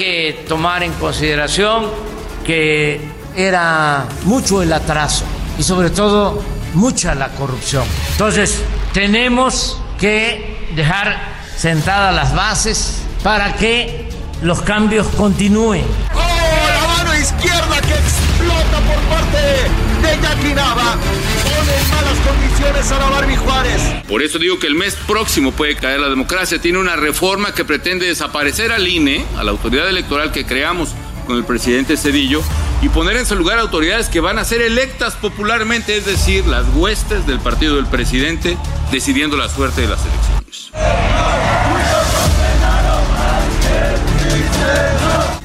Que tomar en consideración que era mucho el atraso y sobre todo mucha la corrupción. Entonces, tenemos que dejar sentadas las bases para que los cambios continúen. ¡Oh, la mano izquierda que explota por parte de Jackie Nava! Pone malas condiciones a la Barbie Juárez. Por eso digo que el mes próximo puede caer la democracia. Tiene una reforma que pretende desaparecer al INE, a la autoridad electoral que creamos con el presidente Cedillo, y poner en su lugar autoridades que van a ser electas popularmente, es decir, las huestes del partido del presidente, decidiendo la suerte de las elecciones.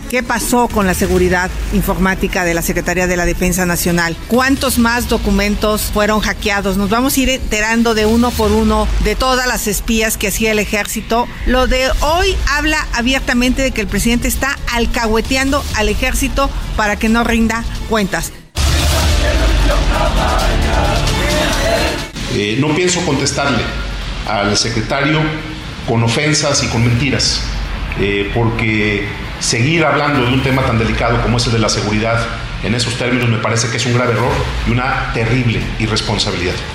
¿Qué pasó con la seguridad informática de la Secretaría de la Defensa Nacional? ¿Cuántos más documentos fueron hackeados? Nos vamos a ir enterando de uno por uno de todas las espías que hacía el ejército. Lo de hoy habla abiertamente de que el presidente está alcahueteando al ejército para que no rinda cuentas. Eh, no pienso contestarle al secretario con ofensas y con mentiras, eh, porque seguir hablando de un tema tan delicado como es el de la seguridad en esos términos me parece que es un grave error y una terrible irresponsabilidad.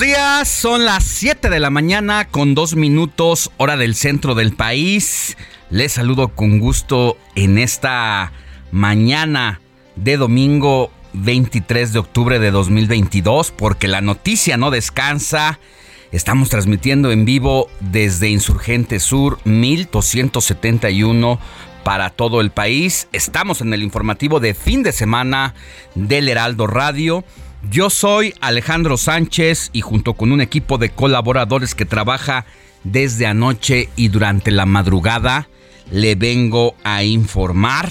Días, son las 7 de la mañana con dos minutos hora del centro del país. Les saludo con gusto en esta mañana de domingo 23 de octubre de 2022 porque la noticia no descansa. Estamos transmitiendo en vivo desde Insurgente Sur 1271 para todo el país. Estamos en el informativo de fin de semana del Heraldo Radio. Yo soy Alejandro Sánchez y junto con un equipo de colaboradores que trabaja desde anoche y durante la madrugada, le vengo a informar.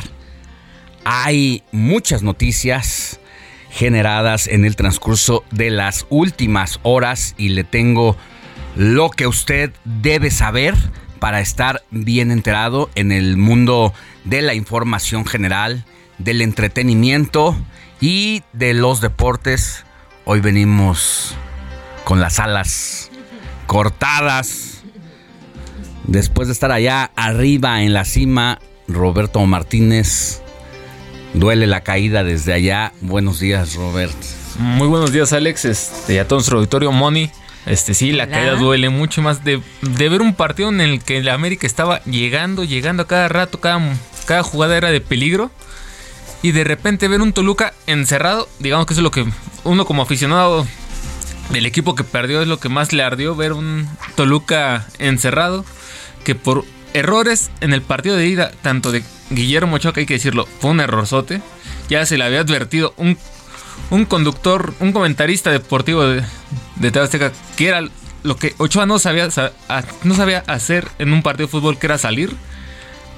Hay muchas noticias generadas en el transcurso de las últimas horas y le tengo lo que usted debe saber para estar bien enterado en el mundo de la información general, del entretenimiento y de los deportes. Hoy venimos con las alas cortadas. Después de estar allá arriba en la cima, Roberto Martínez duele la caída desde allá. Buenos días, Robert. Muy buenos días, Alex. Este, a todo nuestro auditorio Moni. Este sí, la caída duele mucho más de, de, ver un partido en el que la América estaba llegando, llegando a cada rato, cada, cada jugada era de peligro. Y de repente ver un Toluca encerrado, digamos que eso es lo que uno como aficionado del equipo que perdió es lo que más le ardió ver un Toluca encerrado que por errores en el partido de ida, tanto de Guillermo Ochoa, hay que decirlo, fue un errorzote. Ya se le había advertido un, un conductor, un comentarista deportivo de, de que era lo que Ochoa no sabía, no sabía hacer en un partido de fútbol, que era salir.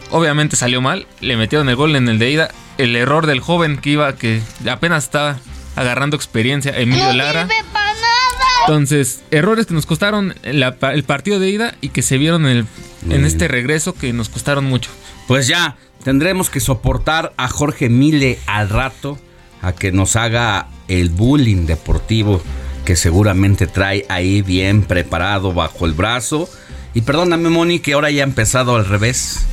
Obviamente salió mal, le metieron el gol en el de ida. El error del joven que iba, que apenas estaba agarrando experiencia, Emilio Lara. Entonces, errores que nos costaron el partido de ida y que se vieron en, en este regreso que nos costaron mucho. Pues ya, tendremos que soportar a Jorge Mile al rato a que nos haga el bullying deportivo que seguramente trae ahí bien preparado bajo el brazo. Y perdóname, Moni, que ahora ya ha empezado al revés.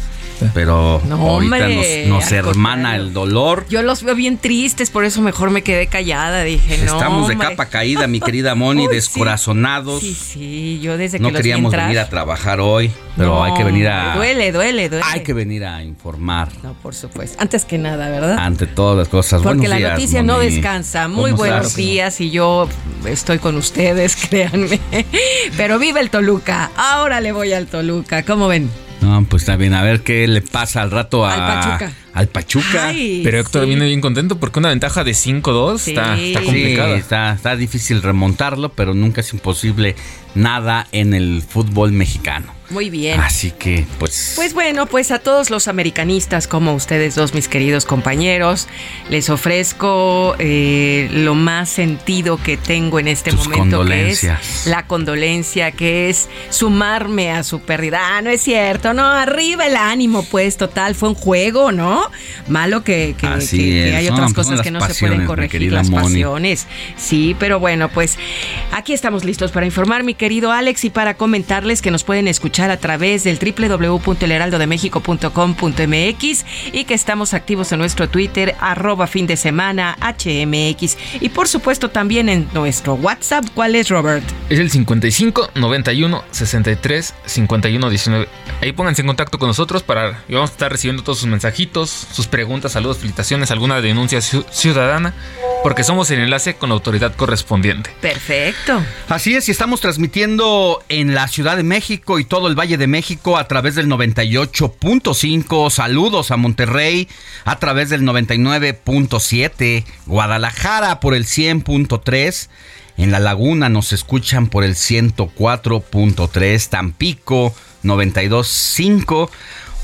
Pero ahorita nos, hermana el dolor. Yo los veo bien tristes, por eso mejor me quedé callada. Dije, no. Estamos de capa caída, mi querida Moni, descorazonados. Sí, sí, yo desde que No queríamos venir a trabajar hoy, pero hay que venir a. Duele, duele, duele. Hay que venir a informar. No, por supuesto. Antes que nada, ¿verdad? Ante todas las cosas. Porque la noticia no descansa. Muy buenos días y yo estoy con ustedes, créanme. Pero vive el Toluca. Ahora le voy al Toluca. ¿Cómo ven? No, pues está bien. A ver qué le pasa al rato a, al Pachuca. Al Pachuca. Pero Héctor viene bien contento porque una ventaja de 5-2 está, está complicada. está, está difícil remontarlo, pero nunca es imposible nada en el fútbol mexicano. Muy bien. Así que, pues. Pues bueno, pues a todos los americanistas como ustedes dos, mis queridos compañeros, les ofrezco eh, lo más sentido que tengo en este momento, que es la condolencia, que es sumarme a su pérdida. Ah, no es cierto, no, arriba el ánimo, pues, total, fue un juego, ¿no? Malo que, que, hay otras cosas que no se pueden corregir, las pasiones. Sí, pero bueno, pues aquí estamos listos para informar, mi querido Alex, y para comentarles que nos pueden escuchar a través del www.elheraldodemexico.com.mx y que estamos activos en nuestro Twitter, arroba fin de semana HMX. Y por supuesto también en nuestro WhatsApp. ¿Cuál es, Robert? Es el 55 91 63 51 19. Ahí pónganse en contacto con nosotros para y vamos a estar recibiendo todos sus mensajitos, sus preguntas, saludos, felicitaciones, alguna denuncia ciudadana, porque somos el enlace con la autoridad correspondiente. Perfecto. Así es, y estamos transmitiendo en la Ciudad de México y todo el Valle de México a través del 98.5. Saludos a Monterrey a través del 99.7. Guadalajara por el 100.3. En La Laguna nos escuchan por el 104.3. Tampico 92.5.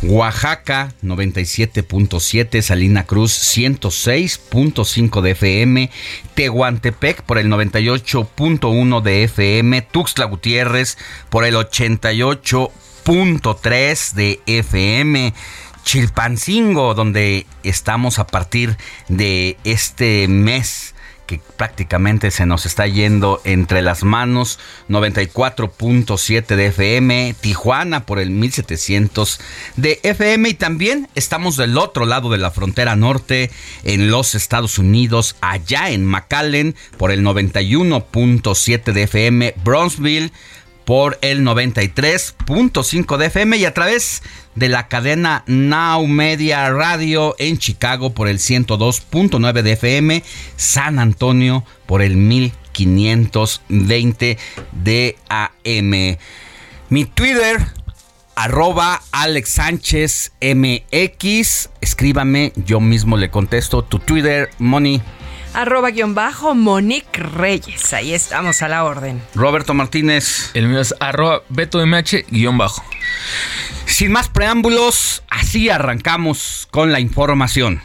Oaxaca 97.7, Salina Cruz 106.5 de FM, Tehuantepec por el 98.1 de FM, Tuxtla Gutiérrez por el 88.3 de FM, Chilpancingo donde estamos a partir de este mes que prácticamente se nos está yendo entre las manos. 94.7 de FM, Tijuana por el 1700 de FM y también estamos del otro lado de la frontera norte en los Estados Unidos, allá en McAllen por el 91.7 de FM, Bronzeville por el 93.5 de FM y a través de la cadena Now Media Radio en Chicago por el 102.9 de FM, San Antonio por el 1520 de AM. Mi Twitter, arroba Alex Sánchez MX. Escríbame, yo mismo le contesto. Tu Twitter, Money arroba guion bajo Monique Reyes. Ahí estamos a la orden. Roberto Martínez. El mío es arroba Beto MH guion bajo. Sin más preámbulos, así arrancamos con la información.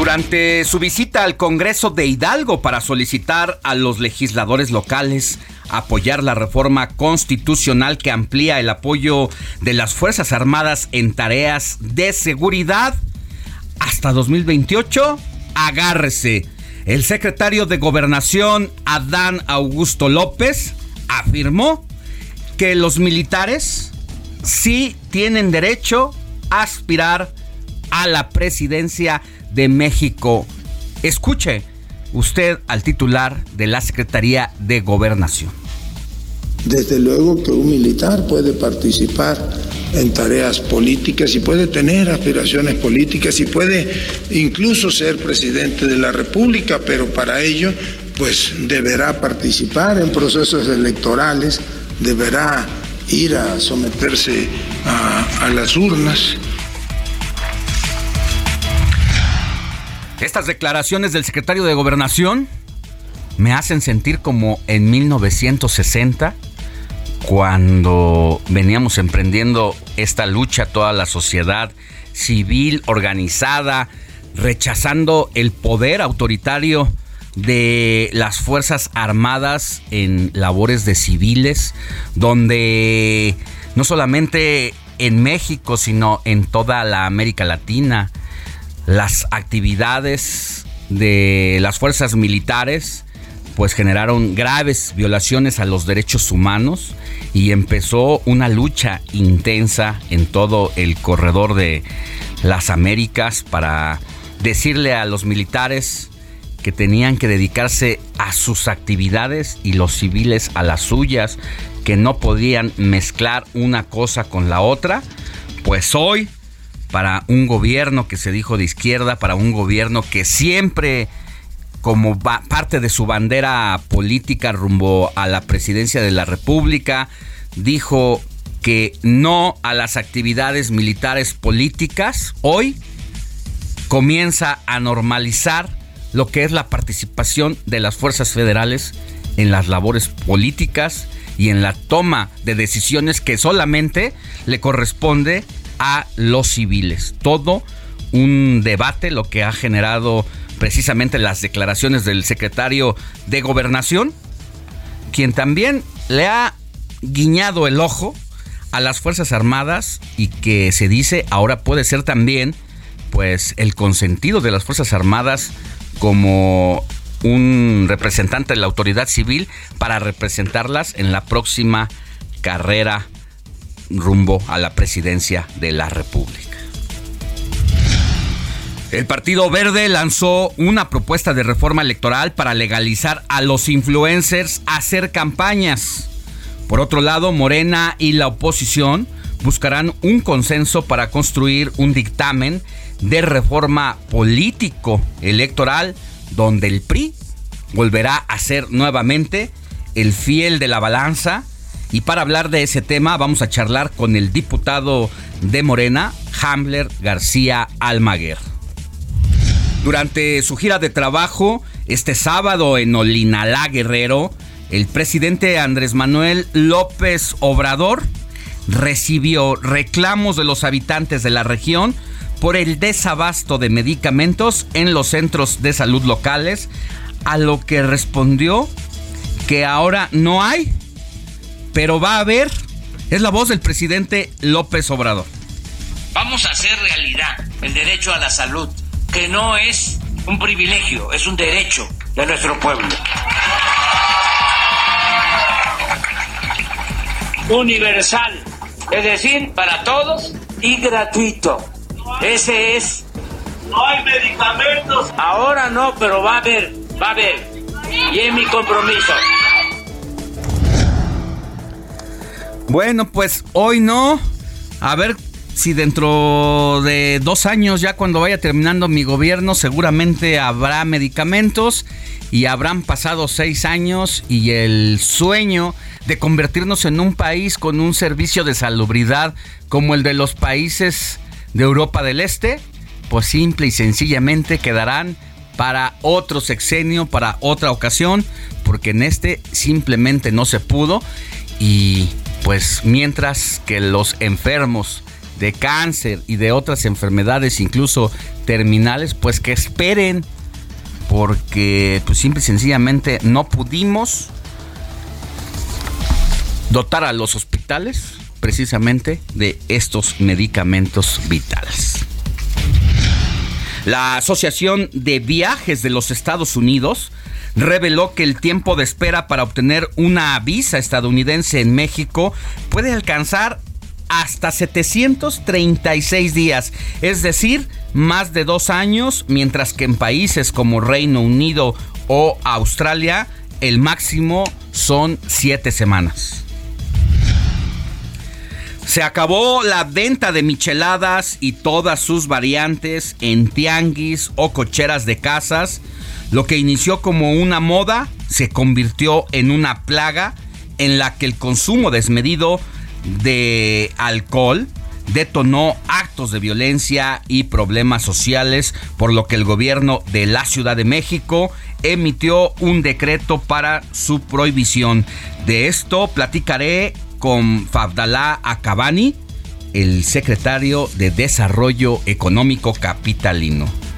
Durante su visita al Congreso de Hidalgo para solicitar a los legisladores locales apoyar la reforma constitucional que amplía el apoyo de las Fuerzas Armadas en tareas de seguridad hasta 2028, agárrese. El secretario de Gobernación, Adán Augusto López, afirmó que los militares sí tienen derecho a aspirar a la presidencia de México. Escuche usted al titular de la Secretaría de Gobernación. Desde luego que un militar puede participar en tareas políticas y puede tener aspiraciones políticas y puede incluso ser presidente de la República, pero para ello pues deberá participar en procesos electorales, deberá ir a someterse a, a las urnas. Estas declaraciones del secretario de Gobernación me hacen sentir como en 1960, cuando veníamos emprendiendo esta lucha, toda la sociedad civil organizada, rechazando el poder autoritario de las Fuerzas Armadas en labores de civiles, donde no solamente en México, sino en toda la América Latina, las actividades de las fuerzas militares pues generaron graves violaciones a los derechos humanos y empezó una lucha intensa en todo el corredor de las Américas para decirle a los militares que tenían que dedicarse a sus actividades y los civiles a las suyas, que no podían mezclar una cosa con la otra, pues hoy para un gobierno que se dijo de izquierda, para un gobierno que siempre como parte de su bandera política rumbo a la presidencia de la República, dijo que no a las actividades militares políticas, hoy comienza a normalizar lo que es la participación de las fuerzas federales en las labores políticas y en la toma de decisiones que solamente le corresponde a los civiles. Todo un debate, lo que ha generado precisamente las declaraciones del secretario de gobernación, quien también le ha guiñado el ojo a las Fuerzas Armadas y que se dice ahora puede ser también pues el consentido de las Fuerzas Armadas como un representante de la autoridad civil para representarlas en la próxima carrera rumbo a la presidencia de la República. El Partido Verde lanzó una propuesta de reforma electoral para legalizar a los influencers hacer campañas. Por otro lado, Morena y la oposición buscarán un consenso para construir un dictamen de reforma político electoral donde el PRI volverá a ser nuevamente el fiel de la balanza. Y para hablar de ese tema vamos a charlar con el diputado de Morena, Hamler García Almaguer. Durante su gira de trabajo este sábado en Olinalá Guerrero, el presidente Andrés Manuel López Obrador recibió reclamos de los habitantes de la región por el desabasto de medicamentos en los centros de salud locales, a lo que respondió que ahora no hay, pero va a haber. Es la voz del presidente López Obrador. Vamos a hacer realidad el derecho a la salud que no es un privilegio, es un derecho de nuestro pueblo. Universal, es decir, para todos y gratuito. Ese es. No hay medicamentos. Ahora no, pero va a haber, va a haber. Y es mi compromiso. Bueno, pues hoy no. A ver si dentro de dos años, ya cuando vaya terminando mi gobierno, seguramente habrá medicamentos y habrán pasado seis años y el sueño de convertirnos en un país con un servicio de salubridad como el de los países de Europa del Este, pues simple y sencillamente quedarán para otro sexenio, para otra ocasión, porque en este simplemente no se pudo y pues mientras que los enfermos de cáncer y de otras enfermedades, incluso terminales, pues que esperen, porque pues simple y sencillamente no pudimos dotar a los hospitales precisamente de estos medicamentos vitales. La Asociación de Viajes de los Estados Unidos reveló que el tiempo de espera para obtener una visa estadounidense en México puede alcanzar hasta 736 días, es decir, más de dos años, mientras que en países como Reino Unido o Australia el máximo son siete semanas. Se acabó la venta de micheladas y todas sus variantes en tianguis o cocheras de casas. Lo que inició como una moda se convirtió en una plaga en la que el consumo desmedido de alcohol detonó actos de violencia y problemas sociales, por lo que el gobierno de la Ciudad de México emitió un decreto para su prohibición. De esto platicaré con Fabdalá Acabani, el secretario de Desarrollo Económico Capitalino.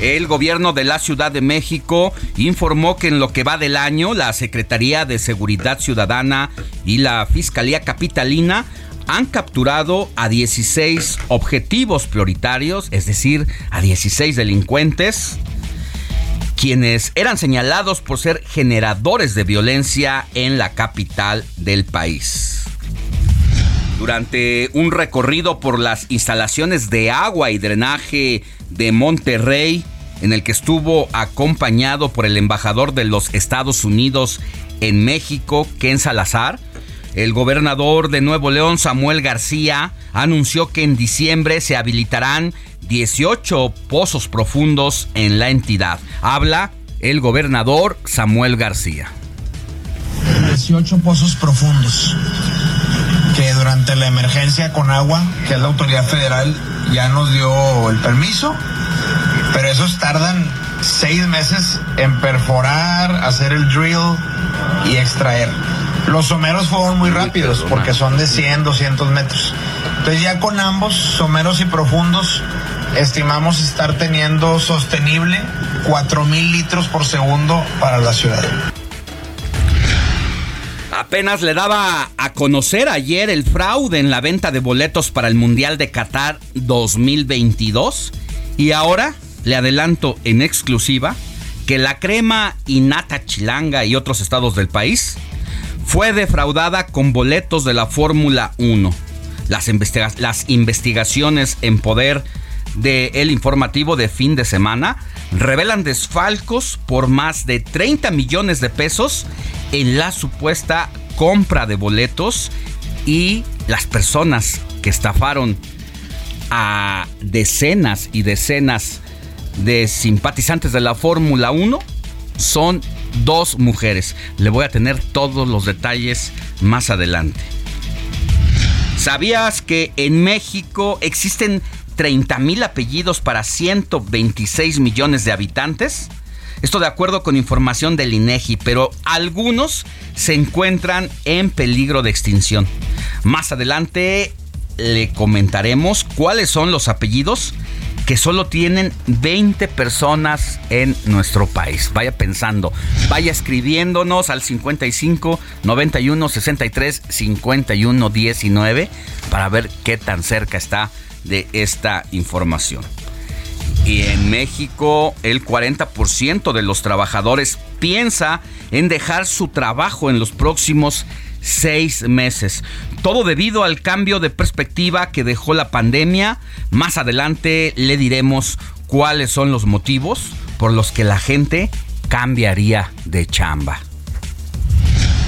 El gobierno de la Ciudad de México informó que en lo que va del año, la Secretaría de Seguridad Ciudadana y la Fiscalía Capitalina han capturado a 16 objetivos prioritarios, es decir, a 16 delincuentes, quienes eran señalados por ser generadores de violencia en la capital del país. Durante un recorrido por las instalaciones de agua y drenaje de Monterrey, en el que estuvo acompañado por el embajador de los Estados Unidos en México, Ken Salazar, el gobernador de Nuevo León, Samuel García, anunció que en diciembre se habilitarán 18 pozos profundos en la entidad. Habla el gobernador Samuel García. 18 pozos profundos que durante la emergencia con agua, que es la autoridad federal, ya nos dio el permiso, pero esos tardan seis meses en perforar, hacer el drill y extraer. Los someros fueron muy rápidos porque son de 100, 200 metros. Entonces ya con ambos, someros y profundos, estimamos estar teniendo sostenible 4.000 litros por segundo para la ciudad. Apenas le daba a conocer ayer el fraude en la venta de boletos para el Mundial de Qatar 2022 y ahora le adelanto en exclusiva que la crema y nata chilanga y otros estados del país fue defraudada con boletos de la Fórmula 1. Las, las, investigaciones en poder del informativo de fin de semana revelan desfalcos por más de 30 millones de pesos en la supuesta compra de boletos y las personas que estafaron a decenas y decenas de simpatizantes de la Fórmula 1 son dos mujeres. Le voy a tener todos los detalles más adelante. ¿Sabías que en México existen 30 mil apellidos para 126 millones de habitantes? Esto de acuerdo con información del INEGI, pero algunos se encuentran en peligro de extinción. Más adelante le comentaremos cuáles son los apellidos que solo tienen 20 personas en nuestro país. Vaya pensando, vaya escribiéndonos al 55 91 63 51 19 para ver qué tan cerca está de esta información. Y en México el 40% de los trabajadores piensa en dejar su trabajo en los próximos seis meses. Todo debido al cambio de perspectiva que dejó la pandemia. Más adelante le diremos cuáles son los motivos por los que la gente cambiaría de chamba.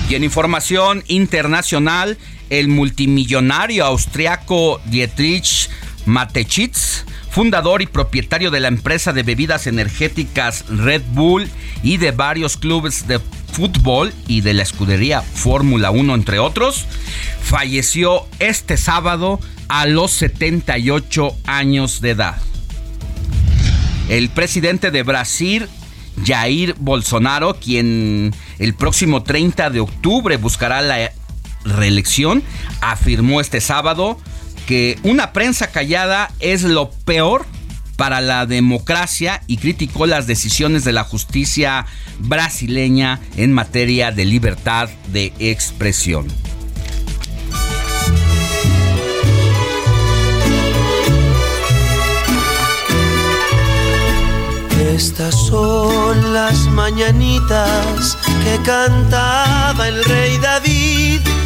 Y en información internacional, el multimillonario austriaco Dietrich Mateschitz fundador y propietario de la empresa de bebidas energéticas Red Bull y de varios clubes de fútbol y de la escudería Fórmula 1, entre otros, falleció este sábado a los 78 años de edad. El presidente de Brasil, Jair Bolsonaro, quien el próximo 30 de octubre buscará la reelección, afirmó este sábado que una prensa callada es lo peor para la democracia y criticó las decisiones de la justicia brasileña en materia de libertad de expresión. Estas son las mañanitas que cantaba el rey David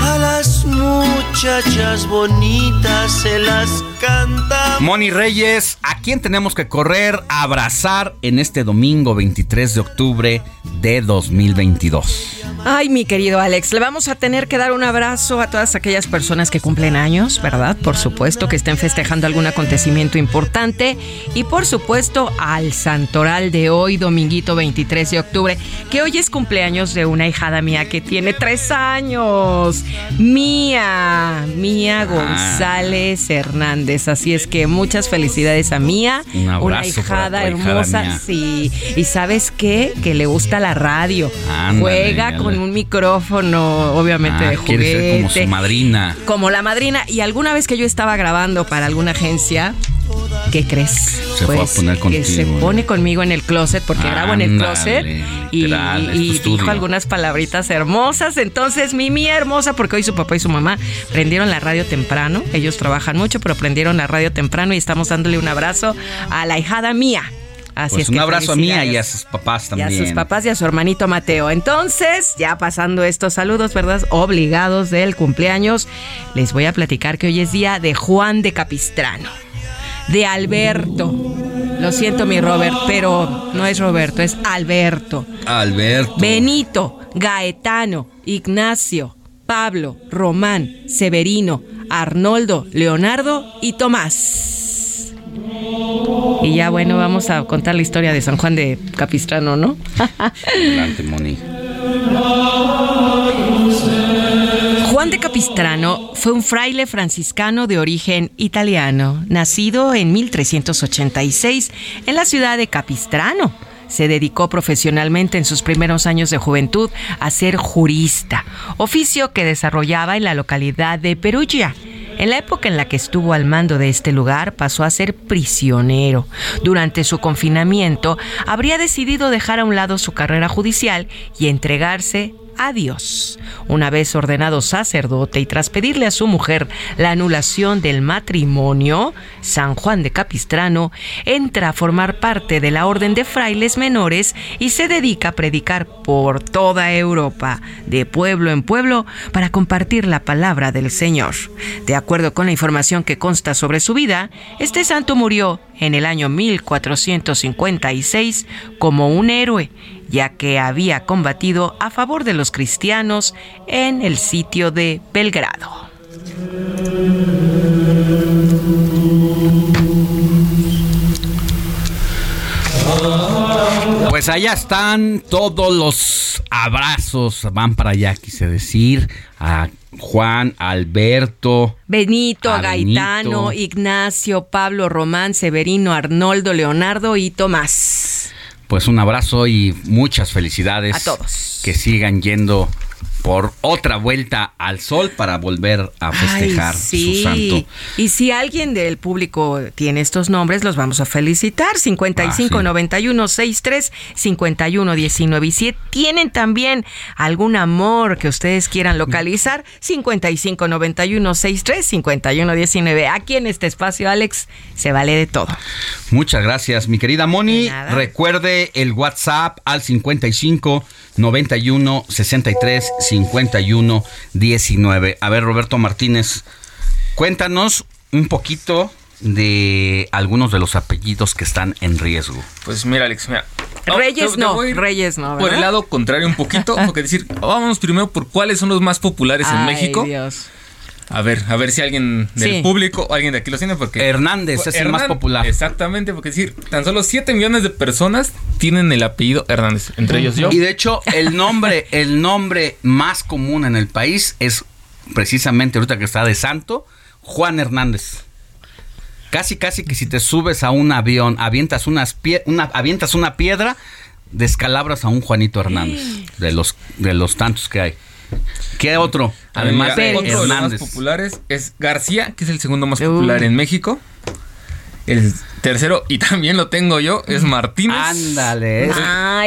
a las muchachas bonitas se las canta. Moni Reyes, ¿a quién tenemos que correr a abrazar en este domingo 23 de octubre de 2022? Ay, mi querido Alex, le vamos a tener que dar un abrazo a todas aquellas personas que cumplen años, ¿verdad? Por supuesto, que estén festejando algún acontecimiento importante. Y por supuesto, al santoral de hoy, dominguito 23 de octubre, que hoy es cumpleaños de una hijada mía que tiene tres años. Mía, Mía ah. González Así es que muchas felicidades a Mía. una hijada hermosa. sí. Y sabes qué? Que le gusta la radio. Juega con un micrófono, obviamente ah, de juguete. como su madrina. Como la madrina. Y alguna vez que yo estaba grabando para alguna agencia, ¿qué crees? Se fue a pues, poner contigo. Que se pone conmigo en el closet, porque grabo en el closet. Y, dijo algunas palabritas hermosas. Entonces, Mimi hermosa, porque hoy su papá y su mamá prendieron la radio temprano. Ellos trabajan mucho, pero prendieron la radio temprano y estamos dándole un abrazo a la hijada mía pues un abrazo a Mía y a sus papás también. Y a sus papás y a su hermanito Mateo. Entonces, ya pasando estos saludos, ¿verdad? Obligados del cumpleaños, les voy a platicar que hoy es día de Juan de Capistrano, de Alberto. Lo siento, mi Robert, pero no es Roberto, es Alberto. Alberto. Benito, Gaetano, Ignacio, Pablo, Román, Severino, Arnoldo, Leonardo y Tomás. Y ya bueno, vamos a contar la historia de San Juan de Capistrano, ¿no? Adelante, Moni. Juan de Capistrano fue un fraile franciscano de origen italiano, nacido en 1386 en la ciudad de Capistrano. Se dedicó profesionalmente en sus primeros años de juventud a ser jurista, oficio que desarrollaba en la localidad de Perugia en la época en la que estuvo al mando de este lugar pasó a ser prisionero. Durante su confinamiento habría decidido dejar a un lado su carrera judicial y entregarse a Dios. Una vez ordenado sacerdote y tras pedirle a su mujer la anulación del matrimonio, San Juan de Capistrano entra a formar parte de la Orden de Frailes Menores y se dedica a predicar por toda Europa, de pueblo en pueblo, para compartir la palabra del Señor. De acuerdo con la información que consta sobre su vida, este santo murió en el año 1456 como un héroe ya que había combatido a favor de los cristianos en el sitio de Belgrado. Pues allá están todos los abrazos, van para allá, quise decir, a Juan, Alberto, Benito, Gaetano, Ignacio, Pablo, Román, Severino, Arnoldo, Leonardo y Tomás pues un abrazo y muchas felicidades. A todos. Que sigan yendo por otra vuelta al sol para volver a festejar su santo. Y si alguien del público tiene estos nombres, los vamos a felicitar. 55 91 63 51 19. Y si tienen también algún amor que ustedes quieran localizar, 55 91 63 51 19. Aquí en este espacio, Alex, se vale de todo. Muchas gracias, mi querida Moni. Recuerde el WhatsApp al 55 91 63 51 19. A ver, Roberto Martínez, cuéntanos un poquito de algunos de los apellidos que están en riesgo. Pues mira, Alex, mira. Reyes no, Reyes no. Por el lado contrario un poquito, porque decir, vámonos primero por cuáles son los más populares en México. Dios. A ver, a ver si alguien del público o alguien de aquí lo tiene, porque... Hernández es el más popular. Exactamente, porque decir, tan solo 7 millones de personas tienen el apellido Hernández, entre ellos yo. Y de hecho, el nombre, el nombre más común en el país es precisamente ahorita que está de santo, Juan Hernández. Casi, casi que si te subes a un avión, avientas, unas una, avientas una piedra, descalabras a un Juanito Hernández, de los, de los tantos que hay. ¿Qué otro? Además de otro de los más populares es García, que es el segundo más popular en México. El tercero, y también lo tengo yo, es Martínez. Ándale.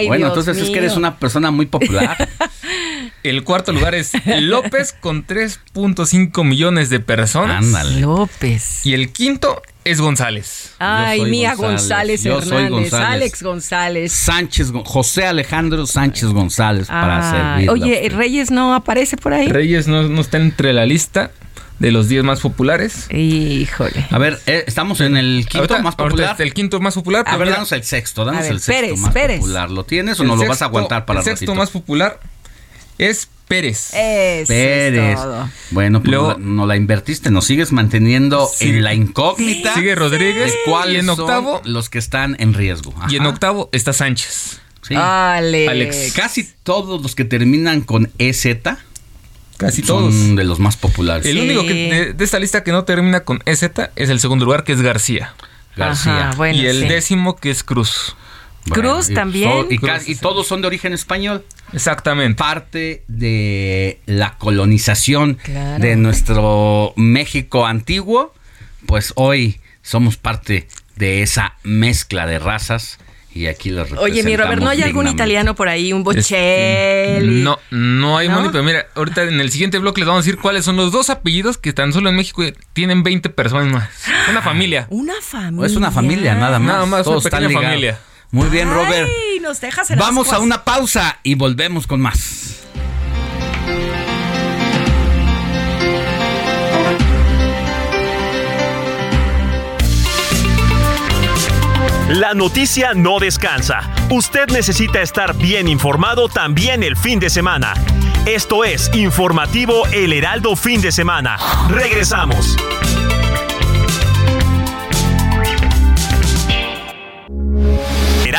bueno, entonces es que eres una persona muy popular. El cuarto lugar es López con 3.5 millones de personas. Ándale. López. Y el quinto es González. Ay, Mía González, Hernández, Alex González. Sánchez, José Alejandro Sánchez González para servir. Oye, Reyes no aparece por ahí. Reyes no, no está entre la lista de los 10 más populares. Híjole. A ver, eh, estamos en el quinto más popular. el quinto más popular. A ver, danos el sexto, danos el sexto más popular. ¿Lo tienes o no lo vas a aguantar para el sexto más popular Es Pérez. Pérez. Bueno, pues no la invertiste, nos sigues manteniendo en la incógnita. Sigue Rodríguez. ¿Cuáles y en octavo los que están en riesgo? Y en octavo está Sánchez. Sí. Alex. Casi todos los que terminan con EZ. Casi todos. Son de los más populares. El único que, de, esta lista que no termina con EZ es el segundo lugar, que es García. García. y el décimo, que es Cruz. Cruz también. y, todos son de origen español. Exactamente. Parte de la colonización de nuestro México antiguo, pues hoy somos parte de esa mezcla de razas. Y aquí los Oye, mi Robert, ¿no hay algún italiano por ahí? ¿Un Bocelli? no, no hay, ¿No? pero mira, ahorita en el siguiente bloque les vamos a decir cuáles son los dos apellidos que tan solo en México tienen 20 personas más. Una familia. Una familia. Es una familia, nada más. Nada más, una pequeña familia. Muy bien, Robert. Nos dejas Vamos a una pausa y volvemos con más. La noticia no descansa. Usted necesita estar bien informado también el fin de semana. Esto es Informativo El Heraldo Fin de Semana. Regresamos.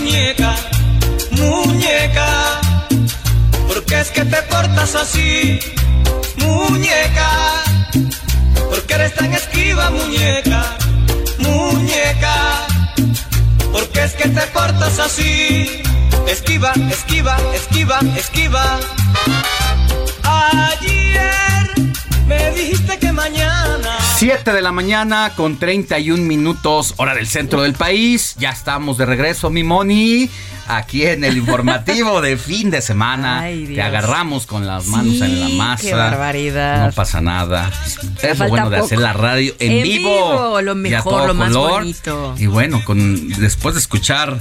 Muñeca, muñeca, ¿por qué es que te portas así, muñeca? ¿Por qué eres tan esquiva, muñeca, muñeca? ¿Por qué es que te portas así? Esquiva, esquiva, esquiva, esquiva. Ayer me dijiste que mañana 7 de la mañana con 31 minutos, hora del centro del país. Ya estamos de regreso, mi Moni, aquí en el informativo de fin de semana. Te agarramos con las manos en la masa. Qué barbaridad. No pasa nada. Es lo bueno de hacer la radio en, vivo. Lo mejor, lo más bonito. Y bueno, con después de escuchar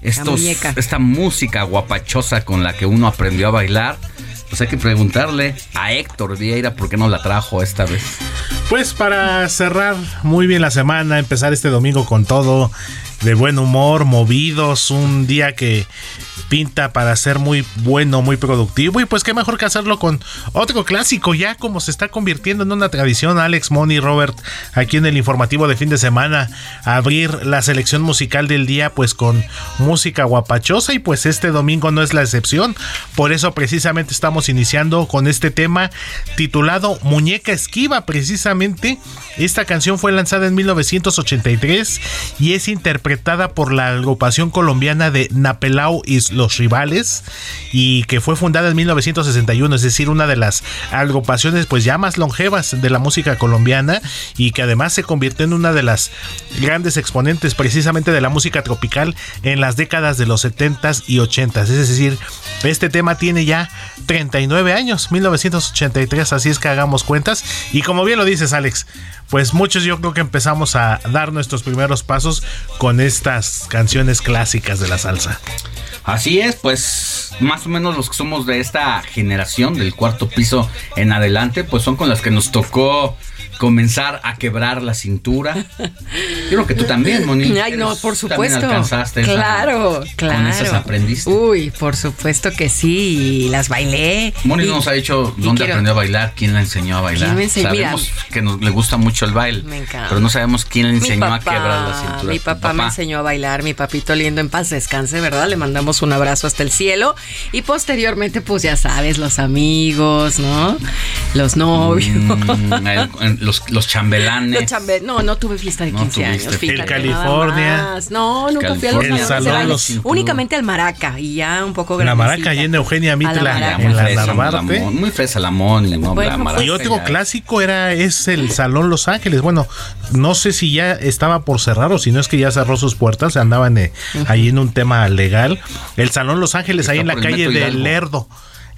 estos, esta música guapachosa con la que uno aprendió a bailar pues hay que preguntarle a Héctor Vieira por qué no la trajo esta vez. Pues para cerrar muy bien la semana, empezar este domingo con todo, de buen humor, movidos, un día que pinta para ser muy bueno, muy productivo y pues qué mejor que hacerlo con otro clásico ya como se está convirtiendo en una tradición Alex, Moni, Robert aquí en el informativo de fin de semana abrir la selección musical del día pues con música guapachosa y pues este domingo no es la excepción. Por eso precisamente estamos iniciando con este tema titulado Muñeca Esquiva precisamente. Esta canción fue lanzada en 1983 y es interpretada por la agrupación colombiana de Napelau y los Rivales y que fue fundada en 1961, es decir, una de las agrupaciones pues ya más longevas de la música colombiana y que además se convirtió en una de las grandes exponentes precisamente de la música tropical en las décadas de los 70s y 80s, es decir, este tema tiene ya 39 años, 1983, así es que hagamos cuentas. Y como bien lo dices Alex, pues muchos yo creo que empezamos a dar nuestros primeros pasos con estas canciones clásicas de la salsa. Así es, pues más o menos los que somos de esta generación, del cuarto piso en adelante, pues son con las que nos tocó comenzar a quebrar la cintura. Yo creo que tú también, Moni. Ay, no, por supuesto. También alcanzaste claro, claro. Con esas aprendiste. Uy, por supuesto que sí, y las bailé. Moni nos ha dicho dónde aprendió a bailar, quién la enseñó a bailar. ¿Quién me enseñó? Sabemos que nos, le gusta mucho el baile. Me encanta. Pero no sabemos quién le enseñó a quebrar la cintura. Mi papá, me enseñó a bailar, mi papito lindo en paz descanse, ¿verdad? Le mandamos un abrazo hasta el cielo. Y posteriormente, pues ya sabes, los amigos, ¿no? Los novios. Mm, los, los chambelanes. no, no tuve fiesta de 15 años. el California. No, nunca fui a los, el salón, Únicamente al Maraca y ya un poco La Maraca y en Eugenia Mitla en la Narvarte. Muy fresa Lamón y, no, la y otro clásico era es el Salón Los Ángeles. Bueno, no sé si ya estaba por cerrar o si no es que ya cerró sus puertas, andaban eh, ahí en un tema legal. El Salón Los Ángeles ahí en la calle del Lerdo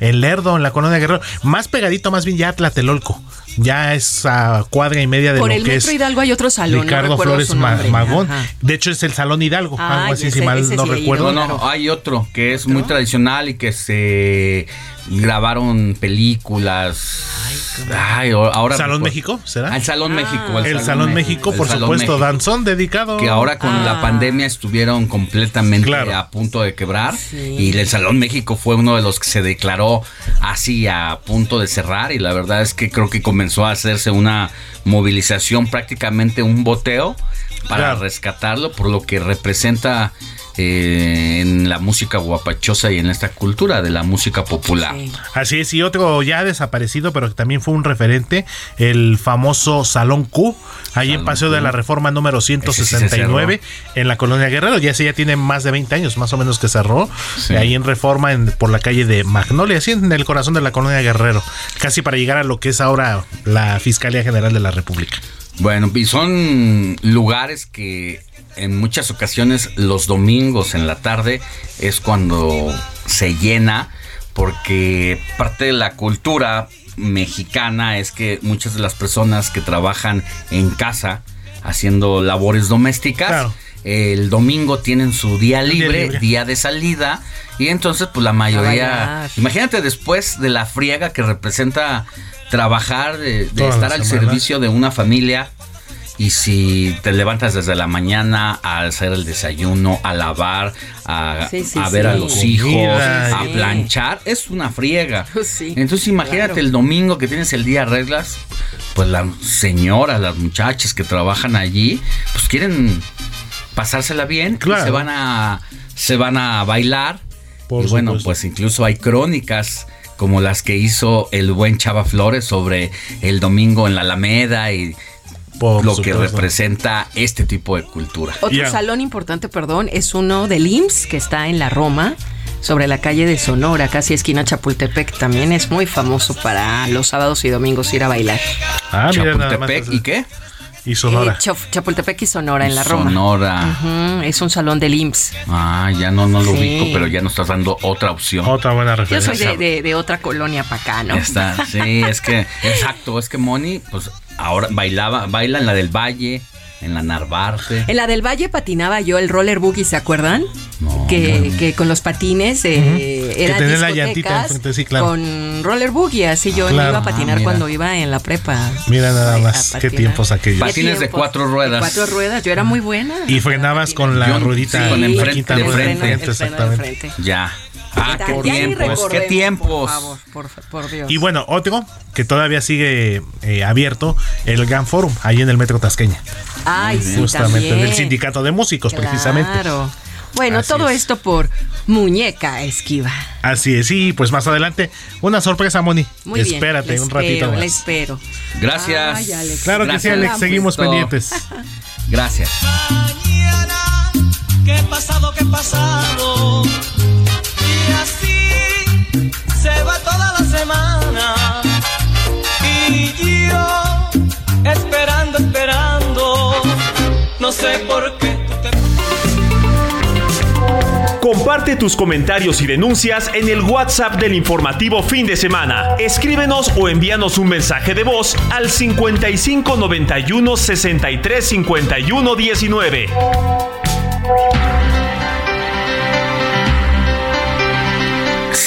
el Lerdo, en la colonia Guerrero, más pegadito, más bien ya Tlatelolco. Ya es a cuadra y media de Por lo el que Metro Hidalgo hay otro salón. Ricardo Flores Magón. De hecho, es el Salón Hidalgo, algo así, si mal no recuerdo. No, no, hay otro que es muy tradicional y que se grabaron películas. Ay, ahora ¿Salón México? ¿Será? El Salón México. El, Salón, México, por supuesto. Danzón dedicado. Que ahora con la ah. pandemia estuvieron completamente a punto de quebrar. Y el Salón México fue uno de los que se declaró así a punto de cerrar. Y la verdad es que creo que comenzó a hacerse una movilización, prácticamente un boteo para rescatarlo por lo que representa eh, en la música guapachosa y en esta cultura de la música popular. Así es, y otro ya desaparecido, pero que también fue un referente, el famoso Salón Q, ahí en Paseo de la Reforma número 169, en la colonia Guerrero. Ya ese ya tiene más de 20 años, más o menos que cerró, ahí en Reforma, por la calle de Magnolia, así en el corazón de la colonia Guerrero, casi para llegar a lo que es ahora la Fiscalía General de la República. Bueno, y son lugares que en muchas ocasiones los domingos en la tarde es cuando se llena porque parte de la cultura mexicana es que muchas de las personas que trabajan en casa haciendo labores domésticas el domingo tienen su día libre, día de salida y entonces pues la mayoría imagínate después de la friega que representa trabajar de, estar al servicio de una familia y si te levantas desde la mañana a hacer el desayuno, a lavar, a, ver a los hijos, a planchar, es una friega. Entonces imagínate el domingo que tienes el día reglas, pues las señoras, las muchachas que trabajan allí, pues quieren pasársela bien, y se van a se van a bailar. y bueno, pues incluso hay crónicas como las que hizo el buen Chava Flores sobre el domingo en la Alameda y lo que representa este tipo de cultura. Otro salón importante, perdón, es uno del IMSS que está en la Roma sobre la calle de Sonora, casi esquina Chapultepec. También es muy famoso para los sábados y domingos ir a bailar. Ah, Chapultepec, ¿y qué? Y Sonora. Eh, Chapultepec y Sonora en la Roma. Sonora. Es un salón del IMSS. Ah, ya no, no lo ubico, pero ya nos estás dando otra opción. Otra buena referencia. Yo soy de, de, otra colonia para acá, ¿no? Está, sí, es que, exacto, es que Moni, pues ahora bailaba, baila en la del Valle, en la Narvarte. En la del Valle patinaba yo el roller boogie, ¿se acuerdan? que, que, con los patines eh, eran la llantita sí, claro. con roller boogie, así yo iba a patinar ah, cuando iba en la prepa. Mira nada más, qué tiempos aquellos. Patines de cuatro ruedas. cuatro ruedas, yo era muy buena. Y frenabas con la ruedita con enfrente, de frente, exactamente. Ya. Ah, qué tiempos, qué tiempos. Por, Dios. Y bueno, otro que todavía sigue eh, abierto, el Gran Forum, ahí en el Metro Tasqueña. Ay, sí, Justamente, del sindicato de músicos, precisamente. Claro. Bueno, todo esto por Muñeca Esquiva. Así es, y pues más adelante, una sorpresa, Moni. Muy Espérate un ratito más. espero. Gracias. Claro que sí, Alex, seguimos pendientes. Gracias. Mañana, ¿qué pasado, qué pasado? Y así se va toda la semana. Y yo, esperando, esperando, no sé por qué Comparte tus comentarios y denuncias en el WhatsApp del informativo fin de semana. Escríbenos o envíanos un mensaje de voz al 55 91 63 51 19.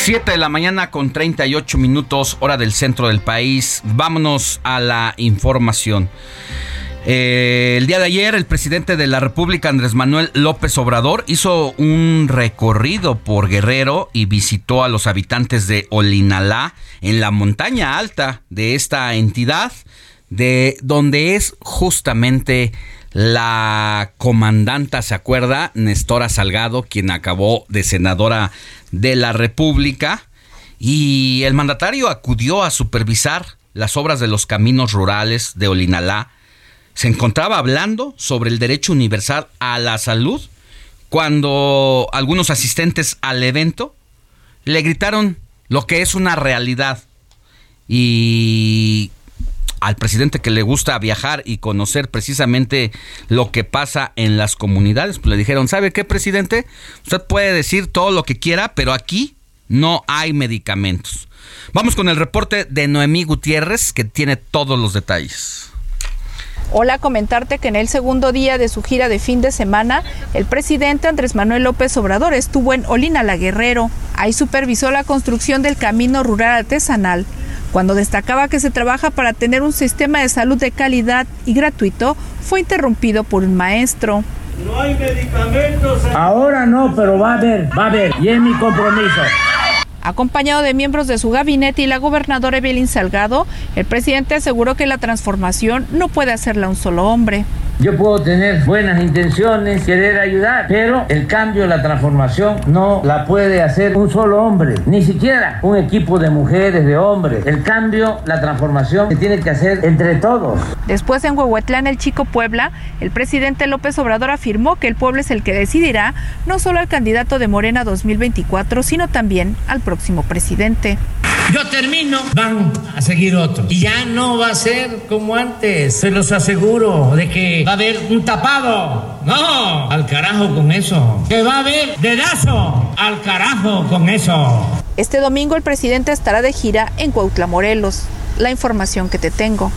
Siete de la mañana con 38 minutos, hora del centro del país. Vámonos a la información. Eh, el día de ayer el presidente de la República, Andrés Manuel López Obrador, hizo un recorrido por Guerrero y visitó a los habitantes de Olinalá en la montaña alta de esta entidad, de donde es justamente la comandanta, ¿se acuerda? Nestora Salgado, quien acabó de senadora de la República. Y el mandatario acudió a supervisar las obras de los caminos rurales de Olinalá, se encontraba hablando sobre el derecho universal a la salud cuando algunos asistentes al evento le gritaron lo que es una realidad. Y al presidente que le gusta viajar y conocer precisamente lo que pasa en las comunidades, pues le dijeron, ¿sabe qué, presidente? Usted puede decir todo lo que quiera, pero aquí no hay medicamentos. Vamos con el reporte de Noemí Gutiérrez, que tiene todos los detalles. Hola, comentarte que en el segundo día de su gira de fin de semana, el presidente Andrés Manuel López Obrador estuvo en Olina La Guerrero. Ahí supervisó la construcción del camino rural artesanal. Cuando destacaba que se trabaja para tener un sistema de salud de calidad y gratuito, fue interrumpido por un maestro. No hay medicamentos. Ahora no, pero va a haber, va a haber, y es mi compromiso. Acompañado de miembros de su gabinete y la gobernadora Evelyn Salgado, el presidente aseguró que la transformación no puede hacerla un solo hombre. Yo puedo tener buenas intenciones, querer ayudar, pero el cambio, la transformación no la puede hacer un solo hombre, ni siquiera un equipo de mujeres, de hombres. El cambio, la transformación se tiene que hacer entre todos. Después en Huehuetlán, el Chico Puebla, el presidente López Obrador afirmó que el pueblo es el que decidirá no solo al candidato de Morena 2024, sino también al próximo presidente. Yo termino, van a seguir otros. Y ya no va a ser como antes. Se los aseguro de que va a haber un tapado. No, al carajo con eso. Que va a haber dedazo. Al carajo con eso. Este domingo el presidente estará de gira en Cuautla, Morelos. La información que te tengo.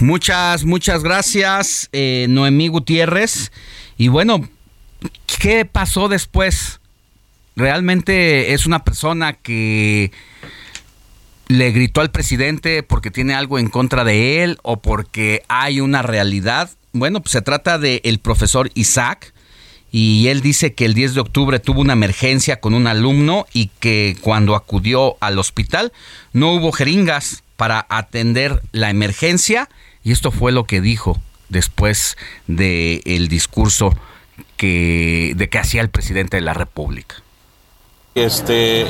Muchas, muchas gracias, eh, Noemí Gutiérrez. Y bueno, ¿qué pasó después? Realmente es una persona que le gritó al presidente porque tiene algo en contra de él o porque hay una realidad. Bueno, pues se trata del el profesor Isaac y él dice que el 10 de octubre tuvo una emergencia con un alumno y que cuando acudió al hospital no hubo jeringas para atender la emergencia y esto fue lo que dijo después del el discurso que, de que hacía el presidente de la República. Este,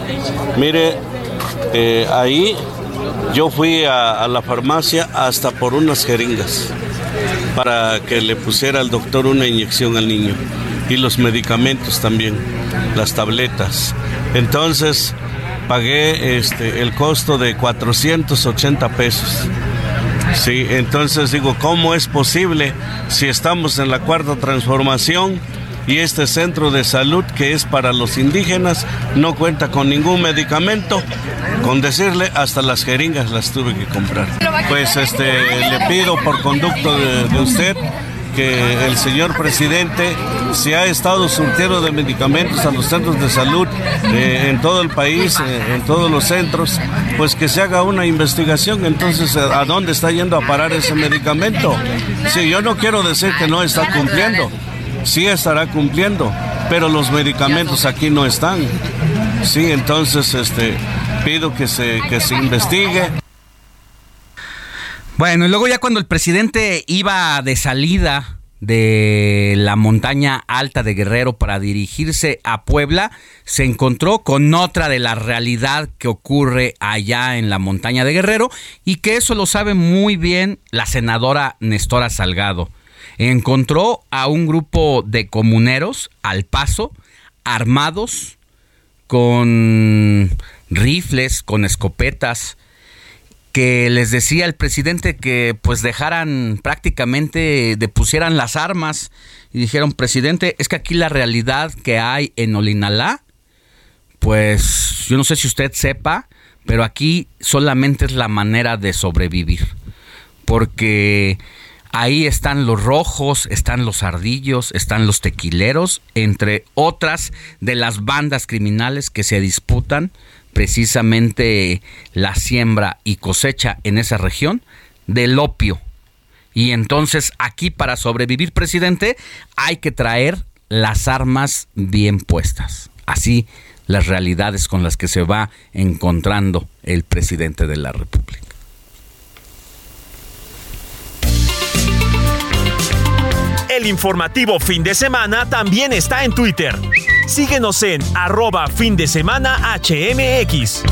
mire, eh, ahí yo fui a, la farmacia hasta por unas jeringas para que le pusiera al doctor una inyección al niño y los medicamentos también, las tabletas. Entonces pagué este, el costo de 480 pesos. Sí, entonces digo, ¿cómo es posible si estamos en la cuarta transformación? Y este centro de salud que es para los indígenas no cuenta con ningún medicamento. Con decirle, hasta las jeringas las tuve que comprar. Pues este, le pido por conducto de, usted que el señor presidente se ha estado surtiendo de medicamentos a los centros de salud eh, en todo el país, eh, en todos los centros, pues que se haga una investigación entonces a dónde está yendo a parar ese medicamento. Sí, yo no quiero decir que no está cumpliendo, sí estará cumpliendo, pero los medicamentos aquí no están. Sí, entonces este pido que se que se investigue. Bueno, y luego ya cuando el presidente iba de salida de la montaña alta de Guerrero para dirigirse a Puebla, se encontró con otra de la realidad que ocurre allá en la montaña de Guerrero y que eso lo sabe muy bien la senadora Nestora Salgado encontró a un grupo de comuneros al paso, armados, con rifles, con escopetas, que les decía el presidente que pues dejaran prácticamente, depusieran las armas y dijeron, presidente, es que aquí la realidad que hay en Olinalá, pues yo no sé si usted sepa, pero aquí solamente es la manera de sobrevivir. Porque Ahí están los rojos, están los ardillos, están los tequileros, entre otras de las bandas criminales que se disputan precisamente la siembra y cosecha en esa región del opio. Y entonces aquí para sobrevivir, presidente, hay que traer las armas bien puestas. Así las realidades con las que se va encontrando el presidente de la República. El informativo fin de semana también está en Twitter. Síguenos en arroba fin de semana HMX.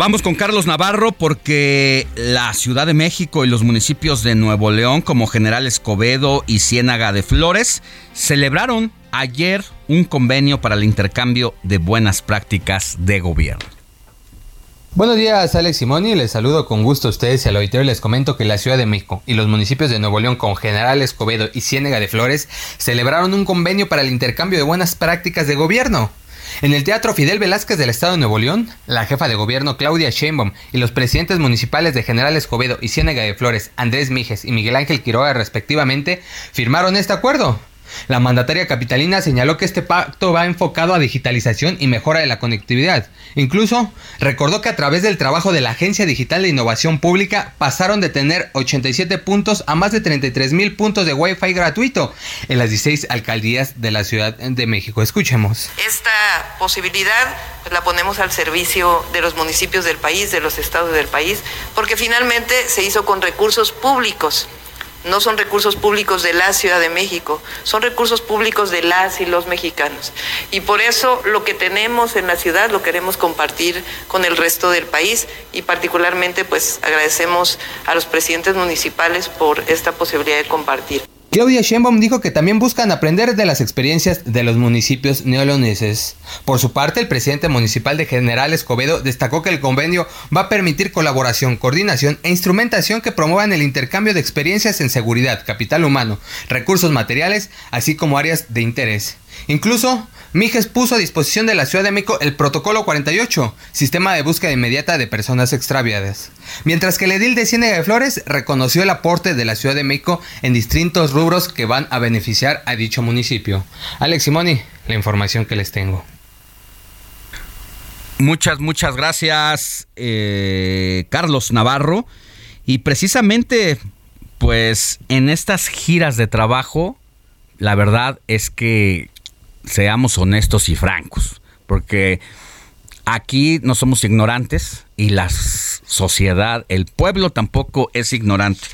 Vamos con Carlos Navarro porque la Ciudad de México y los municipios de Nuevo León como General Escobedo y Ciénaga de Flores celebraron ayer un convenio para el intercambio de buenas prácticas de gobierno. Buenos días, Alex Simoni. Les saludo con gusto a ustedes y al auditorio les comento que la Ciudad de México y los municipios de Nuevo León con General Escobedo y Ciénega de Flores celebraron un convenio para el intercambio de buenas prácticas de gobierno. En el Teatro Fidel Velázquez del Estado de Nuevo León, la jefa de gobierno Claudia Sheinbaum y los presidentes municipales de General Escobedo y Ciénega de Flores, Andrés Mijes y Miguel Ángel Quiroga respectivamente, firmaron este acuerdo. La mandataria capitalina señaló que este pacto va enfocado a digitalización y mejora de la conectividad. Incluso recordó que a través del trabajo de la Agencia Digital de Innovación Pública pasaron de tener 87 puntos a más de 33 mil puntos de Wi-Fi gratuito en las 16 alcaldías de la Ciudad de México. Escuchemos. Esta posibilidad pues, la ponemos al servicio de los municipios del país, de los estados del país, porque finalmente se hizo con recursos públicos no son recursos públicos de la Ciudad de México, son recursos públicos de las y los mexicanos. Y por eso lo que tenemos en la ciudad lo queremos compartir con el resto del país y particularmente pues agradecemos a los presidentes municipales por esta posibilidad de compartir. Claudia Sheinbaum dijo que también buscan aprender de las experiencias de los municipios neoloneses. Por su parte, el presidente municipal de General Escobedo destacó que el convenio va a permitir colaboración, coordinación e instrumentación que promuevan el intercambio de experiencias en seguridad, capital humano, recursos materiales, así como áreas de interés. Incluso, Mijes puso a disposición de la Ciudad de México el Protocolo 48, sistema de búsqueda inmediata de personas extraviadas. Mientras que el edil de Ciénega de Flores reconoció el aporte de la Ciudad de México en distintos rubros que van a beneficiar a dicho municipio. Alex Simoni, la información que les tengo. Muchas, muchas gracias, eh, Carlos Navarro. Y precisamente, pues en estas giras de trabajo, la verdad es que seamos honestos y francos, porque aquí no somos ignorantes y la sociedad, el pueblo tampoco es ignorante.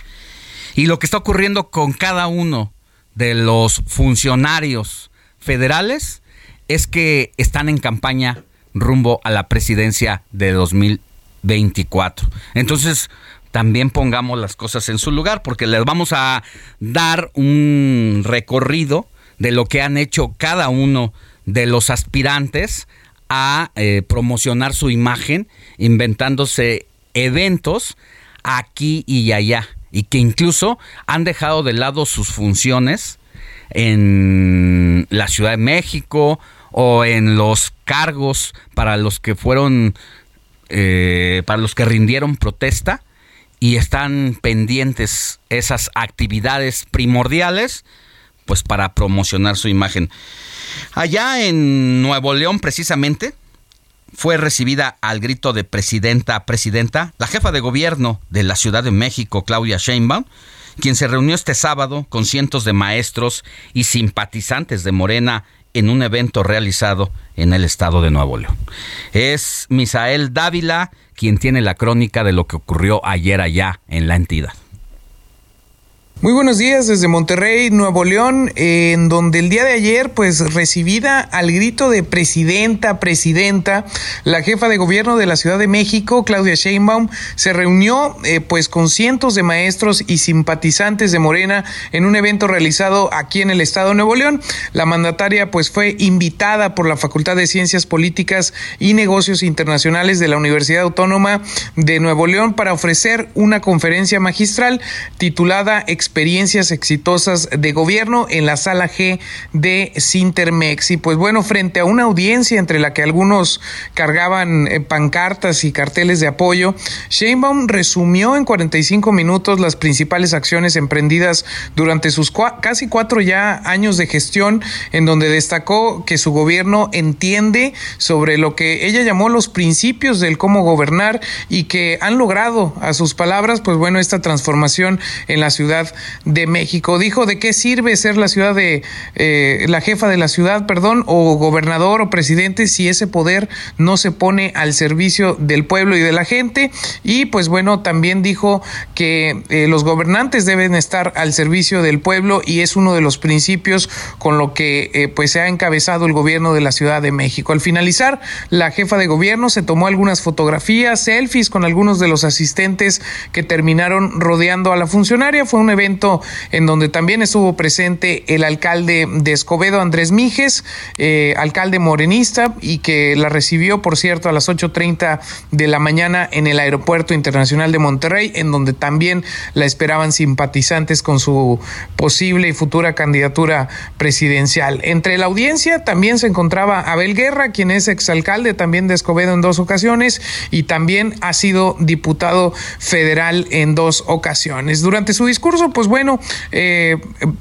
Y lo que está ocurriendo con cada uno de los funcionarios federales es que están en campaña rumbo a la presidencia de 2024. Entonces, también pongamos las cosas en su lugar, porque les vamos a dar un recorrido de lo que han hecho cada uno de los aspirantes a eh, promocionar su imagen, inventándose eventos aquí y allá, y que incluso han dejado de lado sus funciones en la Ciudad de México o en los cargos para los que fueron, eh, para los que rindieron protesta y están pendientes esas actividades primordiales pues para promocionar su imagen. Allá en Nuevo León precisamente fue recibida al grito de presidenta, presidenta, la jefa de gobierno de la Ciudad de México, Claudia Sheinbaum, quien se reunió este sábado con cientos de maestros y simpatizantes de Morena en un evento realizado en el estado de Nuevo León. Es Misael Dávila quien tiene la crónica de lo que ocurrió ayer allá en la entidad. Muy buenos días desde Monterrey, Nuevo León, en donde el día de ayer, pues recibida al grito de presidenta, presidenta, la jefa de gobierno de la Ciudad de México, Claudia Sheinbaum, se reunió eh, pues con cientos de maestros y simpatizantes de Morena en un evento realizado aquí en el estado de Nuevo León. La mandataria pues fue invitada por la Facultad de Ciencias Políticas y Negocios Internacionales de la Universidad Autónoma de Nuevo León para ofrecer una conferencia magistral titulada experiencias exitosas de gobierno en la sala G de Sintermex. Y pues bueno, frente a una audiencia entre la que algunos cargaban eh, pancartas y carteles de apoyo, Sheinbaum resumió en 45 minutos las principales acciones emprendidas durante sus casi cuatro ya años de gestión, en donde destacó que su gobierno entiende sobre lo que ella llamó los principios del cómo gobernar y que han logrado, a sus palabras, pues bueno, esta transformación en la Ciudad de México. Dijo de qué sirve ser la ciudad de eh, la jefa de la ciudad, perdón, o gobernador o presidente si ese poder no se pone al servicio del pueblo y de la gente. Y pues bueno, también dijo que eh, los gobernantes deben estar al servicio del pueblo y es uno de los principios con lo que eh, pues se ha encabezado el gobierno de la Ciudad de México. Al finalizar, la jefa de gobierno se tomó algunas fotografías, selfies con algunos de los asistentes que terminaron rodeando a la funcionaria. Fue un evento en donde también estuvo presente el alcalde de Escobedo, Andrés Mijes, eh, alcalde morenista, y que la recibió, por cierto, a las 8.30 de la mañana en el Aeropuerto Internacional de Monterrey, en donde también la esperaban simpatizantes con su posible y futura candidatura presidencial. Entre la audiencia también se encontraba Abel Guerra, quien es exalcalde también de Escobedo en dos ocasiones y también ha sido diputado federal en dos ocasiones. Durante su discurso, pues bueno, eh,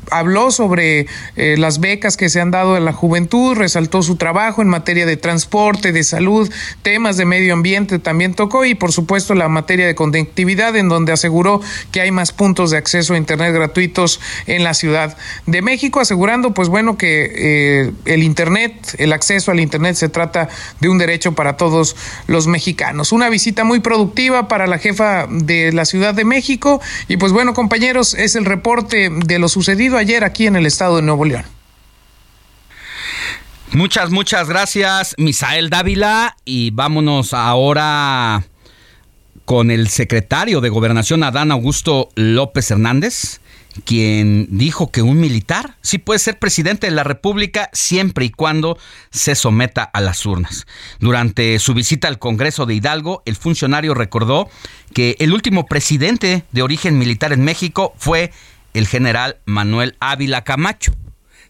habló sobre eh, las becas que se han dado a la juventud, resaltó su trabajo en materia de transporte, de salud, temas de medio ambiente también tocó y por supuesto la materia de conectividad en donde aseguró que hay más puntos de acceso a Internet gratuitos en la Ciudad de México, asegurando pues bueno que eh, el Internet, el acceso al Internet se trata de un derecho para todos los mexicanos. Una visita muy productiva para la jefa de la Ciudad de México y pues bueno compañeros, es el reporte de lo sucedido ayer aquí en el estado de Nuevo León. Muchas, muchas gracias, Misael Dávila. Y vámonos ahora con el secretario de Gobernación, Adán Augusto López Hernández, quien dijo que un militar sí puede ser presidente de la República siempre y cuando se someta a las urnas. Durante su visita al Congreso de Hidalgo, el funcionario recordó que el último presidente de origen militar en México fue el general Manuel Ávila Camacho.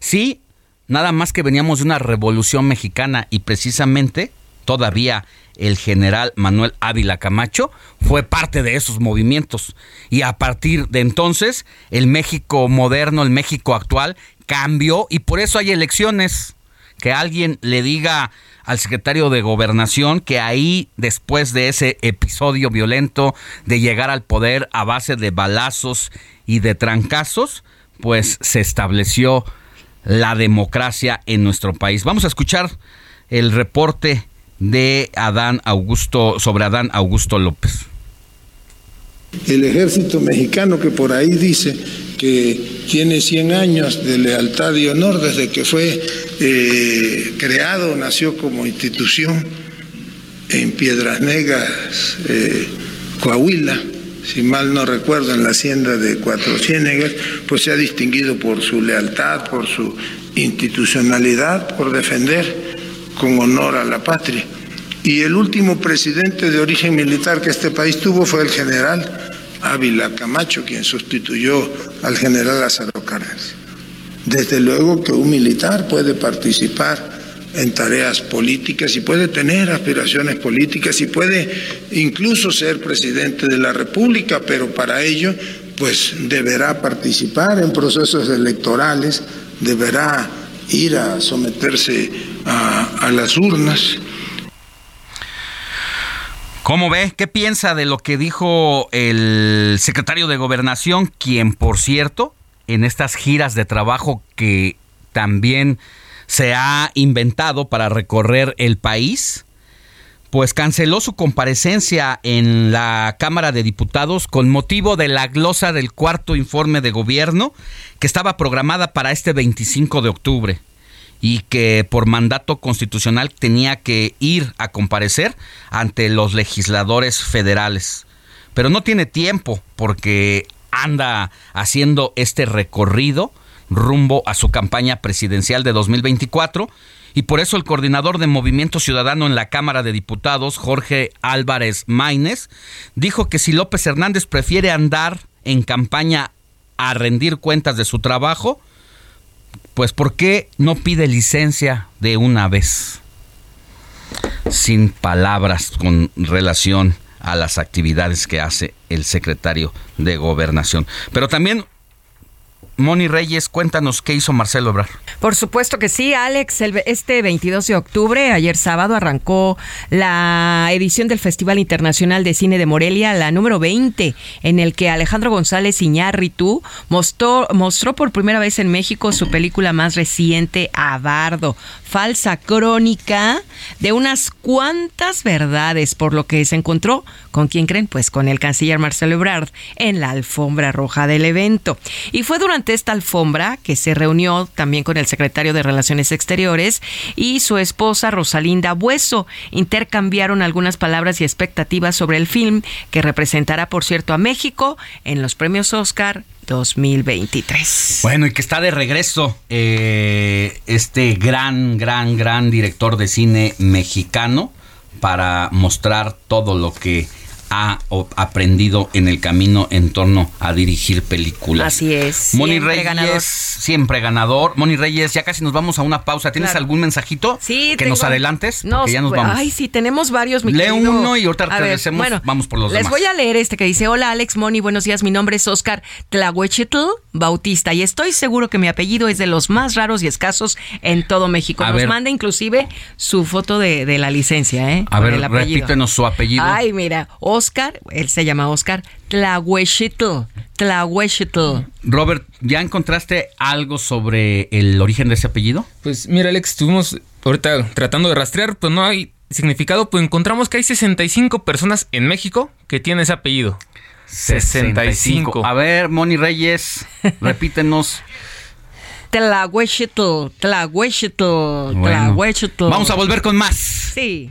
Sí, nada más que veníamos de una revolución mexicana y precisamente todavía el general Manuel Ávila Camacho fue parte de esos movimientos. Y a partir de entonces, el México moderno, el México actual, cambió y por eso hay elecciones. Que alguien le diga al secretario de gobernación que ahí, después de ese episodio violento de llegar al poder a base de balazos y de trancazos, pues se estableció la democracia en nuestro país. Vamos a escuchar el reporte de Adán Augusto sobre Adán Augusto López. El ejército mexicano que por ahí dice que tiene 100 años de lealtad y honor desde que fue eh, creado, nació como institución en Piedras Negras, eh, Coahuila, si mal no recuerdo, en la hacienda de Cuatro Ciénegas, pues se ha distinguido por su lealtad, por su institucionalidad, por defender con honor a la patria. Y el último presidente de origen militar que este país tuvo fue el general Ávila Camacho, quien sustituyó al general Lázaro Cárdenas. Desde luego que un militar puede participar en tareas políticas y puede tener aspiraciones políticas y puede incluso ser presidente de la República, pero para ello pues deberá participar en procesos electorales, deberá ir a someterse a, las urnas. ¿Cómo ve? ¿Qué piensa de lo que dijo el secretario de Gobernación, quien, por cierto, en estas giras de trabajo que también se ha inventado para recorrer el país, pues canceló su comparecencia en la Cámara de Diputados con motivo de la glosa del cuarto informe de gobierno que estaba programada para este 25 de octubre y que por mandato constitucional tenía que ir a comparecer ante los legisladores federales. Pero no tiene tiempo porque anda haciendo este recorrido rumbo a su campaña presidencial de 2024 y por eso el coordinador de Movimiento Ciudadano en la Cámara de Diputados, Jorge Álvarez Maínez, dijo que si López Hernández prefiere andar en campaña a rendir cuentas de su trabajo, pues ¿por qué no pide licencia de una vez? Sin palabras con relación a las actividades que hace el secretario de gobernación. Pero también Moni Reyes, cuéntanos qué hizo Marcelo Ebrard. Por supuesto que sí, Alex. este 22 de octubre, ayer sábado, arrancó la edición del Festival Internacional de Cine de Morelia, la número 20, en el que Alejandro González Iñárritu mostró, mostró por primera vez en México su película más reciente, Abardo, falsa crónica de unas cuantas verdades, por lo que se encontró con quién creen, pues con el canciller Marcelo Ebrard en la alfombra roja del evento. Y fue durante esta alfombra que se reunió también con el secretario de Relaciones Exteriores y su esposa Rosalinda Bueso. Intercambiaron algunas palabras y expectativas sobre el film que representará, por cierto, a México en los premios Oscar 2023. Bueno, y que está de regreso eh, este gran, gran, gran director de cine mexicano para mostrar todo lo que ha aprendido en el camino en torno a dirigir películas. Así es. Moni Reyes, ganador. siempre ganador. Moni Reyes, ya casi nos vamos a una pausa. ¿Tienes algún mensajito sí, que nos adelantes? No, ya nos pues, vamos. Ay, sí, tenemos varios. Lee uno y ahorita regresemos. Bueno, vamos por los les demás. Les voy a leer este que dice: Hola, Alex Moni, buenos días. Mi nombre es Oscar Tlahuechitl Bautista y estoy seguro que mi apellido es de los más raros y escasos en todo México. nos manda inclusive su foto de, la licencia, ¿eh? A ver, repítenos su apellido. Ay, mira, Oscar, él se llama Oscar Tlahuechitl. Tlahuechitl. Robert, ¿ya encontraste algo sobre el origen de ese apellido? Pues mira, Alex, estuvimos ahorita tratando de rastrear, pues no hay significado, pues encontramos que hay 65 personas en México que tienen ese apellido. 65. A ver, Moni Reyes, repítenos. Tlahuechitl, Tlahuechitl, Tlahuechitl. Vamos a volver con más. Sí.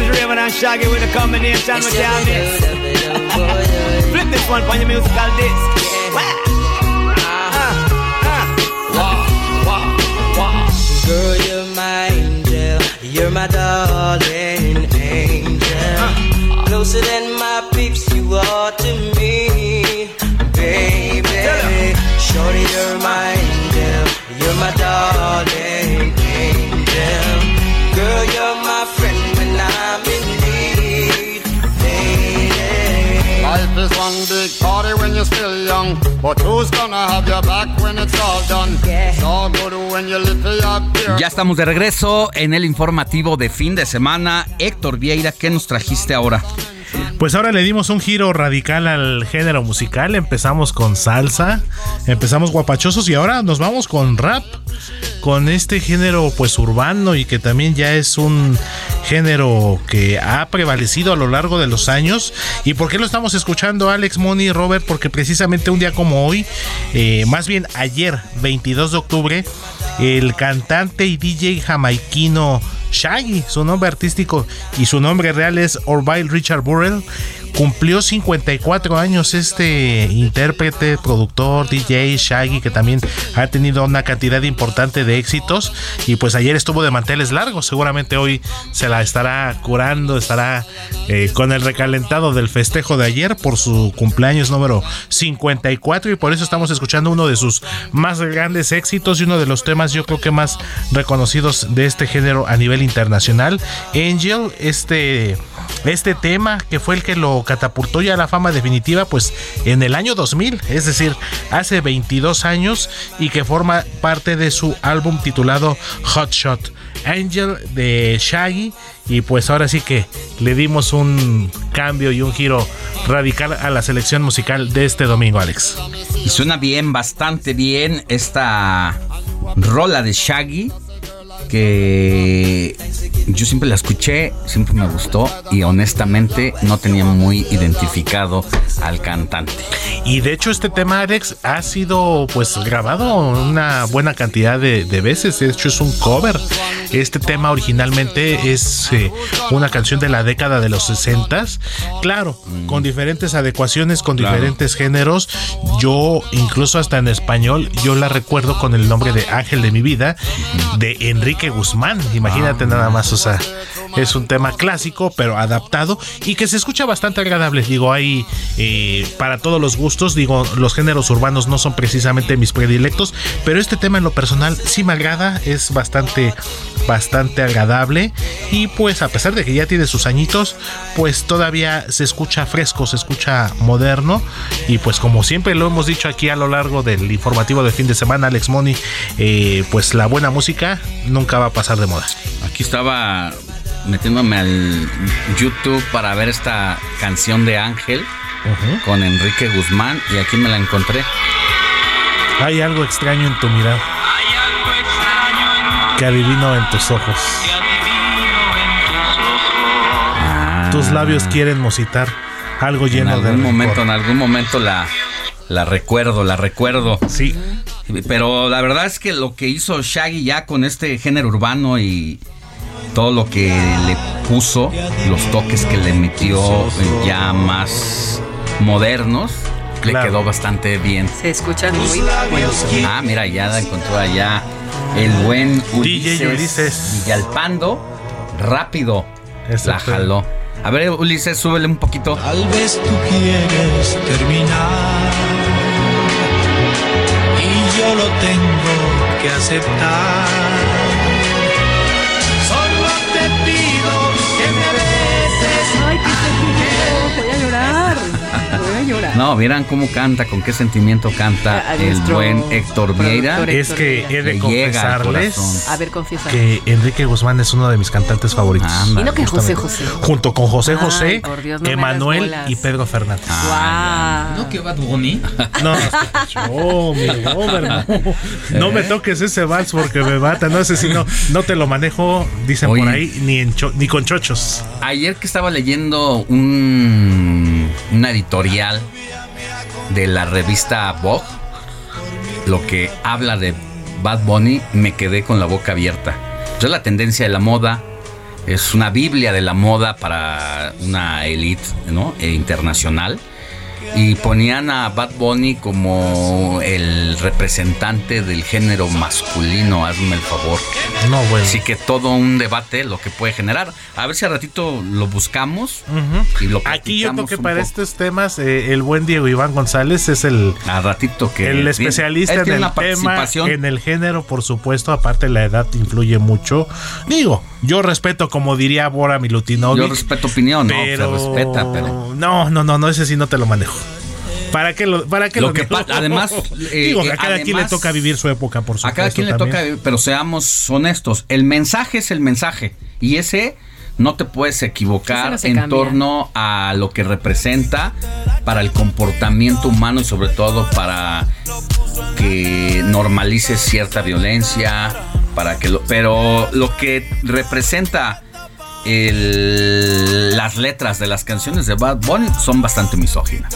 Is Raven and Shaggy with a combination with y'all mix. Flip this one for your musical disc. Girl, you're my angel. You're my darling angel. Closer than my peeps, you are to me, baby. Shorty, you're my you're still young. But who's gonna have your back when it's all done? It's all good when you live up here. Ya estamos de regreso en el informativo de fin de semana. Héctor Vieira, ¿qué nos trajiste ahora? Pues ahora le dimos un giro radical al género musical. Empezamos con salsa, empezamos guapachosos y ahora nos vamos con rap, con este género pues urbano y que también ya es un género que ha prevalecido a lo largo de los años. ¿Y por qué lo estamos escuchando Alex, Moni y Robert? Porque precisamente un día como hoy, eh, más bien ayer, 22 de octubre, el cantante y DJ jamaiquino Shaggy, su nombre artístico y su nombre real es Orville Richard Burrell, Cumplió 54 años este intérprete, productor, DJ Shaggy, que también ha tenido una cantidad importante de éxitos. Y pues ayer estuvo de manteles largos. Seguramente hoy se la estará curando, estará eh, con el recalentado del festejo de ayer por su cumpleaños número 54. Y por eso estamos escuchando uno de sus más grandes éxitos y uno de los temas, yo creo que más reconocidos de este género a nivel internacional. Angel, este, este tema que fue el que lo lo catapultó ya a la fama definitiva pues en el año 2000, es decir, hace 22 años y que forma parte de su álbum titulado Hot Shot. Angel de Shaggy y pues ahora sí que le dimos un cambio y un giro radical a la selección musical de este domingo, Alex. Y suena bien, bastante bien esta rola de Shaggy que yo siempre la escuché, siempre me gustó y honestamente no tenía muy identificado al cantante. Y de hecho este tema, Alex, ha sido pues grabado una buena cantidad de, veces. De hecho es un cover. Este tema originalmente es eh, una canción de la década de los 60. Claro, mm. con diferentes adecuaciones, con diferentes géneros. Yo incluso hasta en español, yo la recuerdo con el nombre de Ángel de mi vida, de Enrique Guzmán. Imagínate nada más, o sea, es un tema clásico, pero adaptado y que se escucha bastante agradable. Digo, hay eh, para todos los gustos, digo, los géneros urbanos no son precisamente mis predilectos, pero este tema en lo personal sí me agrada, es bastante, bastante agradable y pues a pesar de que ya tiene sus añitos, pues todavía se escucha fresco, se escucha moderno y pues como siempre lo hemos dicho aquí a lo largo del informativo de fin de semana, Alex Money, eh, pues la buena música nunca va a pasar de moda. Aquí estaba metiéndome al YouTube para ver esta canción de Ángel con Enrique Guzmán y aquí me la encontré. Hay algo extraño en tu mirada. Que adivino en tus ojos. Ah. Tus labios quieren mositar algo lleno en algún momento, en algún momento la, la recuerdo, la recuerdo. Sí. Pero la verdad es que lo que hizo Shaggy ya con este género urbano y todo lo que le puso, los toques que le metió ya más modernos, le quedó bastante bien. Se escuchan muy buenos. Ah, mira, ya la encontró allá el buen Ulises, Ulises. Villalpando. Rápido la jaló. A ver, Ulises, súbele un poquito. Tal vez tú quieres terminar tengo que aceptar. No, vieran cómo canta, con qué sentimiento canta el buen Héctor Vieira. Es que he de confesarles a ver, que Enrique Guzmán es uno de mis cantantes favoritos. y no que José José. Junto con José José, Emanuel y Pedro Fernández. ¿No que Bad Bunny? No, oh, no me toques ese vals porque me mata. No sé si no, no te lo manejo, dicen por ahí, ni, ni con chochos. Ayer que estaba leyendo un, una editorial de la revista Vogue, lo que habla de Bad Bunny, me quedé con la boca abierta. Es la tendencia de la moda, es una biblia de la moda para una élite ¿no? E internacional y ponían a Bad Bunny como el representante del género masculino, hazme el favor. No, bueno. Así que todo un debate lo que puede generar. A ver si al ratito lo buscamos y lo Aquí yo creo que para estos temas eh, el buen Diego Iván González es el al ratito que el especialista en el tema, en el género, por supuesto, aparte la edad influye mucho. Digo, yo respeto como diría Bora Milutinovic. Yo respeto opinión, pero... no, se respeta, pero no, no, no, no, ese sí no te lo manejo. ¿Para qué lo, para qué lo, que además eh, a cada quien le toca vivir su época, por supuesto. A cada quien le toca, pero seamos honestos, el mensaje es el mensaje y ese no te puedes equivocar en torno a lo que representa para el comportamiento humano y sobre todo para que normalices cierta violencia, para que lo, pero lo que representa las letras de las canciones de Bad Bunny son bastante misóginas.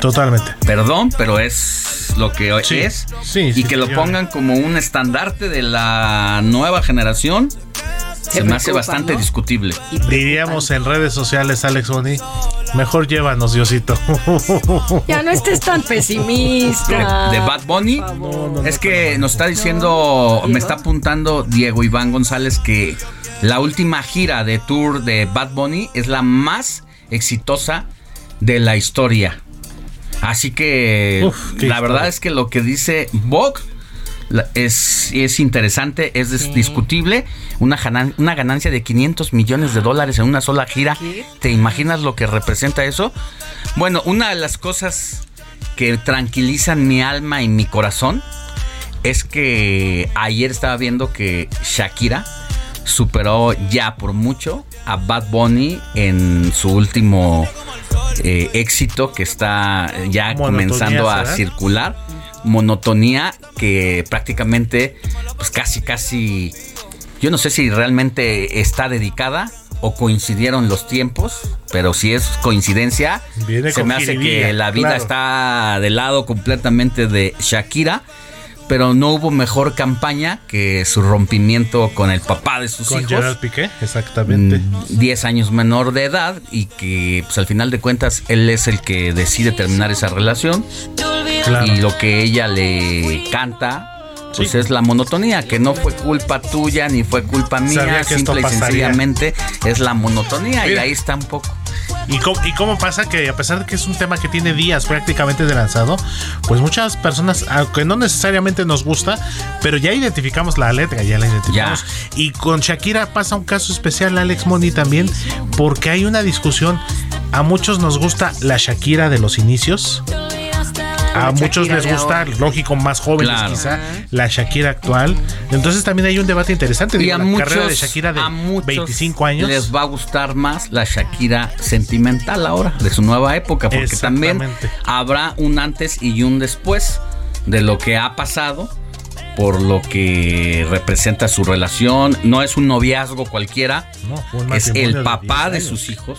Totalmente. Perdón, pero es lo que es. y que lo pongan como un estandarte de la nueva generación. Se, me hace bastante discutible. Diríamos en redes sociales, Alex Boni, mejor llévanos, Diosito. Ya no estés tan pesimista. De, Bad Bunny, es que nos está diciendo, me está apuntando Diego Iván González que la última gira de tour de Bad Bunny es la más exitosa de la historia. Así que la verdad es que lo que dice Vogue es, es interesante, es discutible. Una, una ganancia de 500 millones de dólares en una sola gira. ¿Te imaginas lo que representa eso? Bueno, una de las cosas que tranquilizan mi alma y mi corazón es que ayer estaba viendo que Shakira superó ya por mucho a Bad Bunny en su último eh, éxito que está ya comenzando a circular. Monotonía que prácticamente, pues casi, casi, yo no sé si realmente está dedicada o coincidieron los tiempos, pero si es coincidencia, se me hace que la vida está del lado completamente de Shakira pero no hubo mejor campaña que su rompimiento con el papá de sus hijos. Con Gerard Piqué, exactamente. 10 mm, años menor de edad y que pues al final de cuentas él es el que decide terminar esa relación. Y lo que ella le canta pues es la monotonía, que no fue culpa tuya ni fue culpa mía, simple y sencillamente es la monotonía y ahí está un poco. ¿Y cómo, pasa que a pesar de que es un tema que tiene días prácticamente de lanzado, pues muchas personas, aunque no necesariamente nos gusta, pero ya identificamos la letra, ya la identificamos. Y con Shakira pasa un caso especial, Alex Money también, porque hay una discusión. A muchos nos gusta la Shakira de los inicios a muchos les gusta, lógico, más jóvenes quizá, la Shakira actual. Entonces también hay un debate interesante. Y a la carrera de Shakira de 25 años. Les va a gustar más la Shakira sentimental ahora, de su nueva época, porque también habrá un antes y un después de lo que ha pasado por lo que representa su relación. No es un noviazgo cualquiera, es el papá de sus hijos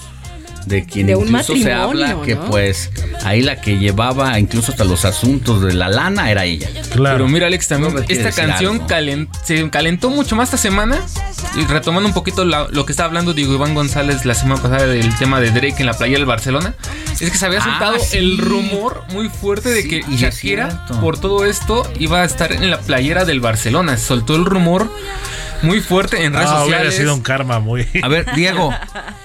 de quien incluso se habla que pues ahí la que llevaba incluso hasta los asuntos de la lana era ella. Claro. Pero mira Alex, también esta canción se calentó mucho más esta semana y retomando un poquito lo que estaba hablando Diego Iván González la semana pasada del tema de Drake en la playa del Barcelona, es que se había ah, soltado el rumor muy fuerte de que Shakira por todo esto iba a estar en la playera del Barcelona. Se soltó el rumor muy fuerte en redes sociales. Hubiera sido un karma muy. A ver, Diego,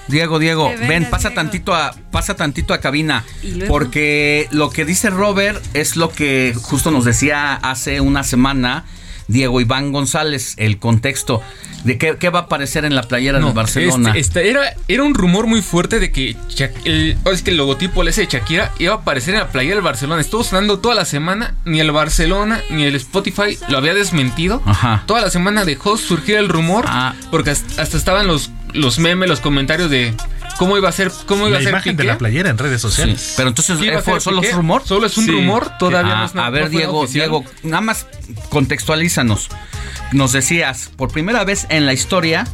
Diego, Diego, ven, pasa tantito a, pasa tantito a cabina, porque lo que dice Robert es lo que justo nos decía hace una semana Diego Iván González, el contexto de qué, va a aparecer en la playera de Barcelona. Este, este, era, era un rumor muy fuerte de que el, es que el logotipo ese de Shakira iba a aparecer en la playera del Barcelona. Estuvo sonando toda la semana, ni el Barcelona ni el Spotify lo había desmentido. Ajá. Toda la semana dejó surgir el rumor, ah. porque hasta, estaban los, los memes, los comentarios de cómo iba a ser cómo iba la a ser imagen de la playera en redes sociales. Pero entonces fue solo es rumor. Solo es un rumor, todavía no es nada. A ver, Diego, Diego, nada más contextualízanos. Nos decías, por primera vez en la historia,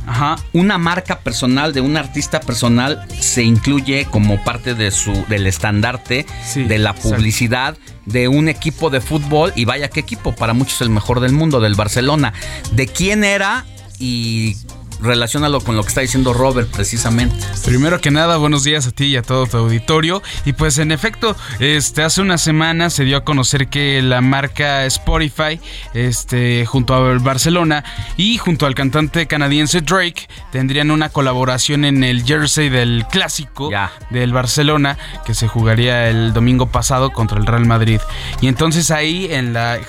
una marca personal de un artista personal se incluye como parte de su del estandarte de la publicidad de un equipo de fútbol y vaya qué equipo, para muchos el mejor del mundo, del Barcelona. ¿De quién era y relacionalo con lo que está diciendo Robert precisamente. Primero que nada, buenos días a ti y a todo tu auditorio. Y pues en efecto, este hace una semana se dio a conocer que la marca Spotify, este, junto a Barcelona y junto al cantante canadiense Drake, tendrían una colaboración en el jersey del clásico del Barcelona que se jugaría el domingo pasado contra el Real Madrid. Y entonces ahí en la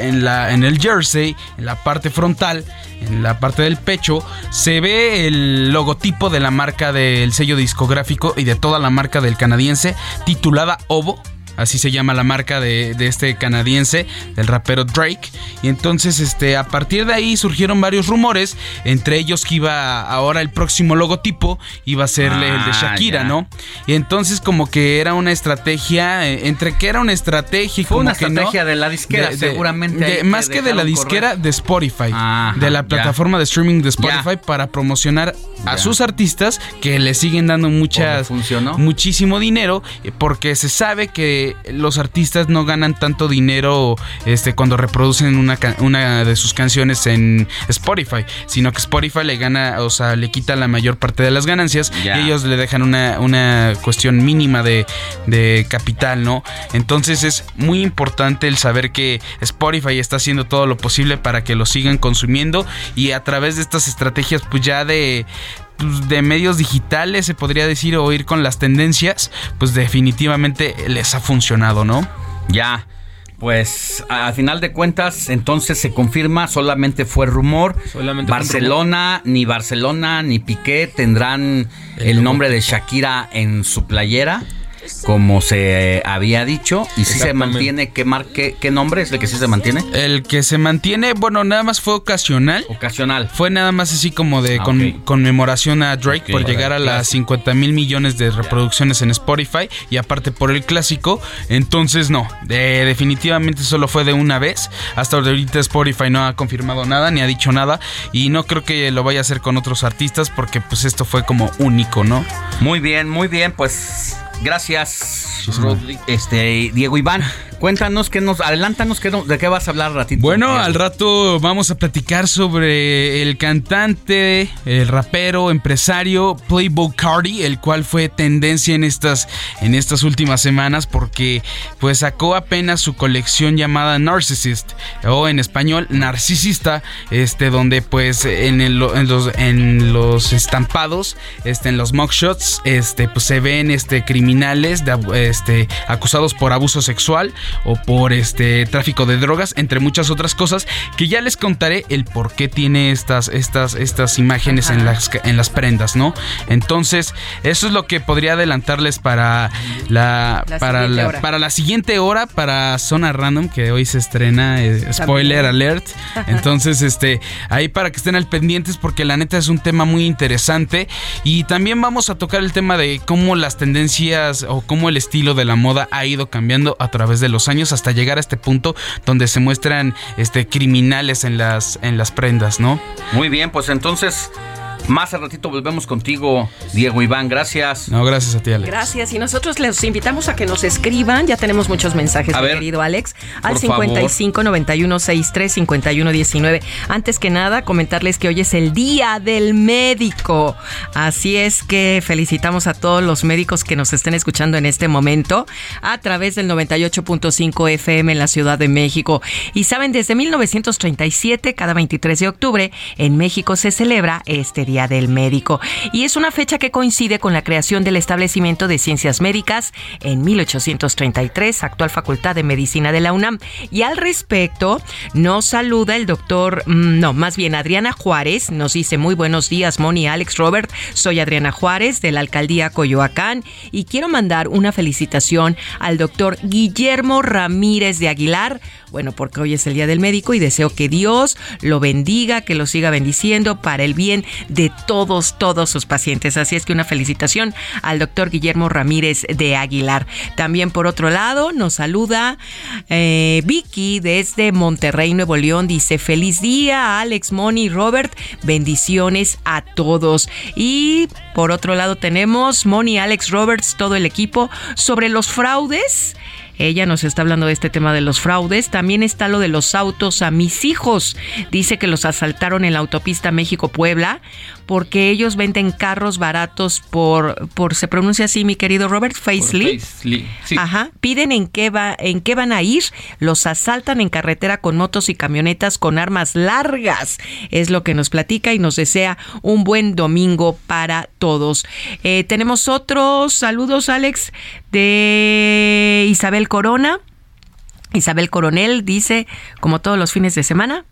en la en el jersey, en la parte frontal, en la parte del pecho, se ve el logotipo de la marca del sello discográfico y de toda la marca del canadiense titulada Ovo así se llama la marca de, este canadiense, del rapero Drake. Y entonces, este, a partir de ahí surgieron varios rumores, entre ellos que iba ahora el próximo logotipo iba a ser el de ah, Shakira, ¿no? Y entonces como que era una estrategia, eh, entre que era una estrategia y Fue una estrategia de la disquera, seguramente. más que de la disquera, de Spotify, de la plataforma de streaming de Spotify para promocionar a sus artistas que le siguen dando muchas, muchísimo dinero, eh, porque se sabe que los artistas no ganan tanto dinero este, cuando reproducen una, una de sus canciones en Spotify, sino que Spotify le gana, o sea, le quita la mayor parte de las ganancias y ellos le dejan una, una cuestión mínima de, de capital, ¿no? Entonces es muy importante el saber que Spotify está haciendo todo lo posible para que lo sigan consumiendo y a través de estas estrategias pues ya de de medios digitales, se podría decir, o ir con las tendencias, pues definitivamente les ha funcionado, ¿no? Ya. pues a final de cuentas, entonces se confirma, solamente fue rumor. Barcelona, ni Barcelona, ni Piqué tendrán el nombre de Shakira en su playera como se había dicho. Y si se mantiene, ¿qué, marque, ¿qué nombre es el que sí se mantiene? El que se mantiene, bueno, nada más fue ocasional. Ocasional. Fue nada más así como de ah, conmemoración a Drake por llegar a las 50 mil millones de reproducciones en Spotify y aparte por el clásico. Entonces, no, definitivamente solo fue de una vez. Hasta ahorita Spotify no ha confirmado nada ni ha dicho nada. Y no creo que lo vaya a hacer con otros artistas porque pues esto fue como único, ¿no? Muy bien, muy bien, pues Gracias, este, Diego Iván. Cuéntanos, que nos, adelántanos que de qué vas a hablar ratito. Bueno, al rato vamos a platicar sobre el cantante, el rapero, empresario Playboy Cardi, el cual fue tendencia en estas, en estas últimas semanas porque pues sacó apenas su colección llamada Narcissist o en español Narcisista, este donde pues en, en, los, en los estampados, este en los mugshots, este pues se ven este criminales este acusados por abuso sexual o por este tráfico de drogas, entre muchas otras cosas que ya les contaré el por qué tiene estas, estas, estas imágenes en las, en las prendas, ¿no? Entonces, eso es lo que podría adelantarles para la, para, la para la siguiente hora, para Zona Random, que hoy se estrena, eh, spoiler alert. Entonces, este, ahí para que estén al pendientes, porque la neta es un tema muy interesante. Y también vamos a tocar el tema de cómo las tendencias o cómo el estilo de la moda ha ido cambiando a través de los años hasta llegar a este punto donde se muestran este, criminales en las, en las prendas, ¿no? Muy bien, pues entonces más al ratito volvemos contigo, Diego Iván. Gracias. No, gracias a ti, Alex. Gracias. Y nosotros les invitamos a que nos escriban. Ya tenemos muchos mensajes, mi querido Alex. Al 55 91 63 51 19. Antes que nada, comentarles que hoy es el Día del Médico. Así es que felicitamos a todos los médicos que nos estén escuchando en este momento a través del 98.5 FM en la Ciudad de México. Y saben, desde 1937, cada 23 de octubre, en México se celebra este día del Médico. Y es una fecha que coincide con la creación del establecimiento de ciencias médicas en 1833, actual Facultad de Medicina de la UNAM. Y al respecto nos saluda el doctor, mm, no, más bien Adriana Juárez, nos dice muy buenos días Moni, Alex, Robert, soy Adriana Juárez de la alcaldía Coyoacán. Y quiero mandar una felicitación al doctor Guillermo Ramírez de Aguilar, bueno, porque hoy es el Día del Médico y deseo que Dios lo bendiga, que lo siga bendiciendo para el bien de todos, todos sus pacientes. Así es que una felicitación al doctor Guillermo Ramírez de Aguilar. También por otro lado nos saluda eh, Vicky desde Monterrey, Nuevo León. Dice feliz día Alex, Moni, Robert. Bendiciones a todos. Y por otro lado tenemos Moni, Alex, Roberts, todo el equipo sobre los fraudes. Ella nos está hablando de este tema de los fraudes. También está lo de los autos a mis hijos. Dice que los asaltaron en la autopista México-Puebla porque ellos venden carros baratos por, por se pronuncia así mi querido Robert, Facely. Ajá. Piden en qué, va, en qué van a ir. Los asaltan en carretera con motos y camionetas con armas largas. Es lo que nos platica y nos desea un buen domingo para todos. Eh, tenemos otros saludos, Alex, de Isabel Corona. Isabel Coronel dice, como todos los fines de semana,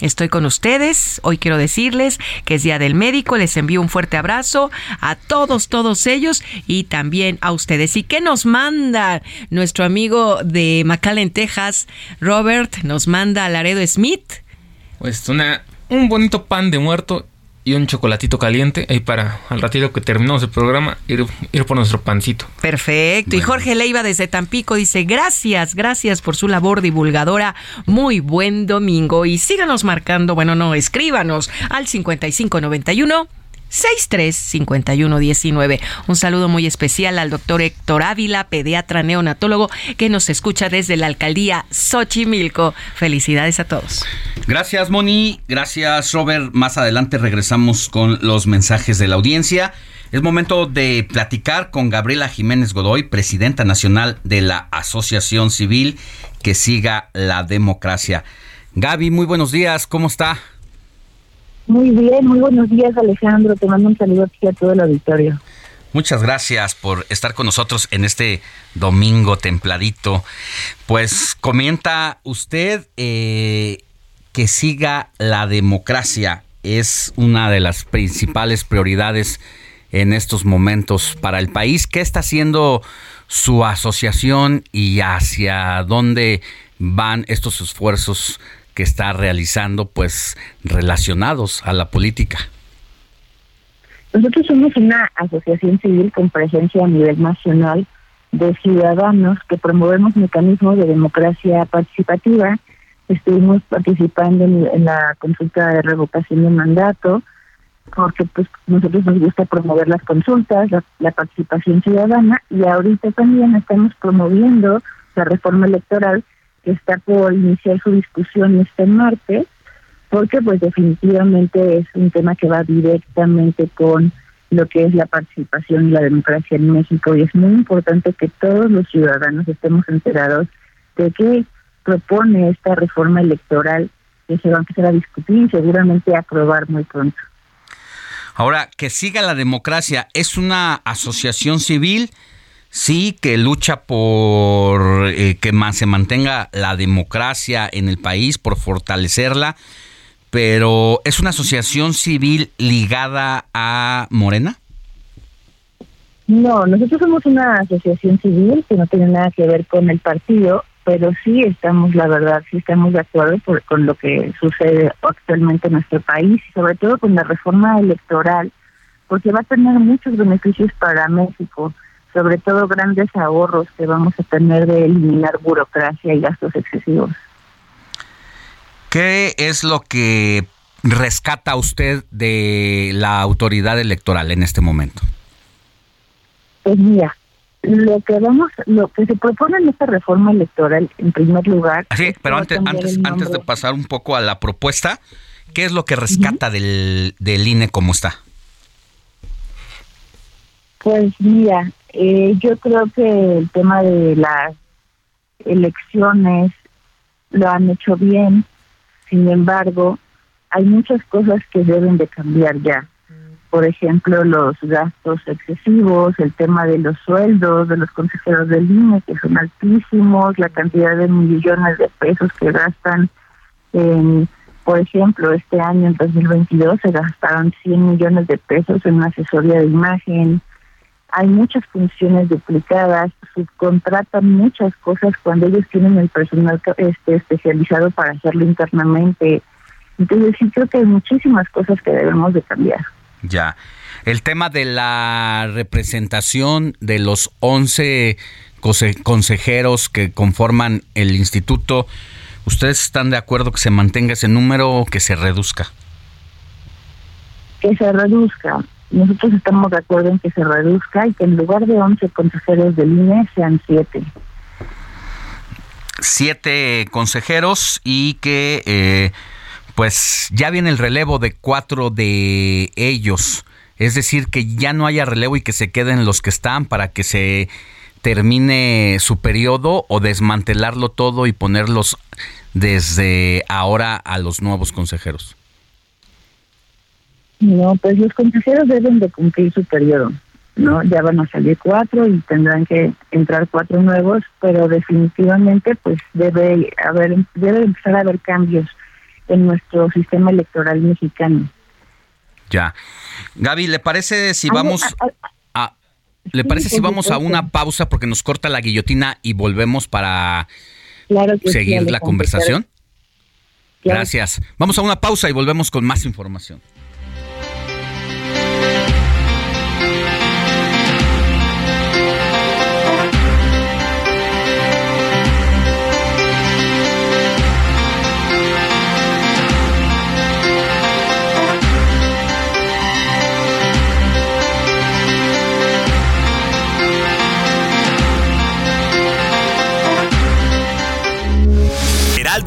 Estoy con ustedes. Hoy quiero decirles que es Día del Médico. Les envío un fuerte abrazo a todos, todos ellos y también a ustedes. ¿Y qué nos manda nuestro amigo de McAllen, Texas, Robert? Nos manda Laredo Smith. Pues una, un bonito pan de muerto y un chocolatito caliente ahí para al ratito que terminamos el programa ir, ir por nuestro pancito. Perfecto. Y Jorge Leiva desde Tampico dice, gracias, gracias por su labor divulgadora. Muy buen domingo y síganos marcando, bueno, no, escríbanos al 5591. 635119. Un saludo muy especial al doctor Héctor Ávila, pediatra neonatólogo, que nos escucha desde la alcaldía Xochimilco. Felicidades a todos. Gracias, Moni. Gracias, Robert. Más adelante regresamos con los mensajes de la audiencia. Es momento de platicar con Gabriela Jiménez Godoy, presidenta nacional de la Asociación Civil que siga la democracia. Gaby, muy buenos días. ¿Cómo está? Muy bien, muy buenos días Alejandro, te mando un saludo aquí a todo el auditorio. Muchas gracias por estar con nosotros en este domingo templadito. Pues comenta usted eh, que siga la democracia. Es una de las principales prioridades en estos momentos para el país. ¿Qué está haciendo su asociación y hacia dónde van estos esfuerzos está realizando pues relacionados a la política? Nosotros somos una asociación civil con presencia a nivel nacional de ciudadanos que promovemos mecanismos de democracia participativa. Estuvimos participando en, la consulta de revocación de mandato, porque pues nosotros nos gusta promover las consultas, la participación ciudadana, y ahorita también estamos promoviendo la reforma electoral que está por iniciar su discusión este martes porque pues definitivamente es un tema que va directamente con lo que es la participación y la democracia en México y es muy importante que todos los ciudadanos estemos enterados de qué propone esta reforma electoral que se va a empezar a discutir y seguramente a aprobar muy pronto. Ahora, que siga la democracia, ¿es una asociación civil? Sí, que lucha por eh, que más se mantenga la democracia en el país, por fortalecerla pero ¿es una asociación civil ligada a Morena? No, nosotros somos una asociación civil que no tiene nada que ver con el partido, pero sí estamos, la verdad, sí estamos de acuerdo con lo que sucede actualmente en nuestro país sobre todo con la reforma electoral, porque va a tener muchos beneficios para México, sobre todo grandes ahorros que vamos a tener de eliminar burocracia y gastos excesivos. ¿Qué es lo que rescata usted de la autoridad electoral en este momento? Pues mira, lo que vamos, lo que se propone en esta reforma electoral, en primer lugar. Sí, pero antes, antes, antes de pasar un poco a la propuesta, ¿qué es lo que rescata del, del INE como está? Pues mira, eh, yo creo que el tema de las elecciones lo han hecho bien. Sin embargo, hay muchas cosas que deben de cambiar ya. Por ejemplo, los gastos excesivos, el tema de los sueldos de los consejeros del INE, que son altísimos, la cantidad de millones de pesos que gastan en, por ejemplo, este año, en 2022, se gastaron 100 millones de pesos en una asesoría de imagen, hay muchas funciones duplicadas, subcontratan muchas cosas cuando ellos tienen el personal este, especializado para hacerlo internamente. Entonces sí creo que hay muchísimas cosas que debemos de cambiar. Ya. El tema de la representación de los 11 consejeros que conforman el instituto, ¿ustedes están de acuerdo que se mantenga ese número o que se reduzca? Que se reduzca nosotros estamos de acuerdo en que se reduzca y que en lugar de 11 consejeros del INE sean 7. Siete consejeros y que eh, pues ya viene el relevo de cuatro de ellos. Es decir, que ya no haya relevo y que se queden los que están para que se termine su periodo o desmantelarlo todo y ponerlos desde ahora a los nuevos consejeros. No, pues los consejeros deben de cumplir su periodo, ¿no? Ya van a salir cuatro y tendrán que entrar cuatro nuevos, pero definitivamente pues debe haber, debe empezar a haber cambios en nuestro sistema electoral mexicano. Ya. Gaby, ¿le parece si vamos a, ¿Le parece si vamos a una pausa porque nos corta la guillotina y volvemos para seguir la conversación? Gracias. Vamos a una pausa y volvemos con más información.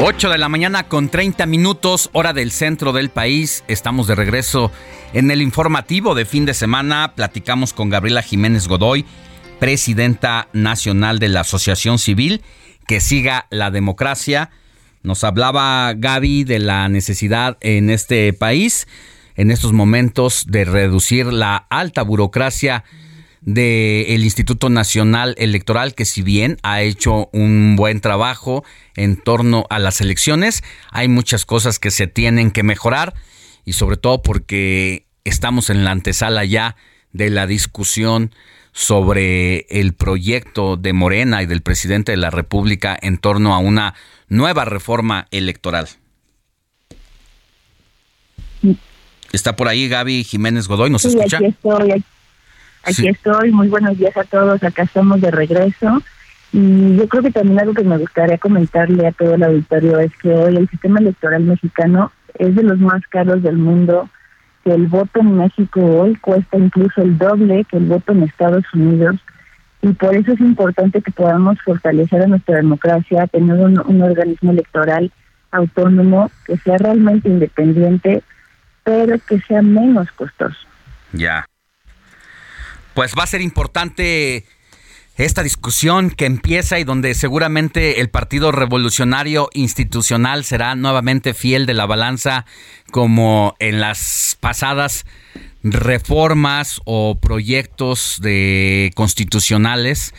8 de la mañana con 30 minutos, hora del centro del país. Estamos de regreso en el informativo de fin de semana. Platicamos con Gabriela Jiménez Godoy, presidenta nacional de la Asociación Civil, que siga la democracia. Nos hablaba Gaby de la necesidad en este país, en estos momentos, de reducir la alta burocracia del Instituto Nacional Electoral, que si bien ha hecho un buen trabajo en torno a las elecciones, hay muchas cosas que se tienen que mejorar y sobre todo porque estamos en la antesala ya de la discusión sobre el proyecto de Morena y del presidente de la República en torno a una nueva reforma electoral. Está por ahí Gaby Jiménez Godoy, ¿nos escucha? Aquí estoy, muy buenos días a todos, acá estamos de regreso. Y yo creo que también algo que me gustaría comentarle a todo el auditorio es que hoy el sistema electoral mexicano es de los más caros del mundo, que el voto en México hoy cuesta incluso el doble que el voto en Estados Unidos. Y por eso es importante que podamos fortalecer a nuestra democracia, tener un, un organismo electoral autónomo, que sea realmente independiente, pero que sea menos costoso. Ya pues va a ser importante esta discusión que empieza y donde seguramente el Partido Revolucionario Institucional será nuevamente fiel de la balanza como en las pasadas reformas o proyectos de constitucionales.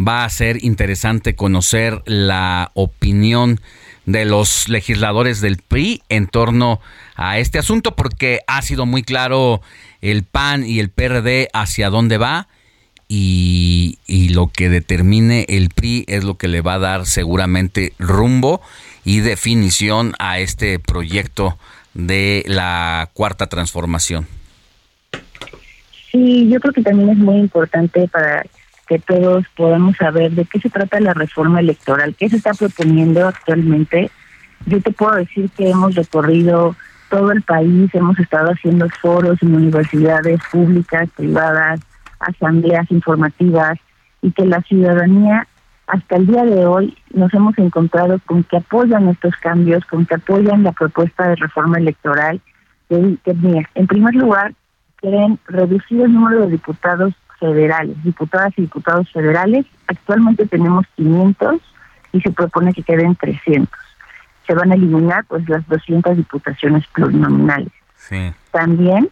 Va a ser interesante conocer la opinión de los legisladores del PRI en torno a este asunto porque ha sido muy claro el PAN y el PRD hacia dónde va y, lo que determine el PRI es lo que le va a dar seguramente rumbo y definición a este proyecto de la cuarta transformación. Sí, yo creo que también es muy importante para que todos podamos saber de qué se trata la reforma electoral, qué se está proponiendo actualmente. Yo te puedo decir que hemos recorrido todo el país hemos estado haciendo foros en universidades públicas, privadas, asambleas informativas y que la ciudadanía hasta el día de hoy nos hemos encontrado con que apoyan estos cambios, con que apoyan la propuesta de reforma electoral. Que, en primer lugar, quieren reducir el número de diputados federales, diputadas y diputados federales. Actualmente tenemos 500 y se propone que queden 300 se van a eliminar pues las 200 diputaciones plurinominales. También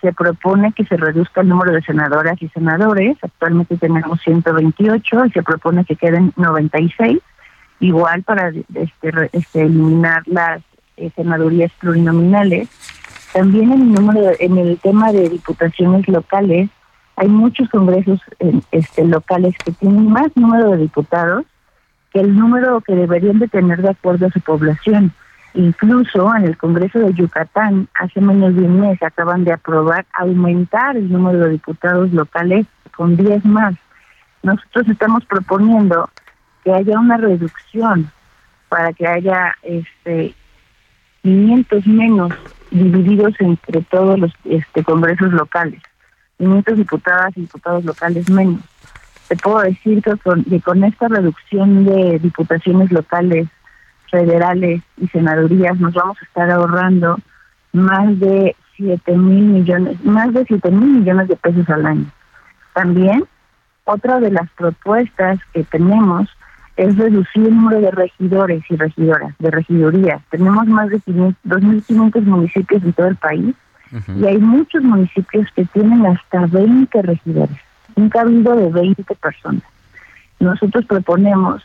se propone que se reduzca el número de senadoras y senadores. Actualmente tenemos 128 y se propone que queden 96. Igual para este, este, eliminar las eh, senadurías plurinominales. También en el número en el tema de diputaciones locales hay muchos congresos este, locales que tienen más número de diputados el número que deberían de tener de acuerdo a su población. Incluso en el Congreso de Yucatán, hace menos de un mes, acaban de aprobar aumentar el número de diputados locales con 10 más. Nosotros estamos proponiendo que haya una reducción para que haya este 500 menos divididos entre todos los este, congresos locales, 500 diputadas y diputados locales menos te puedo decir que con, con esta reducción de diputaciones locales, federales y senadurías nos vamos a estar ahorrando más de 7 mil millones, más de 7 mil millones de pesos al año. También, otra de las propuestas que tenemos es reducir el número de regidores y regidoras, de regidurías. Tenemos más de 2.500 municipios en todo el país y hay muchos municipios que tienen hasta 20 regidores un cabildo de 20 personas. Nosotros proponemos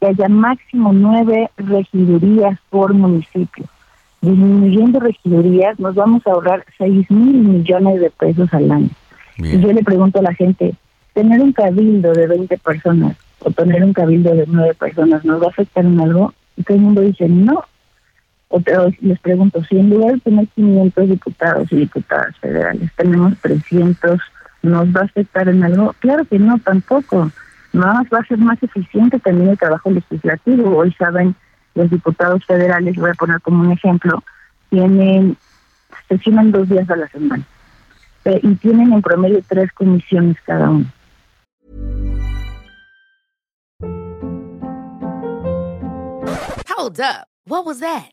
que haya máximo nueve regidurías por municipio. Disminuyendo regidurías nos vamos a ahorrar 6 mil millones de pesos al año. Y yo le pregunto a la gente, ¿tener un cabildo de 20 personas o tener un cabildo de nueve personas nos va a afectar en algo? Y todo el mundo dice, no. O les pregunto, si en lugar de tener 500 diputados y diputadas federales, tenemos 300 ¿Nos va a afectar en algo? Claro que no, tampoco. Más va a ser más eficiente también el trabajo legislativo. Hoy saben, los diputados federales, voy a poner como un ejemplo, tienen, sesionan dos días a la semana eh, y tienen en promedio tres comisiones cada uno. Hold up. What was that?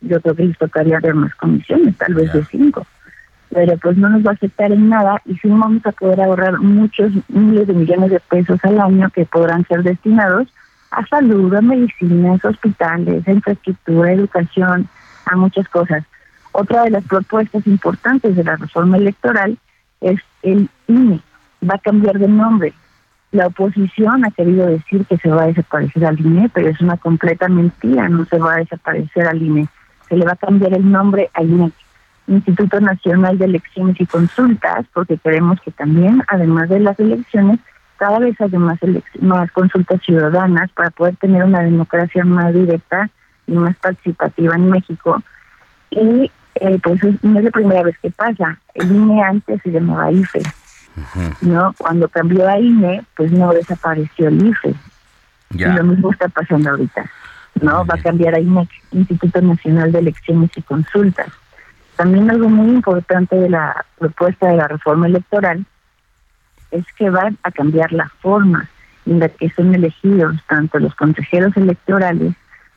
yo creo que les tocaría ver más comisiones, tal vez de cinco. Pero pues no nos va a afectar en nada y sí vamos a poder ahorrar muchos miles de millones de pesos al año que podrán ser destinados a salud, a medicinas, hospitales, a infraestructura, educación, a muchas cosas. Otra de las propuestas importantes de la reforma electoral es el INE. Va a cambiar de nombre. La oposición ha querido decir que se va a desaparecer al INE, pero es una completa mentira. No se va a desaparecer al INE. Se le va a cambiar el nombre al INE, Instituto Nacional de Elecciones y Consultas, porque queremos que también, además de las elecciones, cada vez haya más, más consultas ciudadanas para poder tener una democracia más directa y más participativa en México. Y eh, pues no es la primera vez que pasa. El INE antes se llamaba IFE, ¿no? Cuando cambió a INE, pues no desapareció el IFE. Y lo mismo está pasando ahorita, ¿no? Va a cambiar a INE, Instituto Nacional de Elecciones y Consultas. También algo muy importante de la propuesta de la reforma electoral es que van a cambiar la forma en la que son elegidos tanto los consejeros electorales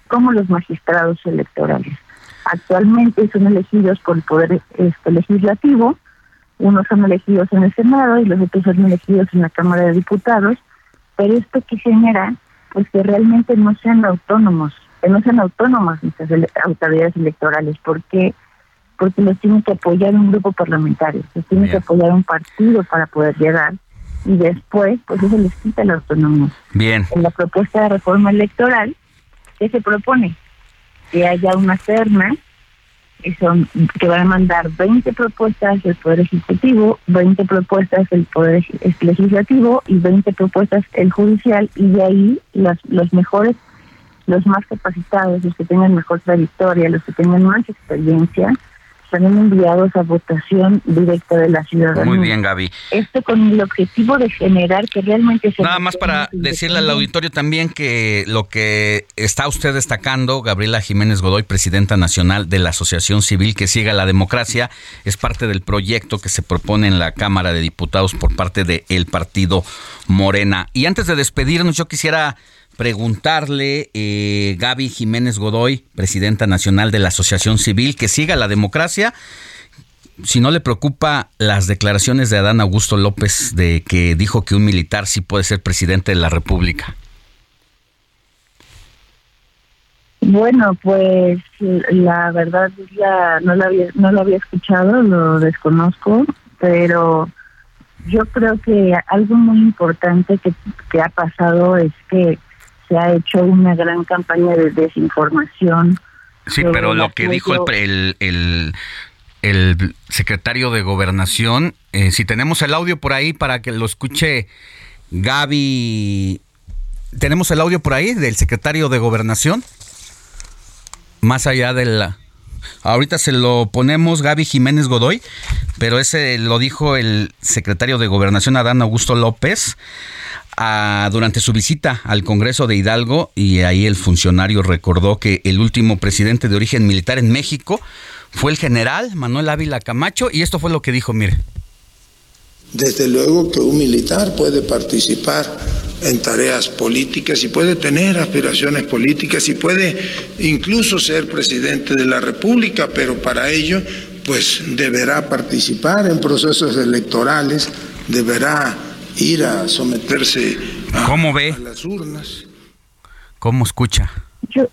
como los magistrados electorales. Actualmente son elegidos por el Poder este, Legislativo, unos son elegidos en el Senado y los otros son elegidos en la Cámara de Diputados, pero esto que genera, pues que realmente no sean autónomos, que no sean autónomas estas autoridades electorales, porque porque los tiene que apoyar un grupo parlamentario, los tiene que apoyar un partido para poder llegar y después, pues eso les quita la autonomía. Bien. En la propuesta de reforma electoral, ¿qué se propone? que haya una terna que son que van a mandar 20 propuestas del Poder Ejecutivo, 20 propuestas del Poder Legislativo y 20 propuestas el Judicial y de ahí los, los mejores, los más capacitados, los que tengan mejor trayectoria, los que tengan más experiencia, serán enviados a votación directa de la ciudadanía. Muy bien, Gaby. Esto con el objetivo de generar que realmente se... Nada más para decirle al auditorio también que lo que está usted destacando, Gabriela Jiménez Godoy, presidenta nacional de la Asociación Civil que siga la democracia, es parte del proyecto que se propone en la Cámara de Diputados por parte del partido Morena. Y antes de despedirnos, yo quisiera preguntarle, eh, Gaby Jiménez Godoy, presidenta nacional de la Asociación Civil, que siga la democracia. Si no le preocupa las declaraciones de Adán Augusto López de que dijo que un militar sí puede ser presidente de la República. Bueno, pues la verdad ya no lo había, no lo había escuchado, lo desconozco, pero yo creo que algo muy importante que, que ha pasado es que se ha hecho una gran campaña de desinformación. Sí, pero lo que dijo el, el, el, secretario de Gobernación, eh, si tenemos el audio por ahí para que lo escuche Gaby, ¿tenemos el audio por ahí del secretario de Gobernación? Más allá de la... Ahorita se lo ponemos Gaby Jiménez Godoy, pero ese lo dijo el secretario de Gobernación Adán Augusto López durante su visita al Congreso de Hidalgo y ahí el funcionario recordó que el último presidente de origen militar en México fue el general Manuel Ávila Camacho y esto fue lo que dijo, mire. Desde luego que un militar puede participar en tareas políticas y puede tener aspiraciones políticas y puede incluso ser presidente de la República, pero para ello pues deberá participar en procesos electorales, deberá ir a someterse a, ¿Cómo ve? las urnas. ¿Cómo escucha? Yo,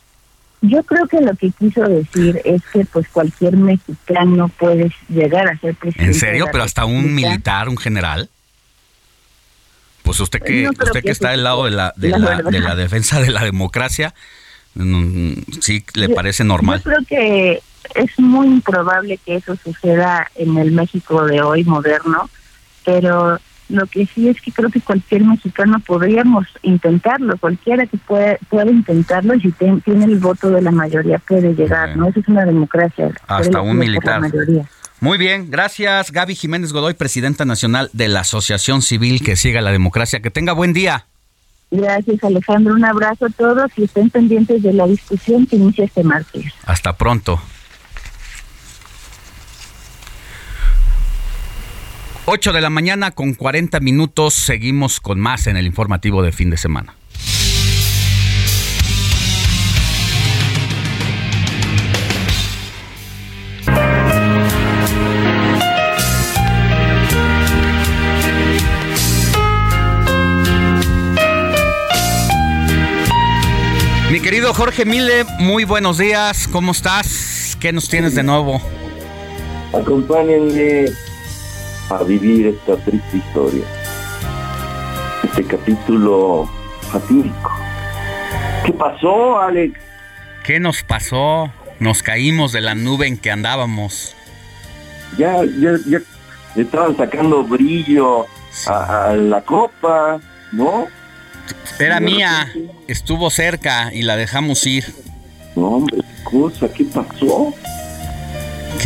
yo creo que lo que quiso decir es que pues cualquier mexicano puede llegar a ser presidente. ¿En serio? ¿Pero hasta un militar, un general? Pues usted que, usted que, está del lado de la, de la, de la defensa de la democracia, mm, sí le parece normal. Yo creo que es muy improbable que eso suceda en el México de hoy moderno, pero Lo que sí es que creo que cualquier mexicano podríamos intentarlo, cualquiera que puede, puede intentarlo y si tiene el voto de la mayoría puede llegar, ¿no? Eso es una democracia. Hasta un militar. Muy bien, gracias Gaby Jiménez Godoy, presidenta nacional de la Asociación Civil que siga la democracia. Que tenga buen día. Gracias Alejandro, un abrazo a todos y estén pendientes de la discusión que inicia este martes. Hasta pronto. 8 de la mañana con 40 minutos, seguimos con más en el informativo de fin de semana. Mi querido Jorge Mille, muy buenos días, ¿cómo estás? ¿Qué nos tienes de nuevo? Acompáñenme a vivir esta triste historia, este capítulo fatídico. ¿Qué pasó, Alex? ¿Qué nos pasó? Nos caímos de la nube en que andábamos. Ya, ya, ya estaban sacando brillo a, la copa, ¿no? Era mía, estuvo cerca y la dejamos ir. No, hombre, cosa, ¿qué pasó?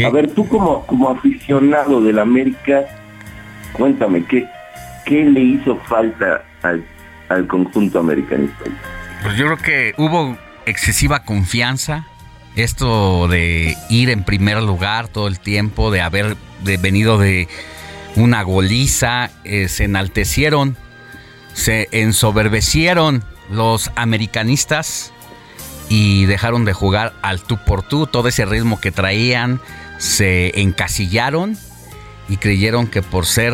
A ver, tú como, como aficionado del América, cuéntame, ¿qué, qué le hizo falta al, al conjunto americanista? Pues yo creo que hubo excesiva confianza, esto de ir en primer lugar todo el tiempo, de haber venido de una goliza, eh, se enaltecieron, se ensoberbecieron los americanistas y dejaron de jugar al tú por tú, todo ese ritmo que traían, se encasillaron y creyeron que por ser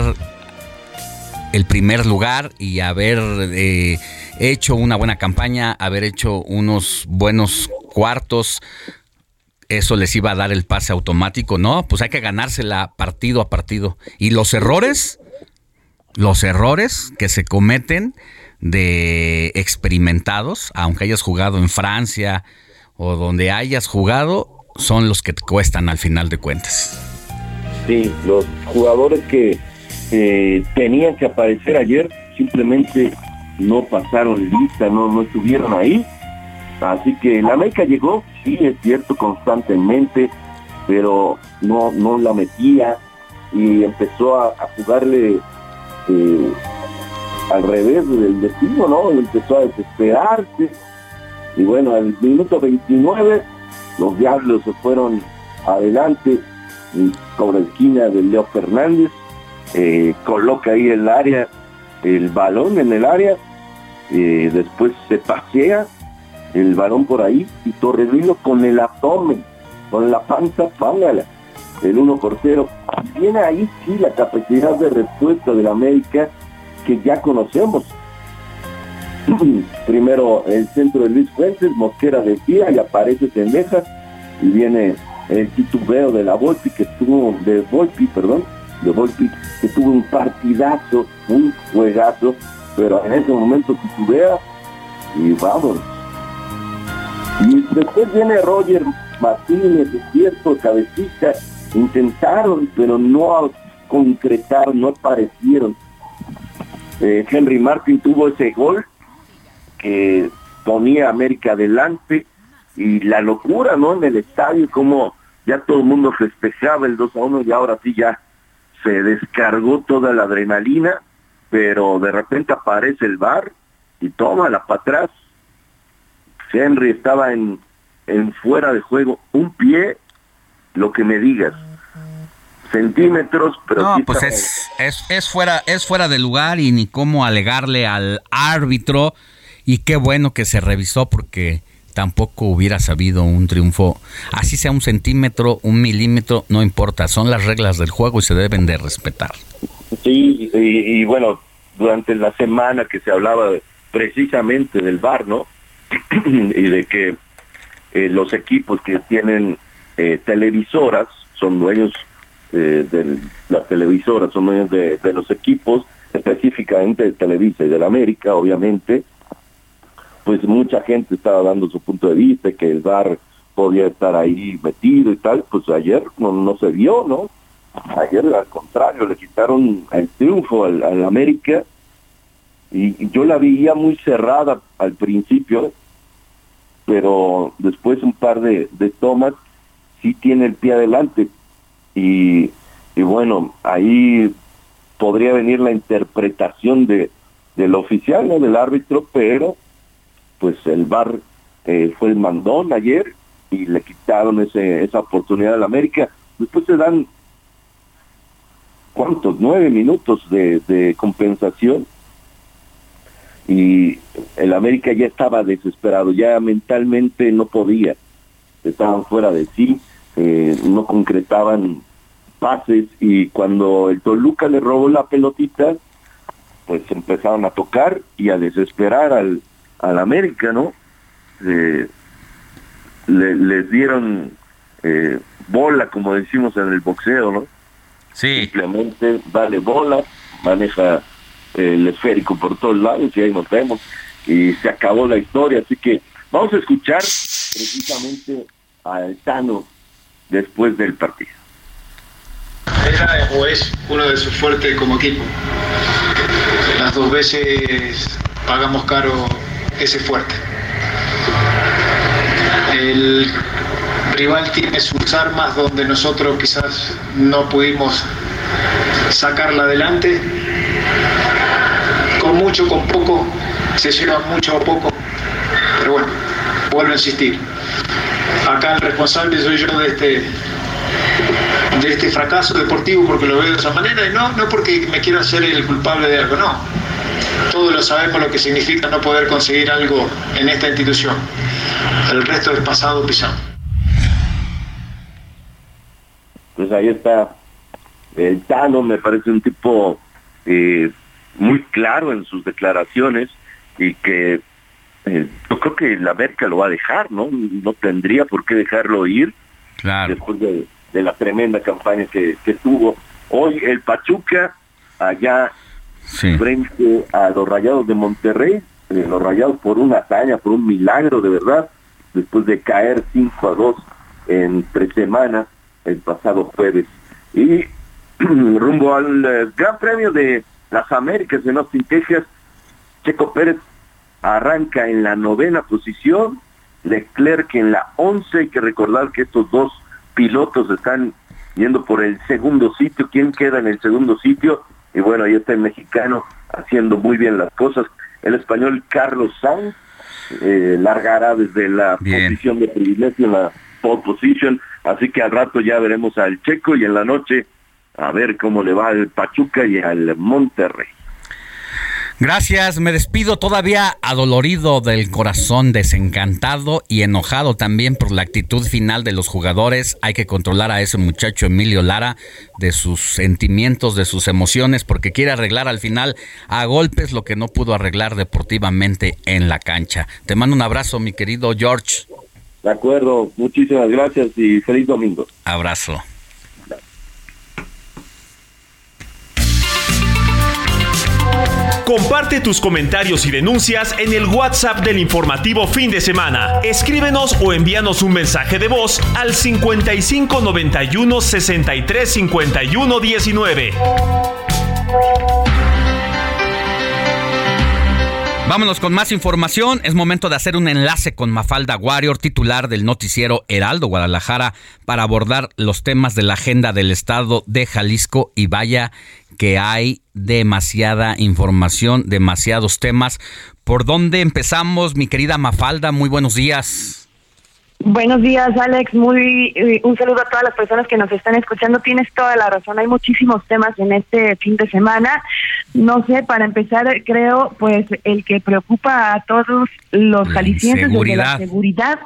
el primer lugar y haber eh, hecho una buena campaña, haber hecho unos buenos cuartos, eso les iba a dar el pase automático. No, pues hay que ganársela partido a partido. Y los errores, los errores que se cometen de experimentados, aunque hayas jugado en Francia o donde hayas jugado, son los que te cuestan al final de cuentas. Sí, los jugadores que eh, tenían que aparecer ayer simplemente no pasaron lista, no, no estuvieron ahí. Así que la América llegó, sí, es cierto, constantemente, pero no, no la metía y empezó a, jugarle eh, al revés del destino, ¿no? Empezó a desesperarse. Y bueno, al minuto 29 los Diablos se fueron adelante sobre esquina de Leo Fernández, eh, coloca ahí el área, el balón en el área, eh, después se pasea el balón por ahí y Torrevino con el abdomen, con la panza, pángala, el 1 por 0. Tiene ahí sí la capacidad de respuesta de la América que ya conocemos. Primero el centro de Luis Fuentes, Mosquera de tía y aparece Tendejas y viene el titubeo de la Volpi que tuvo, de Volpi, perdón, de Volpi, que tuvo un partidazo, un juegazo, pero en ese momento titubea y vamos. Y después viene Roger Martínez, cierto, cabecita, intentaron, pero no concretaron, no aparecieron. Eh, Henry Martin tuvo ese gol que ponía a América adelante y la locura, ¿no? En el estadio, como ya todo el mundo festejaba el 2 a 1 y ahora sí ya se descargó toda la adrenalina, pero de repente aparece el bar y tómala para atrás. Henry estaba en, en fuera de juego, un pie, lo que me digas. Centímetros, pero no, pues es, es, es, fuera, es fuera de lugar y ni cómo alegarle al árbitro. Y qué bueno que se revisó porque tampoco hubiera sabido un triunfo, así sea un centímetro, un milímetro, no importa, son las reglas del juego y se deben de respetar. Sí, y, bueno, durante la semana que se hablaba precisamente del VAR, ¿no? y de que eh, los equipos que tienen eh, televisoras son dueños eh, de las televisoras, son dueños de, de los equipos, específicamente de Televisa y de la América, obviamente, pues mucha gente estaba dando su punto de vista, que el bar podía estar ahí metido y tal, pues ayer no, no se vio, ¿no? ayer al contrario, le quitaron el triunfo al, América y, yo la veía muy cerrada al principio, pero después un par de, de tomas sí tiene el pie adelante y, y bueno, ahí podría venir la interpretación de del oficial, ¿no? del árbitro, pero pues el VAR eh, fue el mandón ayer y le quitaron ese, esa oportunidad al América. Después se dan ¿cuántos? Nueve minutos de, compensación. Y el América ya estaba desesperado, ya mentalmente no podía. Estaban fuera de sí, eh, no concretaban pases y cuando el Toluca le robó la pelotita, pues empezaron a tocar y a desesperar al, al América, ¿no? Eh, le, les dieron eh, bola, como decimos en el boxeo, ¿no? Sí. Simplemente dale bola, maneja el esférico por todos lados y ahí nos vemos. Y se acabó la historia. Así que vamos a escuchar precisamente a Tano después del partido. Era o es uno de sus fuertes como equipo. Las dos veces pagamos caro ese fuerte. El rival tiene sus armas donde nosotros quizás no pudimos sacarla adelante. Con mucho, con poco, se lleva mucho o poco. Pero bueno, vuelvo a insistir. Acá el responsable soy yo de este, de este fracaso deportivo porque lo veo de esa manera y no, no porque me quiera ser el culpable de algo, no. Todos lo sabemos lo que significa no poder conseguir algo en esta institución. El resto es pasado pisado. Pues ahí está el Tano, me parece un tipo eh, muy claro en sus declaraciones y que eh, yo creo que la América lo va a dejar, ¿no? No tendría por qué dejarlo ir claro. después de, la tremenda campaña que, tuvo. Hoy el Pachuca, allá frente a los Rayados de Monterrey, eh, los Rayados por una hazaña, por un milagro de verdad, después de caer 5 a 2 en tres semanas el pasado jueves. Y rumbo al eh, Gran Premio de las Américas en Austin, Texas, Checo Pérez arranca en la novena posición, Leclerc en la once, hay que recordar que estos dos pilotos están yendo por el segundo sitio, ¿quién queda en el segundo sitio? Y bueno, ahí está el mexicano haciendo muy bien las cosas, el español Carlos Sainz eh, largará desde la posición de privilegio en la pole position, así que al rato ya veremos al Checo y en la noche a ver cómo le va al Pachuca y al Monterrey. Gracias, me despido todavía adolorido del corazón, desencantado y enojado también por la actitud final de los jugadores. Hay que controlar a ese muchacho Emilio Lara de sus sentimientos, de sus emociones, porque quiere arreglar al final a golpes lo que no pudo arreglar deportivamente en la cancha. Te mando un abrazo, mi querido George. De acuerdo, muchísimas gracias y feliz domingo. Abrazo. Comparte tus comentarios y denuncias en el WhatsApp del informativo fin de semana. Escríbenos o envíanos un mensaje de voz al 55 91 63 51 19. Vámonos con más información. Es momento de hacer un enlace con Mafalda Warrior, titular del noticiero Heraldo Guadalajara, para abordar los temas de la agenda del Estado de Jalisco. Y vaya que hay demasiada información, demasiados temas. ¿Por dónde empezamos, mi querida Mafalda? Muy buenos días. Buenos días, Alex. Muy eh, un saludo a todas las personas que nos están escuchando. Tienes toda la razón. Hay muchísimos temas en este fin de semana. No sé, para empezar, creo, pues el que preocupa a todos los jaliscienses es la seguridad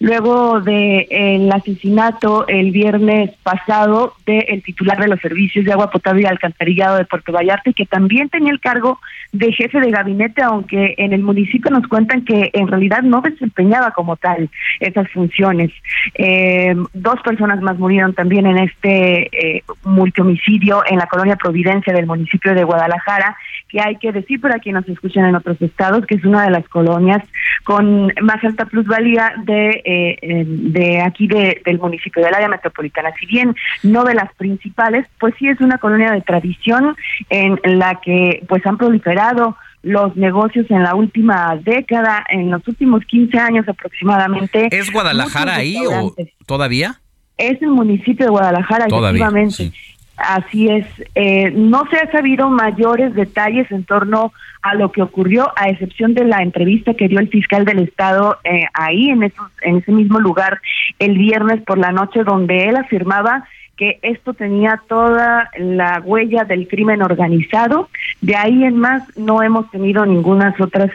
luego de el asesinato el viernes pasado del titular de los servicios de agua potable y alcantarillado de Puerto Vallarta que también tenía el cargo de jefe de gabinete, aunque en el municipio nos cuentan que en realidad no desempeñaba como tal esas funciones. Eh, dos personas más murieron también en este eh, multihomicidio en la colonia Providencia del municipio de Guadalajara, que hay que decir para quienes nos escuchan en otros estados que es una de las colonias con más alta plusvalía de eh, de aquí del municipio, del área metropolitana. Si bien no de las principales, pues sí es una colonia de tradición en la que pues han proliferado los negocios en la última década, en los últimos 15 años aproximadamente. ¿Es Guadalajara ahí o todavía? Es el municipio de Guadalajara, efectivamente. Así es. Eh, no se ha sabido mayores detalles en torno a lo que ocurrió, a excepción de la entrevista que dio el fiscal del Estado eh, ahí, en, esos, en ese mismo lugar, el viernes por la noche, donde él afirmaba que esto tenía toda la huella del crimen organizado. De ahí en más no hemos tenido ninguna otras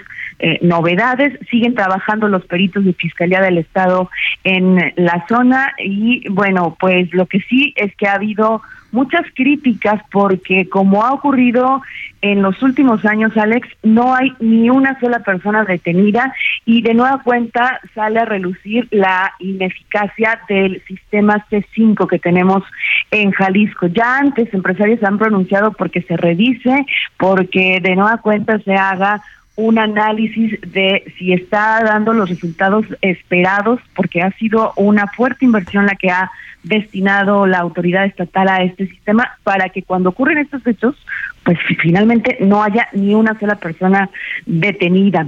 eh, novedades. Siguen trabajando los peritos de Fiscalía del Estado en la zona y bueno, pues lo que sí es que ha habido muchas críticas porque como ha ocurrido en los últimos años, Alex, no hay ni una sola persona detenida y de nueva cuenta sale a relucir la ineficacia del sistema C5 que tenemos en Jalisco. Ya antes empresarios han pronunciado porque se revise, porque de nueva cuenta se haga un análisis de si está dando los resultados esperados, porque ha sido una fuerte inversión la que ha destinado la autoridad estatal a este sistema para que cuando ocurren estos hechos, pues finalmente no haya ni una sola persona detenida.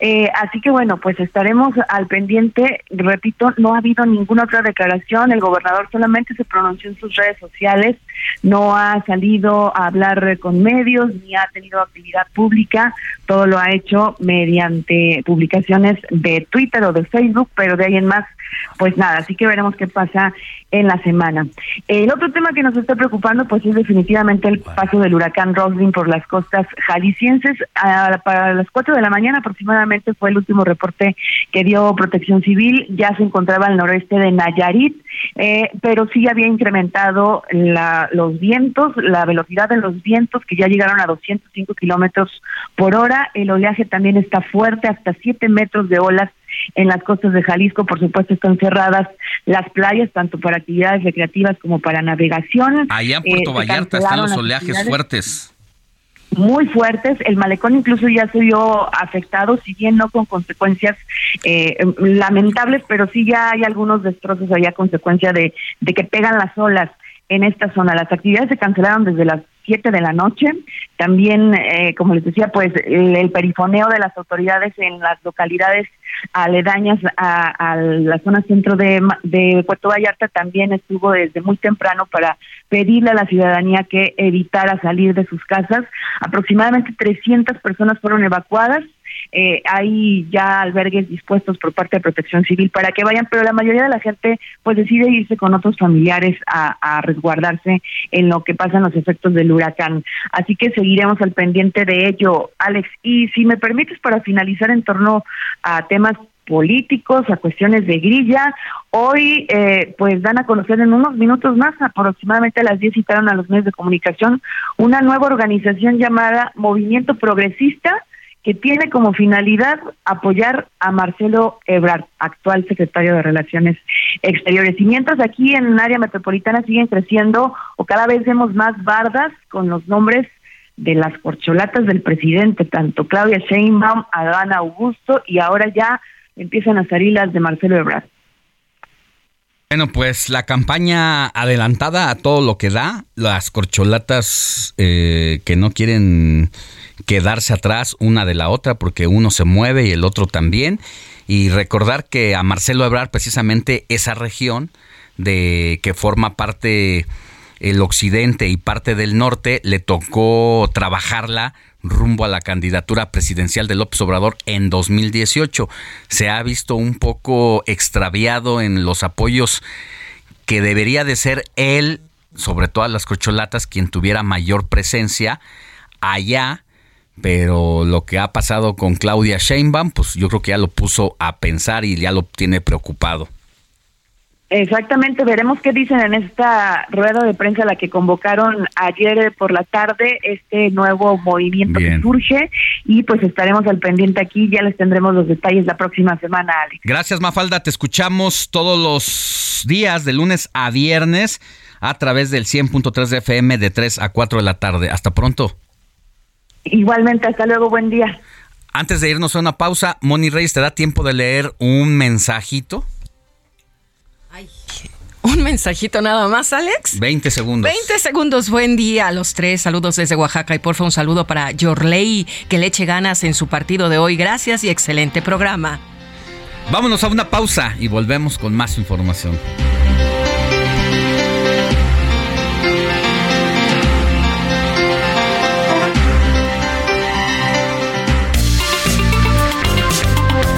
Eh, así que bueno, pues estaremos al pendiente. Repito, no ha habido ninguna otra declaración. El gobernador solamente se pronunció en sus redes sociales, no ha salido a hablar con medios ni ha tenido actividad pública. Todo lo ha hecho mediante publicaciones de Twitter o de Facebook, pero de ahí en más pues nada, así que veremos qué pasa en la semana. El otro tema que nos está preocupando pues es definitivamente el paso del huracán Roslin por las costas jaliscienses. para las 4 de la mañana aproximadamente fue el último reporte que dio Protección Civil. Ya se encontraba al noreste de Nayarit, eh, pero sí había incrementado la, los vientos, la velocidad de los vientos que ya llegaron a 205 kilómetros por hora. El oleaje también está fuerte, hasta 7 metros de olas en las costas de Jalisco, por supuesto, están cerradas las playas, tanto para actividades recreativas como para navegación. Allá en Puerto eh, Vallarta están los oleajes fuertes. Muy fuertes, el malecón incluso ya se vio afectado, si bien no con consecuencias eh, lamentables, pero sí ya hay algunos destrozos allá a consecuencia de, de que pegan las olas en esta zona. Las actividades se cancelaron desde las 7 de la noche. También, eh, como les decía, pues el, perifoneo de las autoridades en las localidades aledañas a, la zona centro de, de, Puerto Vallarta también estuvo desde muy temprano para pedirle a la ciudadanía que evitara salir de sus casas. Aproximadamente 300 personas fueron evacuadas eh, hay ya albergues dispuestos por parte de Protección Civil para que vayan, pero la mayoría de la gente pues decide irse con otros familiares a, resguardarse en lo que pasan los efectos del huracán. Así que seguiremos al pendiente de ello, Alex. Y si me permites para finalizar en torno a temas políticos, a cuestiones de grilla. Hoy, eh, pues, dan a conocer en unos minutos más, aproximadamente a las 10 citaron a los medios de comunicación, una nueva organización llamada Movimiento Progresista, que tiene como finalidad apoyar a Marcelo Ebrard, actual secretario de Relaciones Exteriores. Y mientras aquí en el área metropolitana siguen creciendo o cada vez vemos más bardas con los nombres de las corcholatas del presidente, tanto Claudia Sheinbaum, Adana Augusto y ahora ya empiezan a salir las de Marcelo Ebrard. Bueno, pues la campaña adelantada a todo lo que da, las corcholatas eh, que no quieren quedarse atrás una de la otra porque uno se mueve y el otro también. Y recordar que a Marcelo Ebrard precisamente esa región de que forma parte el occidente y parte del norte le tocó trabajarla rumbo a la candidatura presidencial de López Obrador en 2018. Se ha visto un poco extraviado en los apoyos que debería de ser él, sobre todo a las cocholatas, quien tuviera mayor presencia allá pero lo que ha pasado con Claudia Sheinbaum, pues yo creo que ya lo puso a pensar y ya lo tiene preocupado. Exactamente, veremos qué dicen en esta rueda de prensa a la que convocaron ayer por la tarde este nuevo movimiento que surge y pues estaremos al pendiente aquí, ya les tendremos los detalles la próxima semana, Alex. Gracias Mafalda, te escuchamos todos los días de lunes a viernes a través del 100.3 de FM de 3 a 4 de la tarde. Hasta pronto. Igualmente, hasta luego, buen día. Antes de irnos a una pausa, Moni Reyes, ¿te da tiempo de leer un mensajito? Un mensajito nada más, Alex. 20 segundos. 20 segundos. Buen día a los tres. Saludos desde Oaxaca y porfa un saludo para Yorley, que le eche ganas en su partido de hoy. Gracias y excelente programa. Vámonos a una pausa y volvemos con más información.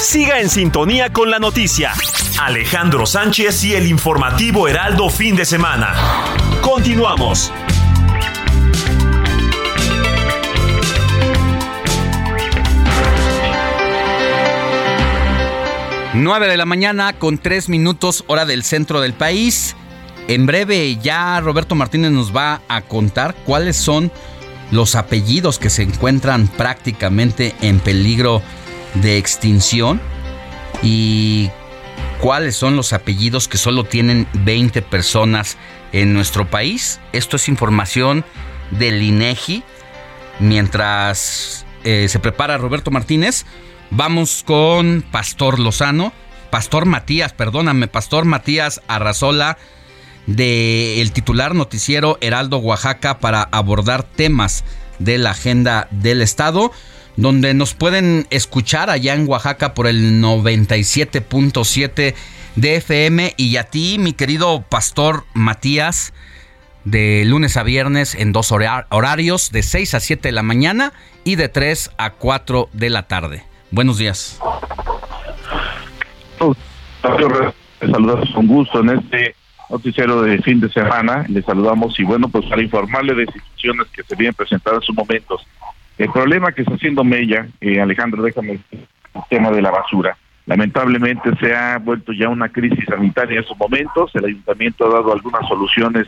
Siga en sintonía con la noticia. Alejandro Sánchez y el informativo Heraldo fin de semana. Continuamos. 9 de la mañana con 3 minutos hora del centro del país. En breve ya Roberto Martínez nos va a contar cuáles son los apellidos que se encuentran prácticamente en peligro de extinción y cuáles son los apellidos que solo tienen 20 personas en nuestro país. Esto es información del INEGI. Mientras eh, se prepara Roberto Martínez, vamos con Pastor Lozano, Pastor Matías, perdóname, Pastor Matías Arrazola de el titular noticiero Heraldo Oaxaca para abordar temas de la agenda del Estado donde nos pueden escuchar allá en Oaxaca por el 97.7 de FM y a ti, mi querido pastor Matías, de lunes a viernes en dos horarios, de 6 a 7 de la mañana y de 3 a 4 de la tarde. Buenos días. Les saludamos con gusto en este noticiero de fin de semana. Les saludamos y bueno, pues para informarle de situaciones que se vienen presentando en sus momentos el problema que está haciendo Mella, eh, Alejandro, déjame el tema de la basura. Lamentablemente se ha vuelto ya una crisis sanitaria en estos momentos. El ayuntamiento ha dado algunas soluciones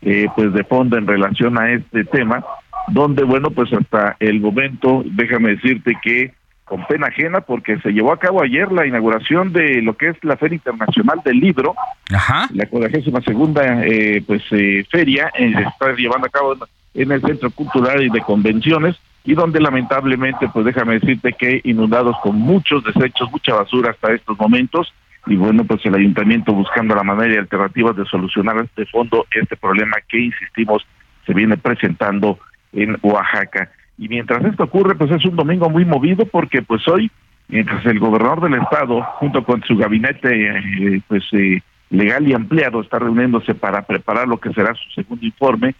eh, pues de fondo en relación a este tema, donde bueno pues hasta el momento, déjame decirte que con pena ajena porque se llevó a cabo ayer la inauguración de lo que es la Feria Internacional del Libro, Ajá. la 42 segunda eh, pues eh, feria eh, se está llevando a cabo en el Centro Cultural y de Convenciones y donde lamentablemente, pues déjame decirte que inundados con muchos desechos, mucha basura hasta estos momentos, y bueno, pues el ayuntamiento buscando la manera y alternativas de solucionar este fondo, este problema que, insistimos, se viene presentando en Oaxaca. Y mientras esto ocurre, pues es un domingo muy movido porque pues hoy, mientras el gobernador del estado, junto con su gabinete, eh, pues eh, legal y ampliado, está reuniéndose para preparar lo que será su segundo informe,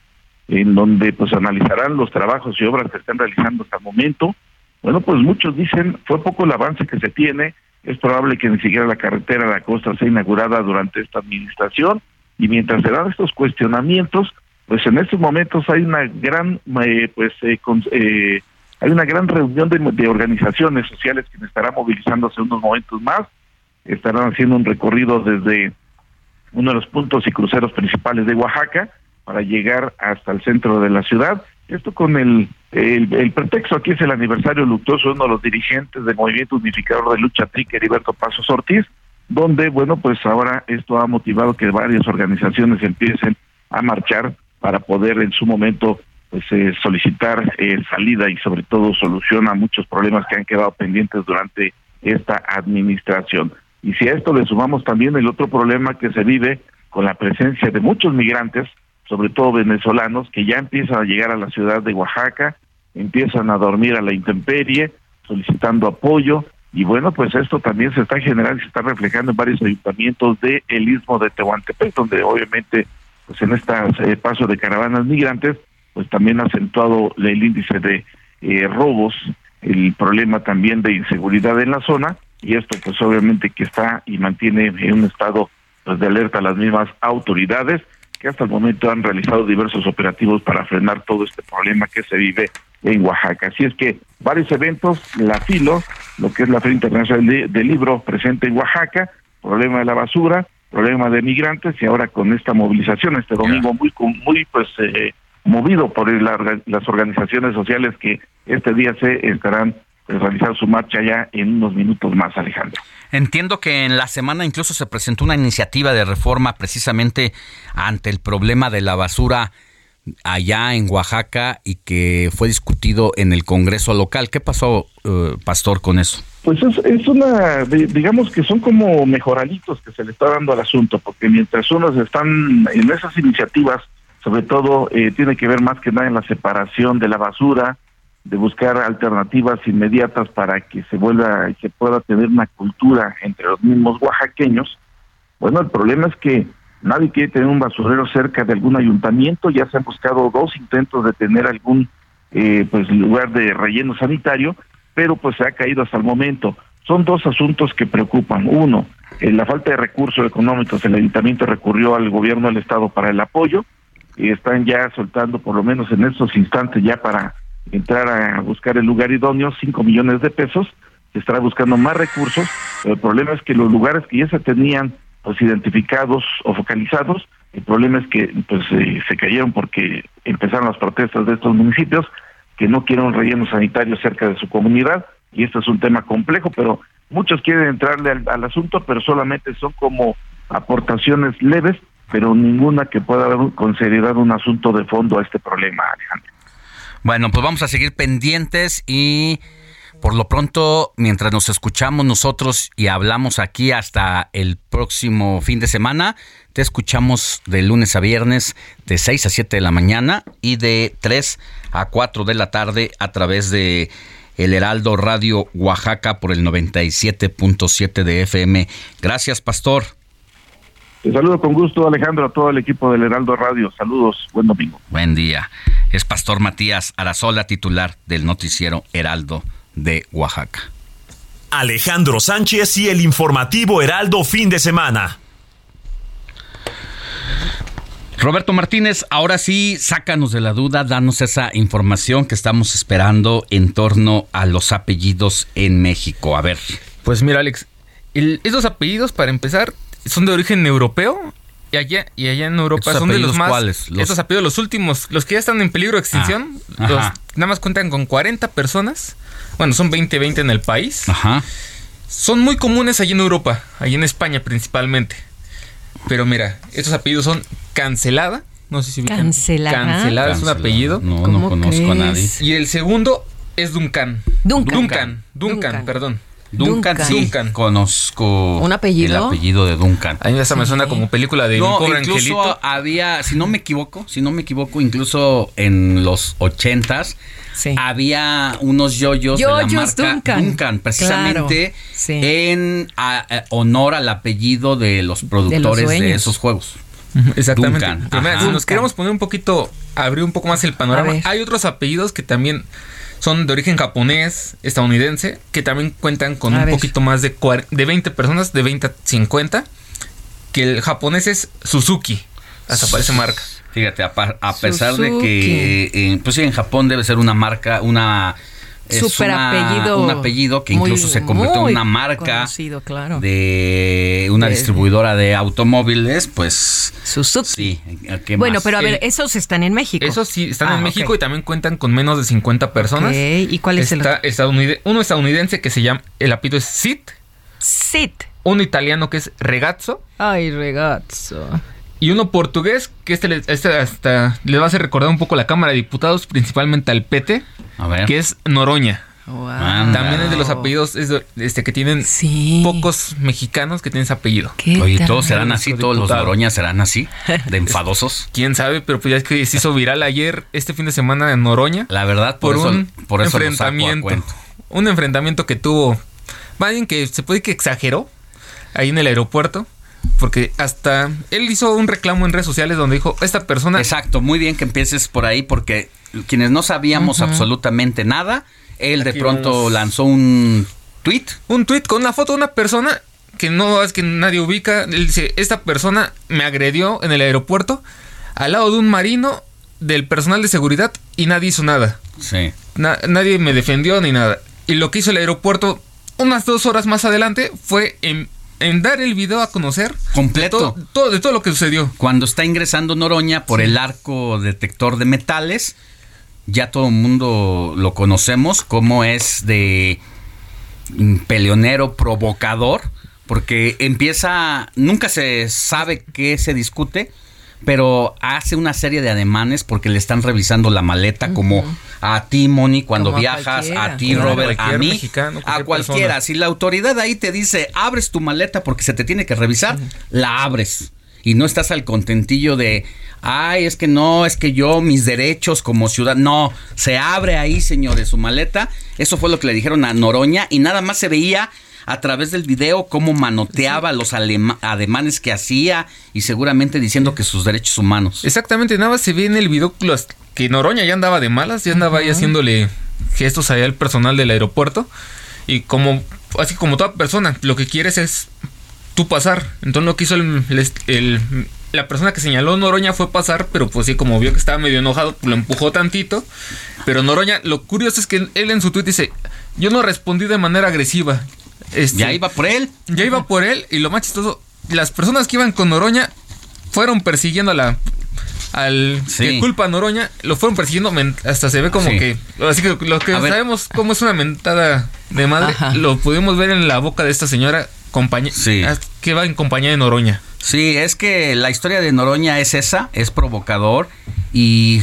en donde pues analizarán los trabajos y obras que están realizando hasta el momento. Bueno, pues muchos dicen, fue poco el avance que se tiene, es probable que ni siquiera la carretera de la costa sea inaugurada durante esta administración, y mientras se dan estos cuestionamientos, pues en estos momentos hay una gran, eh, pues, eh, eh, hay una gran reunión de, de organizaciones sociales que estarán movilizándose unos momentos más, estarán haciendo un recorrido desde uno de los puntos y cruceros principales de Oaxaca, para llegar hasta el centro de la ciudad. Esto con el, el, pretexto aquí es el aniversario luctuoso de uno de los dirigentes del Movimiento Unificador de Lucha TRIC, Heriberto Pasos Ortiz, donde, bueno, pues ahora esto ha motivado que varias organizaciones empiecen a marchar para poder en su momento pues eh, solicitar eh, salida y sobre todo solución a muchos problemas que han quedado pendientes durante esta administración. Y si a esto le sumamos también el otro problema que se vive con la presencia de muchos migrantes, sobre todo venezolanos, que ya empiezan a llegar a la ciudad de Oaxaca, empiezan a dormir a la intemperie, solicitando apoyo, y bueno, pues esto también se está generando y se está reflejando en varios ayuntamientos del el istmo de Tehuantepec, donde obviamente, pues en este paso de caravanas migrantes, pues también ha acentuado el índice de eh, robos, el problema también de inseguridad en la zona, y esto pues obviamente que está y mantiene en un estado pues, de alerta las mismas autoridades, que hasta el momento han realizado diversos operativos para frenar todo este problema que se vive en Oaxaca. Así es que varios eventos, la FILO, lo que es la Feria Internacional del Libro presente en Oaxaca, problema de la basura, problema de migrantes y ahora con esta movilización este domingo muy muy pues eh, movido por las organizaciones sociales que este día se estarán pues, realizando su marcha ya en unos minutos más, Alejandro. Entiendo que en la semana incluso se presentó una iniciativa de reforma precisamente ante el problema de la basura allá en Oaxaca y que fue discutido en el Congreso local. ¿Qué pasó, eh, Pastor, con eso? Pues es, una, digamos que son como mejoralitos que se le está dando al asunto, porque mientras unos están en esas iniciativas, sobre todo eh, tiene que ver más que nada en la separación de la basura, de buscar alternativas inmediatas para que se vuelva y se pueda tener una cultura entre los mismos oaxaqueños. Bueno, el problema es que nadie quiere tener un basurero cerca de algún ayuntamiento, ya se han buscado dos intentos de tener algún eh, pues lugar de relleno sanitario, pero pues se ha caído hasta el momento. Son dos asuntos que preocupan. Uno, eh, la falta de recursos económicos. El ayuntamiento recurrió al gobierno del estado para el apoyo están ya soltando, por lo menos en estos instantes, ya para entrar a buscar el lugar idóneo, cinco millones de pesos. Se estará buscando más recursos, pero el problema es que los lugares que ya se tenían pues identificados o focalizados, el problema es que pues eh, se cayeron porque empezaron las protestas de estos municipios que no quieren un relleno sanitario cerca de su comunidad y este es un tema complejo, pero muchos quieren entrarle al, asunto, pero solamente son como aportaciones leves, pero ninguna que pueda considerar un asunto de fondo a este problema, Alejandro. Bueno, pues vamos a seguir pendientes y por lo pronto, mientras nos escuchamos nosotros y hablamos aquí hasta el próximo fin de semana, te escuchamos de lunes a viernes de 6 a 7 de la mañana y de 3 a 4 de la tarde a través de El Heraldo Radio Oaxaca por el 97.7 de FM. Gracias, Pastor. Te saludo con gusto, Alejandro, a todo el equipo del Heraldo Radio. Saludos, buen domingo. Buen día. Es Pastor Matías Arazola, titular del noticiero Heraldo de Oaxaca. Alejandro Sánchez y el informativo Heraldo fin de semana. Roberto Martínez, ahora sí, sácanos de la duda, danos esa información que estamos esperando en torno a los apellidos en México. A ver. Pues mira, Alex, esos apellidos, para empezar, son de origen europeo y allá, y allá en Europa son de los más. ¿cuáles? Los... Estos apellidos, los últimos, los que ya están en peligro de extinción, ah, nada más cuentan con 40 personas bueno, son 20-20 en el país. Ajá. Son muy comunes allí en Europa, allí en España principalmente. Pero mira, estos apellidos son Cancelada. No sé si Cancelada. Cancelada es un apellido. No, no conozco a nadie. Y el segundo es Duncan. Duncan. Duncan, Duncan, perdón. Duncan, sí, Duncan. conozco ¿Un apellido? el apellido de Duncan. A mí esa me suena como película de no, un incluso había, si no me equivoco, si no me equivoco, incluso en los ochentas había unos yoyos de la marca Duncan, precisamente en honor al apellido de los productores de, esos juegos. Exactamente. si nos queremos poner un poquito, abrir un poco más el panorama, hay otros apellidos que también son de origen japonés, estadounidense, que también cuentan con un poquito más de, de 20 personas, de 20 a 50, que el japonés es Suzuki, hasta parece marca. Fíjate, a, pesar de que, eh, pues sí, en Japón debe ser una marca, una Super apellido. Un apellido que incluso se convirtió en una marca de una distribuidora de automóviles, pues. Suzuki. Sí, bueno, pero a ver, esos están en México. Esos sí están en ah, México y también cuentan con menos de 50 personas. ¿Y cuál es el estadounidense, Uno estadounidense que se llama, el apellido es Sit. Sit. Uno italiano que es Regazzo. Ay, Regazzo. Y uno portugués, que este, este hasta le va a hacer recordar un poco a la Cámara de Diputados, principalmente al PT, que es Noroña. También es de los apellidos este, que tienen pocos mexicanos que tienen ese apellido. Oye, todos serán así, todos los Noroña serán así, de enfadosos. Quién sabe, pero pues ya es que se hizo viral ayer, este fin de semana en Noroña. La verdad, por, un enfrentamiento. Un enfrentamiento que tuvo, más bien que se puede que exageró ahí en el aeropuerto porque hasta él hizo un reclamo en redes sociales donde dijo, esta persona... Exacto, muy bien que empieces por ahí porque quienes no sabíamos absolutamente nada, él de pronto lanzó un tweet. Un tweet con una foto de una persona que no es que nadie ubica. Él dice, esta persona me agredió en el aeropuerto al lado de un marino del personal de seguridad y nadie hizo nada. Sí. nadie me defendió ni nada. Y lo que hizo el aeropuerto unas dos horas más adelante fue en en dar el video a conocer. Completo. De todo, de todo lo que sucedió. Cuando está ingresando Noroña por el arco detector de metales, ya todo el mundo lo conocemos como es de peleonero provocador, porque empieza, nunca se sabe qué se discute, pero hace una serie de ademanes porque le están revisando la maleta como a ti, Moni, cuando viajas, a, ti, Robert, a mí, a cualquiera. Si la autoridad ahí te dice, abres tu maleta porque se te tiene que revisar, la abres. Y no estás al contentillo de, ay, es que no, es que yo, mis derechos como ciudad, no, se abre ahí, señores, su maleta. Eso fue lo que le dijeron a Noroña y nada más se veía a través del video cómo manoteaba los ademanes que hacía y seguramente diciendo que sus derechos humanos. Exactamente, nada más se ve en el video que Noroña ya andaba de malas, ya andaba ahí haciéndole gestos allá al personal del aeropuerto y como así como toda persona, lo que quieres es tú pasar. Entonces lo que hizo el, la persona que señaló Noroña fue pasar, pero pues sí, como vio que estaba medio enojado, lo empujó tantito. Pero Noroña, lo curioso es que él en su tweet dice, yo no respondí de manera agresiva. Este, ya iba por él. Ya iba por él y lo más chistoso, las personas que iban con Noroña fueron persiguiendo a la al que culpa a Noroña, lo fueron persiguiendo hasta se ve como que así que lo que sabemos cómo es una mentada de madre, lo pudimos ver en la boca de esta señora compañía que va en compañía de Noroña. Sí, es que la historia de Noroña es esa, es provocador y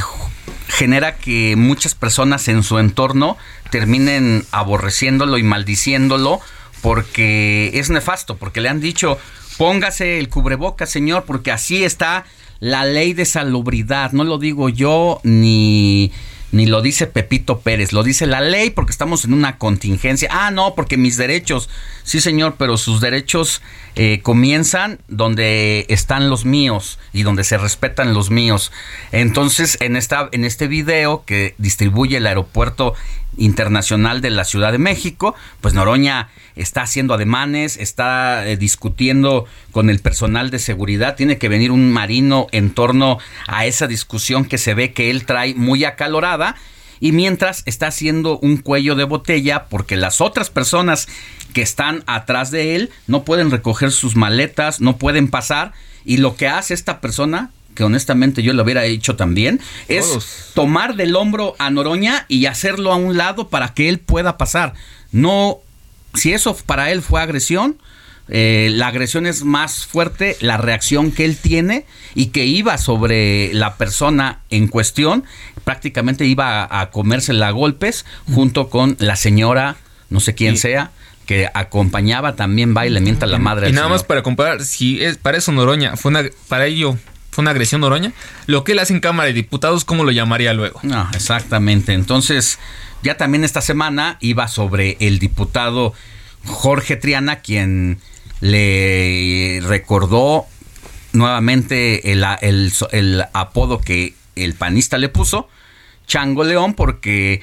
genera que muchas personas en su entorno terminen aborreciéndolo y maldiciéndolo porque es nefasto, porque le han dicho, póngase el cubreboca, señor, porque así está la ley de salubridad. No lo digo yo ni ni lo dice Pepito Pérez, lo dice la ley porque estamos en una contingencia. Ah, no, porque mis derechos, sí señor, pero sus derechos eh, comienzan donde están los míos y donde se respetan los míos. Entonces, en, esta, en este video que distribuye el aeropuerto internacional de la Ciudad de México, pues Noroña está haciendo ademanes, está eh, discutiendo con el personal de seguridad, tiene que venir un marino en torno a esa discusión que se ve que él trae muy acalorada. Y mientras está haciendo un cuello de botella porque las otras personas que están atrás de él no pueden recoger sus maletas, no pueden pasar y lo que hace esta persona que honestamente yo lo hubiera hecho también, es tomar del hombro a Noroña y hacerlo a un lado para que él pueda pasar. No si eso para él fue agresión, eh, la agresión es más fuerte, la reacción que él tiene y que iba sobre la persona en cuestión, prácticamente iba a, comérsela a golpes junto con la señora, no sé quién sea, que acompañaba también va y le mienta la madre. Y nada más para comparar, si es para eso Noroña, fue una, para ello fue una agresión Noroña, lo que él hace en Cámara de Diputados, ¿cómo lo llamaría luego? No, exactamente. Entonces, ya también esta semana iba sobre el diputado Jorge Triana, quien le recordó nuevamente el, el, apodo que el panista le puso, Chango León, porque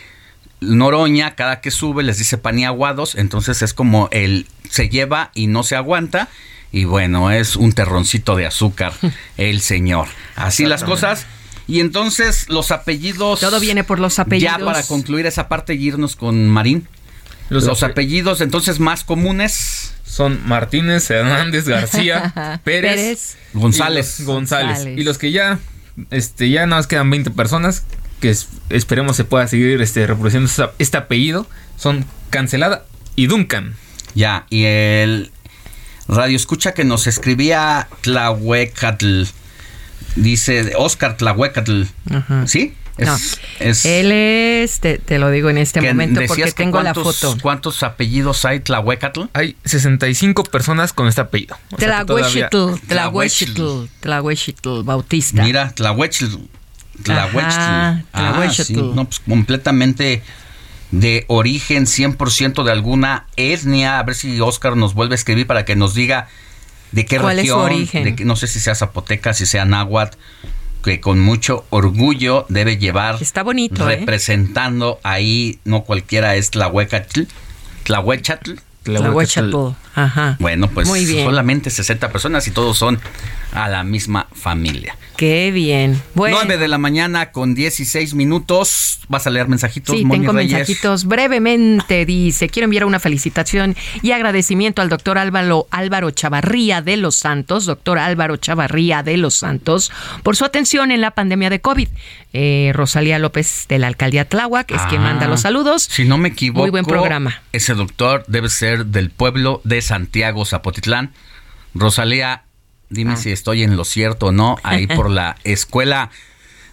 Noroña cada que sube les dice paniaguados, entonces es como él se lleva y no se aguanta. Y bueno, es un terroncito de azúcar el señor. Así las cosas. Y entonces los apellidos. Todo viene por los apellidos. Ya para concluir esa parte y irnos con Marín. Los, apellidos entonces más comunes son Martínez, Hernández, García, Pérez, González. Y González. Y los que ya, este, ya nada más quedan 20 personas que esperemos se pueda seguir este, reproduciendo este, apellido son Cancelada y Duncan. Ya, y el radio escucha que nos escribía Tlahuecatl Dice Oscar Tlahuecatl. ¿Sí? Él es, te, lo digo en este momento porque tengo la foto. ¿Cuántos apellidos hay Tlahuecatl? Hay 65 personas con este apellido. Tlahuechitl, Tlahuechitl, Tlahuechitl, Bautista. Mira, Tlahuechitl. Tlahuechitl. Ah, sí. No, pues completamente de origen 100% de alguna etnia. A ver si Oscar nos vuelve a escribir para que nos diga de qué ¿Cuál región, es su origen? De que, no sé si sea zapoteca, si sea náhuatl, que con mucho orgullo debe llevar. Está bonito. ¿eh? Representando ahí, no cualquiera es Tlahuecatl, Tlahuechatl. Tlahuechatl. Ajá. Bueno, pues solamente 60 personas y todos son a la misma familia. Qué bien. Bueno. 9 de la mañana con 16 minutos. ¿Vas a leer mensajitos? Sí, tengo mensajitos. Brevemente dice, quiero enviar una felicitación y agradecimiento al doctor Álvaro, Álvaro Chavarría de los Santos, doctor Álvaro Chavarría de los Santos, por su atención en la pandemia de COVID. Eh, Rosalía López de la alcaldía Tláhuac es quien manda los ah, saludos. Si no me equivoco, muy buen programa. Ese doctor debe ser del pueblo de Santiago Zapotitlán. Rosalía Dime ah. si estoy en lo cierto o no, ahí por la escuela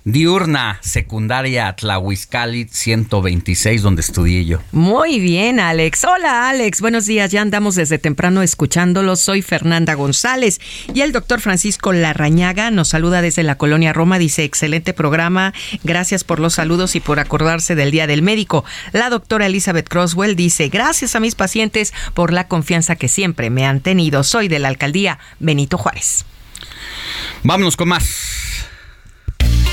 diurna secundaria Tlahuizcali 126 donde estudié yo. Muy bien, Alex. Hola, Alex. Buenos días. Ya andamos desde temprano escuchándolo. Soy Fernanda González y el doctor Francisco Larrañaga nos saluda desde la colonia Roma. Dice, excelente programa. Gracias por los saludos y por acordarse del Día del Médico. La doctora Elizabeth Croswell dice, gracias a mis pacientes por la confianza que siempre me han tenido. Soy de la alcaldía Benito Juárez. Vámonos con más.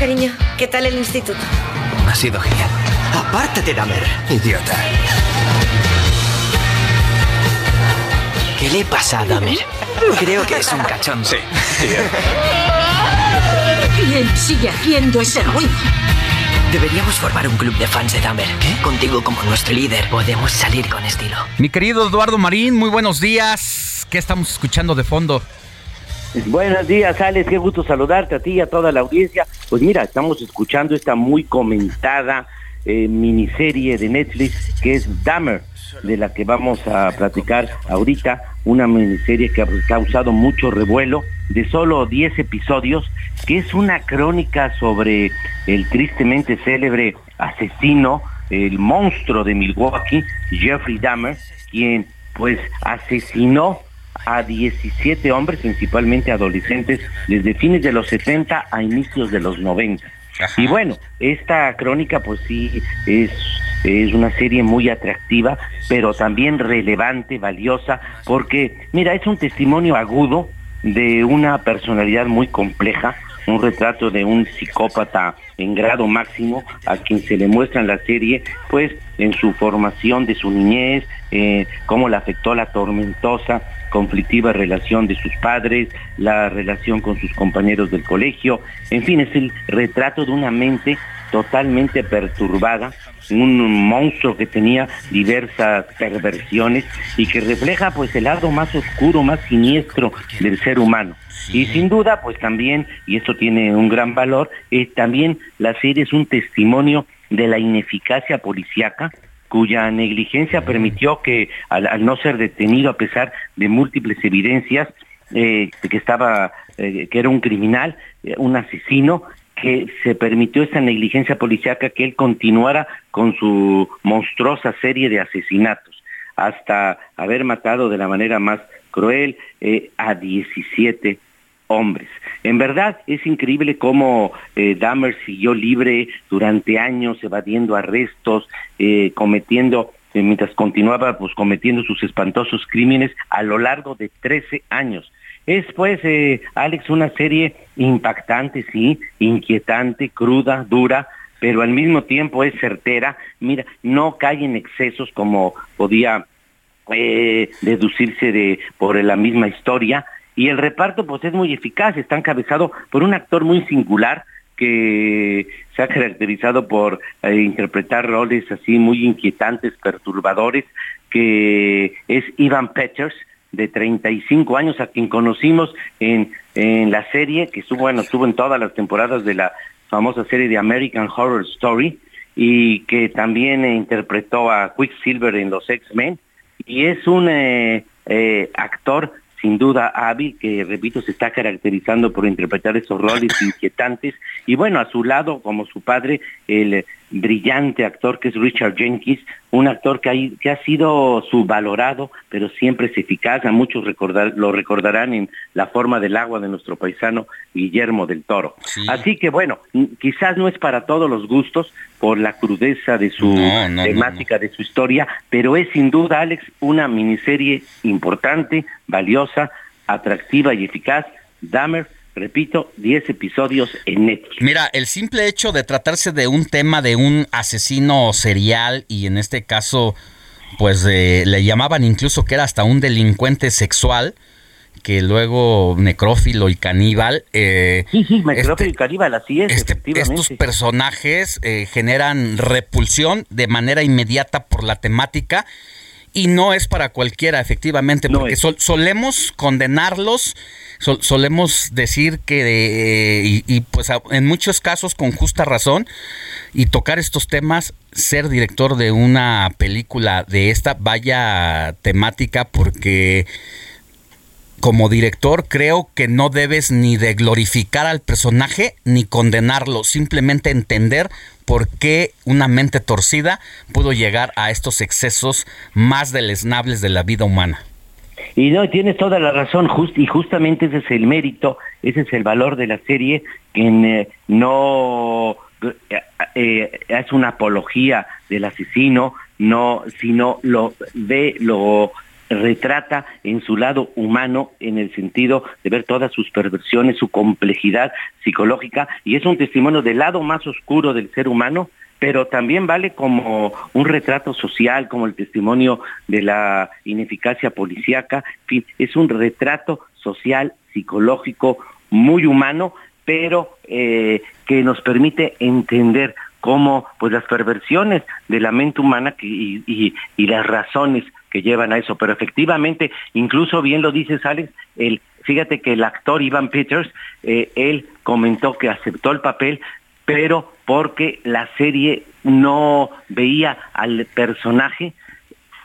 Cariño. ¿Qué tal el instituto? Ha sido genial. Apártate, Damer, idiota. ¿Qué le pasa a Damer? Creo que es un cachón. Sí. ¿Quién sigue haciendo ese ruido? Deberíamos formar un club de fans de Damer. ¿Qué? Contigo como nuestro líder. Podemos salir con estilo. Mi querido Eduardo Marín, muy buenos días. ¿Qué estamos escuchando de fondo? Buenos días, Alex. Qué gusto saludarte a ti y a toda la audiencia. Pues mira, estamos escuchando esta muy comentada eh, miniserie de Netflix que es Dahmer, de la que vamos a platicar ahorita, una miniserie que ha causado mucho revuelo, de solo 10 episodios, que es una crónica sobre el tristemente célebre asesino, el monstruo de Milwaukee, Jeffrey Dahmer, quien pues asesinó a 17 hombres, principalmente adolescentes, desde fines de los 70 a inicios de los 90. Y bueno, esta crónica pues sí es, es una serie muy atractiva, pero también relevante, valiosa, porque mira, es un testimonio agudo de una personalidad muy compleja, un retrato de un psicópata en grado máximo a quien se le muestra en la serie, pues en su formación de su niñez, eh, cómo le afectó la tormentosa, conflictiva relación de sus padres, la relación con sus compañeros del colegio, en fin, es el retrato de una mente totalmente perturbada, un monstruo que tenía diversas perversiones y que refleja pues el lado más oscuro, más siniestro del ser humano. Y sin duda, pues también, y esto tiene un gran valor, eh, también la serie es un testimonio de la ineficacia policíaca, cuya negligencia permitió que, al, no ser detenido a pesar de múltiples evidencias, eh, de que estaba, eh, que era un criminal, un asesino, que se permitió esa negligencia policíaca que él continuara con su monstruosa serie de asesinatos, hasta haber matado de la manera más cruel eh, a 17 hombres. En verdad es increíble cómo eh, Dahmer siguió libre durante años, evadiendo arrestos, eh, cometiendo, eh, mientras continuaba pues cometiendo sus espantosos crímenes a lo largo de 13 años. Es pues, eh, Alex, una serie impactante, sí, inquietante, cruda, dura, pero al mismo tiempo es certera. Mira, no cae en excesos como podía deducirse de por la misma historia. Y el reparto pues es muy eficaz, está encabezado por un actor muy singular que se ha caracterizado por eh, interpretar roles así muy inquietantes, perturbadores, que es Ivan Peters, de 35 años, a quien conocimos en, en la serie, que estuvo, bueno, estuvo en todas las temporadas de la famosa serie de American Horror Story, y que también interpretó a Quicksilver en los X-Men, y es un eh, eh, actor sin duda hábil, que repito, se está caracterizando por interpretar esos roles inquietantes, y bueno, a su lado, como su padre, el brillante actor que es Richard Jenkins, un actor que, que ha sido subvalorado, pero siempre es eficaz. A muchos recordar, lo recordarán en La forma del agua de nuestro paisano Guillermo del Toro. Así que bueno, quizás no es para todos los gustos por la crudeza de su temática, de su historia, pero es sin duda, Alex, una miniserie importante, valiosa, atractiva y eficaz. Dahmer repito, 10 episodios en Netflix. Mira, el simple hecho de tratarse de un tema de un asesino serial y en este caso, pues le llamaban incluso que era hasta un delincuente sexual, que luego necrófilo y caníbal. Eh, sí, sí, necrófilo este y caníbal, así es. Este, estos personajes eh, generan repulsión de manera inmediata por la temática y no es para cualquiera, efectivamente, porque solemos condenarlos solemos decir que, y, y, pues en muchos casos con justa razón, y tocar estos temas, ser director de una película de esta vaya temática, porque como director creo que no debes ni de glorificar al personaje ni condenarlo, simplemente entender por qué una mente torcida pudo llegar a estos excesos más deleznables de la vida humana. Y no, tienes toda la razón, y justamente ese es el mérito, ese es el valor de la serie, que eh, no eh, eh, es una apología del asesino, no, sino lo ve, lo retrata en su lado humano en el sentido de ver todas sus perversiones, su complejidad psicológica y es un testimonio del lado más oscuro del ser humano pero también vale como un retrato social, como el testimonio de la ineficacia policíaca, es un retrato social, psicológico, muy humano, pero eh, que nos permite entender cómo pues las perversiones de la mente humana y, las razones que llevan a eso. Pero efectivamente, incluso bien lo dice Alex, el, fíjate que el actor Ivan Peters, eh, él comentó que aceptó el papel, pero porque la serie no veía al personaje,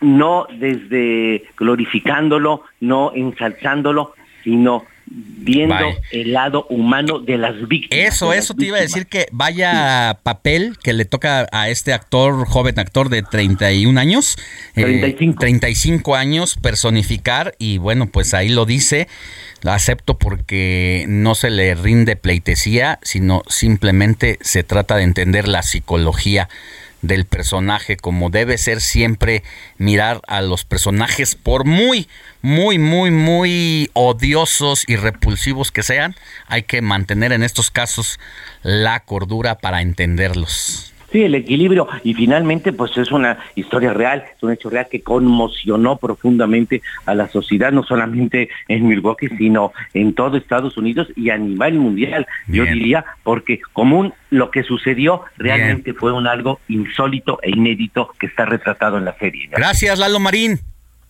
no desde glorificándolo, no ensalzándolo, sino viendo el lado humano de las víctimas. Eso, eso te iba a decir que vaya papel que le toca a este actor, joven actor de 31 años, 35. 35 años, personificar y bueno, pues ahí lo dice, lo acepto porque no se le rinde pleitesía, sino simplemente se trata de entender la psicología del personaje, como debe ser siempre mirar a los personajes, por muy, muy, muy, muy odiosos y repulsivos que sean, hay que mantener en estos casos la cordura para entenderlos. Sí, el equilibrio. Y finalmente, pues es una historia real, es un hecho real que conmocionó profundamente a la sociedad, no solamente en Milwaukee, sino en todo Estados Unidos y a nivel mundial. Yo diría, porque común lo que sucedió realmente fue un algo insólito e inédito que está retratado en la serie. Gracias, Lalo Marín.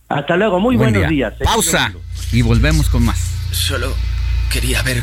Hasta luego, muy buenos días. Pausa y volvemos con más. Solo quería ver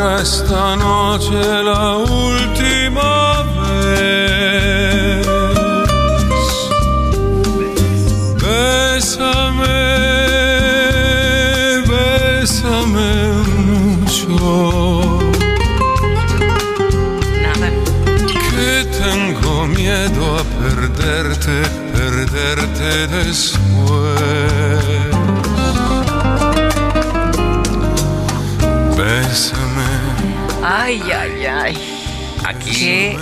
Esta noche la última vez. Bésame, bésame mucho. Nada. Que tengo miedo miedo a perderte, perderte después. Bésame. Ay, ay, ay. Aquí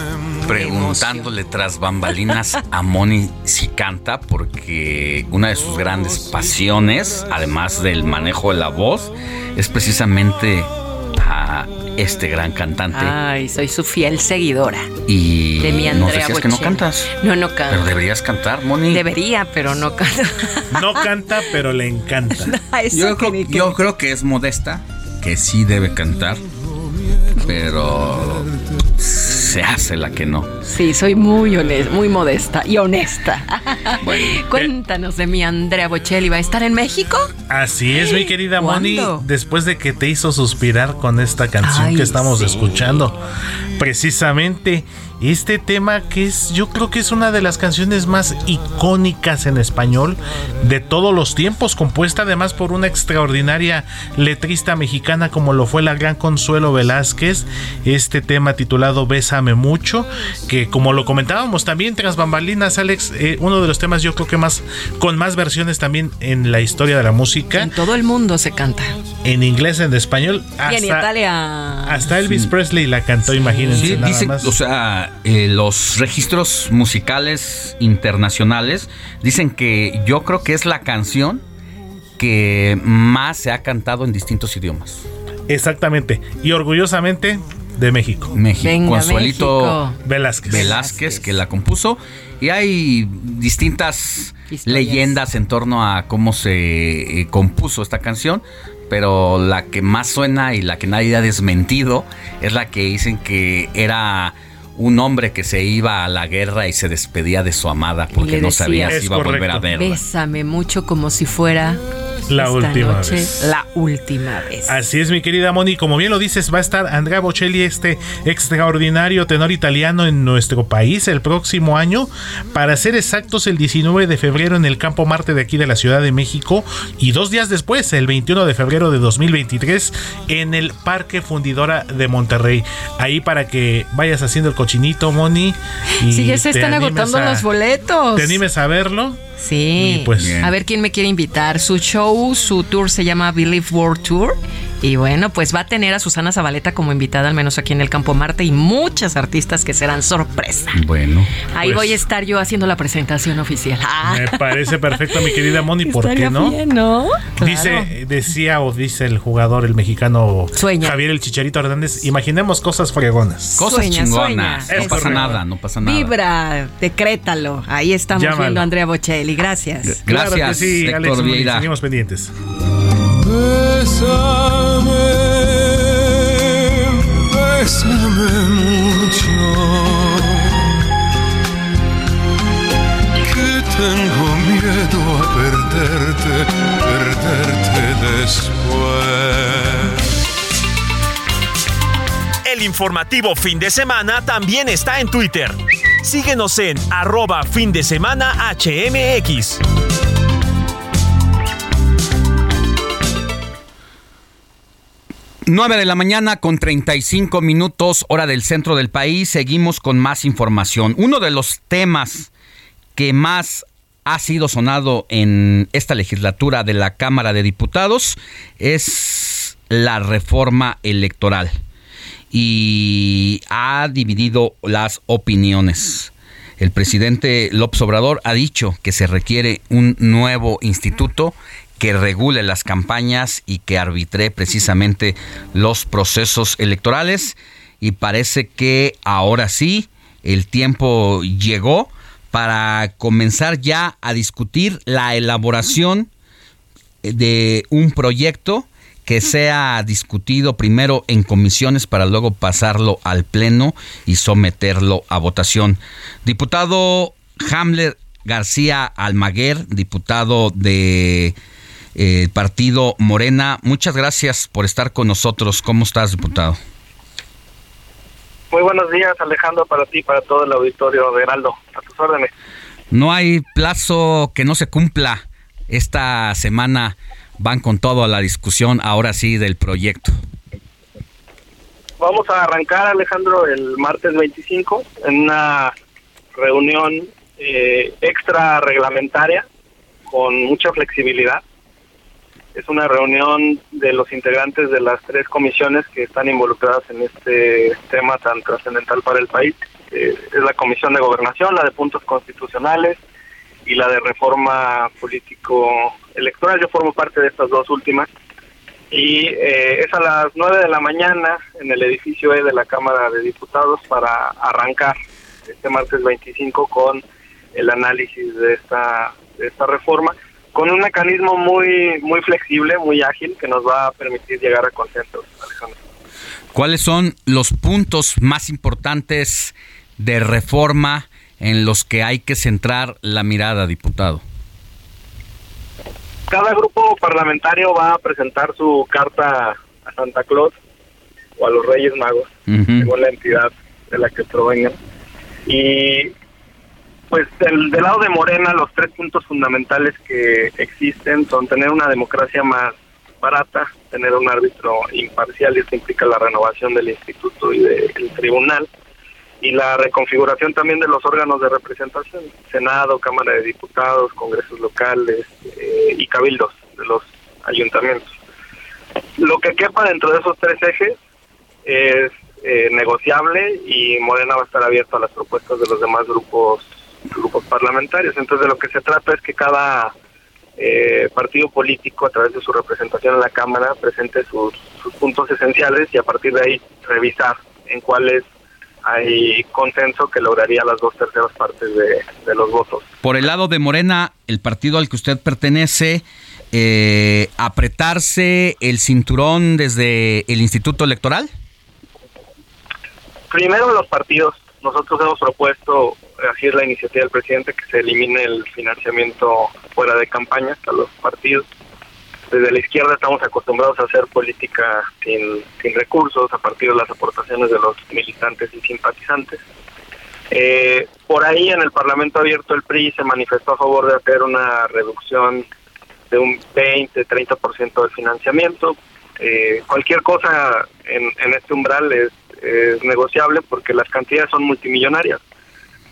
preguntándole tras bambalinas a Moni si canta, porque una de sus grandes pasiones, además del manejo de la voz, es precisamente a este gran cantante. Ay, soy su fiel seguidora. Y de mi nos Andrea decías que no cantas. No, no canto. Pero deberías cantar, Moni. Debería, pero no canto. No canta, pero le encanta. Creo, yo creo que es modesta, que sí debe cantar, pero se hace la que no. Sí, soy muy honesta, muy modesta y honesta. Bueno, Cuéntanos de mi Andrea Bocelli. ¿Va a estar en México? Así es, mi querida Moni, después de que te hizo suspirar con esta canción Ay, que estamos sí. escuchando. Precisamente este tema que es, yo creo que es una de las canciones más icónicas en español de todos los tiempos, compuesta además por una extraordinaria letrista mexicana como lo fue la gran Consuelo Velázquez. Este tema titulado Bésame mucho, que como lo comentábamos también tras bambalinas, Alex, eh, uno de los temas yo creo que más con más versiones también en la historia de la música. En todo el mundo se canta. En inglés, en español, y en hasta, Italia. hasta Elvis Presley la cantó, imagínense. Sí, nada dice, más. o sea, eh, los registros musicales internacionales dicen que yo creo que es la canción que más se ha cantado en distintos idiomas. Exactamente. Y orgullosamente de México. México. Venga, Consuelito México. Velázquez. Velázquez que la compuso y hay distintas leyendas en torno a cómo se eh, compuso esta canción, pero la que más suena y la que nadie ha desmentido es la que dicen que era un hombre que se iba a la guerra y se despedía de su amada porque no sabía si iba a volver a verla. Bésame mucho como si fuera La esta última noche vez. la última vez. Así es, mi querida Moni. Como bien lo dices, va a estar Andrea Bocelli, este extraordinario tenor italiano en nuestro país el próximo año. Para ser exactos, el 19 de febrero en el Campo Marte de aquí de la Ciudad de México. Y dos días después, el 21 de febrero de 2023, en el Parque Fundidora de Monterrey. Ahí para que vayas haciendo el cochinito, Moni. Y Sí, ya se están agotando a- los boletos. Te animes a verlo. Sí, Y pues- a ver quién me quiere invitar. Su show, su tour se llama Believe World Tour. Y bueno, pues va a tener a Susana Zabaleta como invitada, al menos aquí en el Campo Marte, y muchas artistas que serán sorpresa. Bueno. Ahí Pues- voy a estar yo haciendo la presentación oficial. Ah, Me parece perfecto, mi querida Moni. ¿Por estaría qué no? bien, ¿no? Claro. Dice, decía o dice el jugador, el mexicano Sueña. Javier el Chicharito Hernández, imaginemos cosas fregonas. Cosas Sueña, chingonas. sueña. No pasa nada, no pasa nada. Vibra, decrétalo. Ahí estamos Llámalo. viendo a Andrea Bocelli. Gracias. Claro que Gracias, sí, Héctor Alex seguimos pendientes. Bésame, bésame mucho. Que tengo miedo a perderte, perderte después. El informativo fin de semana también está en Twitter. Síguenos en arroba fin de semana HMX. Nueve de la mañana con 35 minutos, hora del centro del país. Seguimos con más información. Uno de los temas que más ha sido sonado en esta legislatura de la Cámara de Diputados es la reforma electoral. Y ha dividido las opiniones. El presidente López Obrador ha dicho que se requiere un nuevo instituto que regule las campañas y que arbitre precisamente los procesos electorales. Y parece que ahora sí el tiempo llegó para comenzar ya a discutir la elaboración de un proyecto que sea discutido primero en comisiones para luego pasarlo al pleno y someterlo a votación. Diputado Hamler García Almaguer, diputado de eh, partido Morena, muchas gracias por estar con nosotros. ¿Cómo estás, diputado? Muy buenos días, Alejandro, para ti y para todo el auditorio de Heraldo. A tus órdenes. No hay plazo que no se cumpla. Esta semana van con todo a la discusión, ahora sí, del proyecto. Vamos a arrancar, Alejandro, el martes 25 en una reunión eh, extra reglamentaria con mucha flexibilidad. Es una reunión de los integrantes de las tres comisiones que están involucradas en este tema tan trascendental para el país. Eh, es la Comisión de Gobernación, la de Puntos Constitucionales y la de Reforma Político-Electoral. Yo formo parte de estas dos últimas. Y eh, es a las 9 de la mañana en el edificio E de la Cámara de Diputados para arrancar este martes 25 con el análisis de esta, de esta reforma con un mecanismo muy muy flexible, muy ágil que nos va a permitir llegar a consensos, Alejandro. ¿Cuáles son los puntos más importantes de reforma en los que hay que centrar la mirada, diputado? Cada grupo parlamentario va a presentar su carta a Santa Claus o a los Reyes Magos, según la entidad de la que provengan. Y pues del, lado de Morena los tres puntos fundamentales que existen son tener una democracia más barata, tener un árbitro imparcial y esto implica la renovación del instituto y del tribunal y la reconfiguración también de los órganos de representación, Senado, Cámara de Diputados, Congresos locales eh, y cabildos de los ayuntamientos. Lo que quepa dentro de esos tres ejes es eh, negociable y Morena va a estar abierto a las propuestas de los demás grupos grupos parlamentarios. Entonces de lo que se trata es que cada eh, partido político a través de su representación en la Cámara presente sus, puntos esenciales y a partir de ahí revisar en cuáles hay consenso que lograría las dos terceras partes de, los votos. Por el lado de Morena, el partido al que usted pertenece, eh, apretarse el cinturón desde el Instituto Electoral? Primero los partidos. Nosotros hemos propuesto así es la iniciativa del presidente, que se elimine el financiamiento fuera de campaña a los partidos. Desde la izquierda estamos acostumbrados a hacer política sin, sin recursos, a partir de las aportaciones de los militantes y simpatizantes. Eh, por ahí en el Parlamento Abierto el PRI se manifestó a favor de hacer una reducción de un 20-30% del financiamiento. Eh, cualquier cosa en, en este umbral es, es negociable porque las cantidades son multimillonarias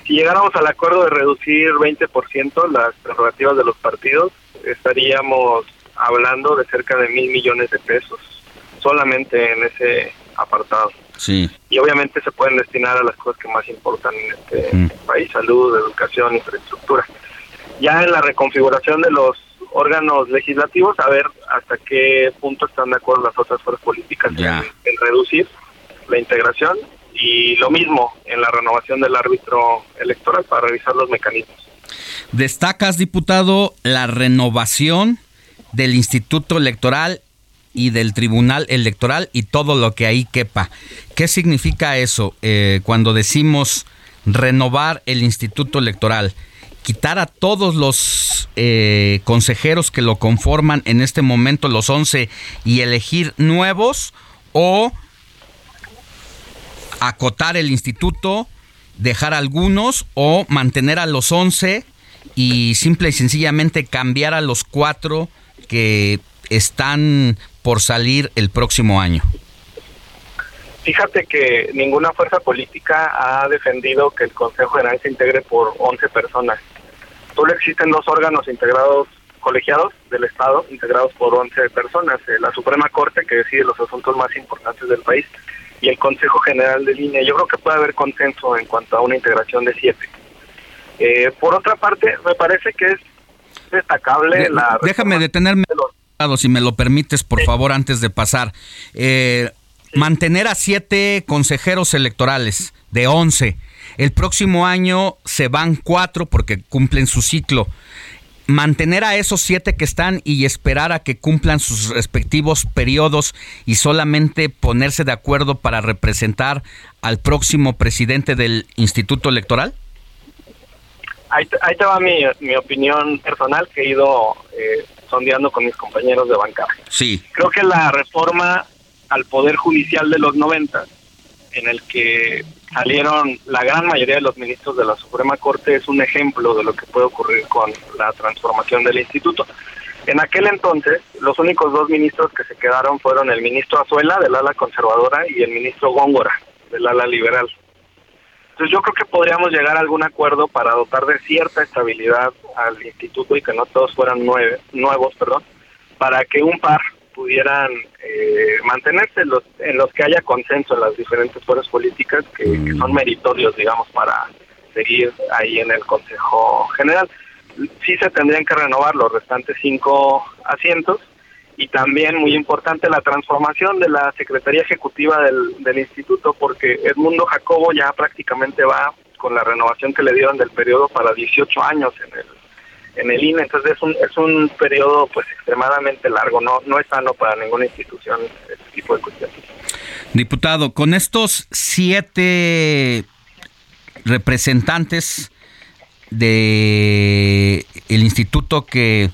si llegáramos al acuerdo de reducir 20% las prerrogativas de los partidos, estaríamos hablando de cerca de mil millones de pesos solamente en ese apartado. Sí. Y obviamente se pueden destinar a las cosas que más importan en este mm. país, salud, educación, infraestructura. Ya en la reconfiguración de los órganos legislativos, a ver hasta qué punto están de acuerdo las otras fuerzas políticas en reducir la integración y lo mismo en la renovación del árbitro electoral para revisar los mecanismos. Destacas, diputado, la renovación del Instituto Electoral y del Tribunal Electoral y todo lo que ahí quepa. ¿Qué significa eso eh, cuando decimos renovar el Instituto Electoral? quitar a todos los eh, consejeros que lo conforman en este momento, los 11, y elegir nuevos o acotar el instituto, dejar algunos o mantener a los 11 y simple y sencillamente cambiar a los cuatro que están por salir el próximo año? Fíjate que ninguna fuerza política ha defendido que el Consejo General se integre por 11 personas. Solo existen dos órganos integrados, colegiados del Estado, integrados por 11 personas. Eh, la Suprema Corte, que decide los asuntos más importantes del país, y el Consejo General de Línea. Yo creo que puede haber consenso en cuanto a una integración de siete. Eh, por otra parte, me parece que es destacable la... Déjame detenerme, de si me lo permites, por favor, antes de pasar. Eh, mantener a siete consejeros electorales de once. El próximo año se van cuatro porque cumplen su ciclo mantener a esos siete que están y esperar a que cumplan sus respectivos periodos y solamente ponerse de acuerdo para representar al próximo presidente del Instituto Electoral? Ahí, te va mi, opinión personal que he ido eh, sondeando con mis compañeros de bancada. Sí. Creo que la reforma al Poder Judicial de los 90, en el que salieron la gran mayoría de los ministros de la Suprema Corte es un ejemplo de lo que puede ocurrir con la transformación del instituto. En aquel entonces, los únicos dos ministros que se quedaron fueron el ministro Azuela, del ala conservadora, y el ministro Góngora, del ala liberal. Entonces yo creo que podríamos llegar a algún acuerdo para dotar de cierta estabilidad al instituto y que no todos fueran nueve, nuevos, perdón, para que un par pudieran eh, mantenerse en los, en los que haya consenso en las diferentes fuerzas políticas que, que son meritorios, digamos, para seguir ahí en el Consejo General. Sí se tendrían que renovar los restantes cinco asientos y también muy importante la transformación de la Secretaría Ejecutiva del, del Instituto, porque Edmundo Jacobo ya prácticamente va con la renovación que le dieron del periodo para 18 años en el en el INE, entonces es un, es un periodo pues extremadamente largo, no, no es sano para ninguna institución este tipo de cuestiones. Diputado, con estos siete representantes de instituto que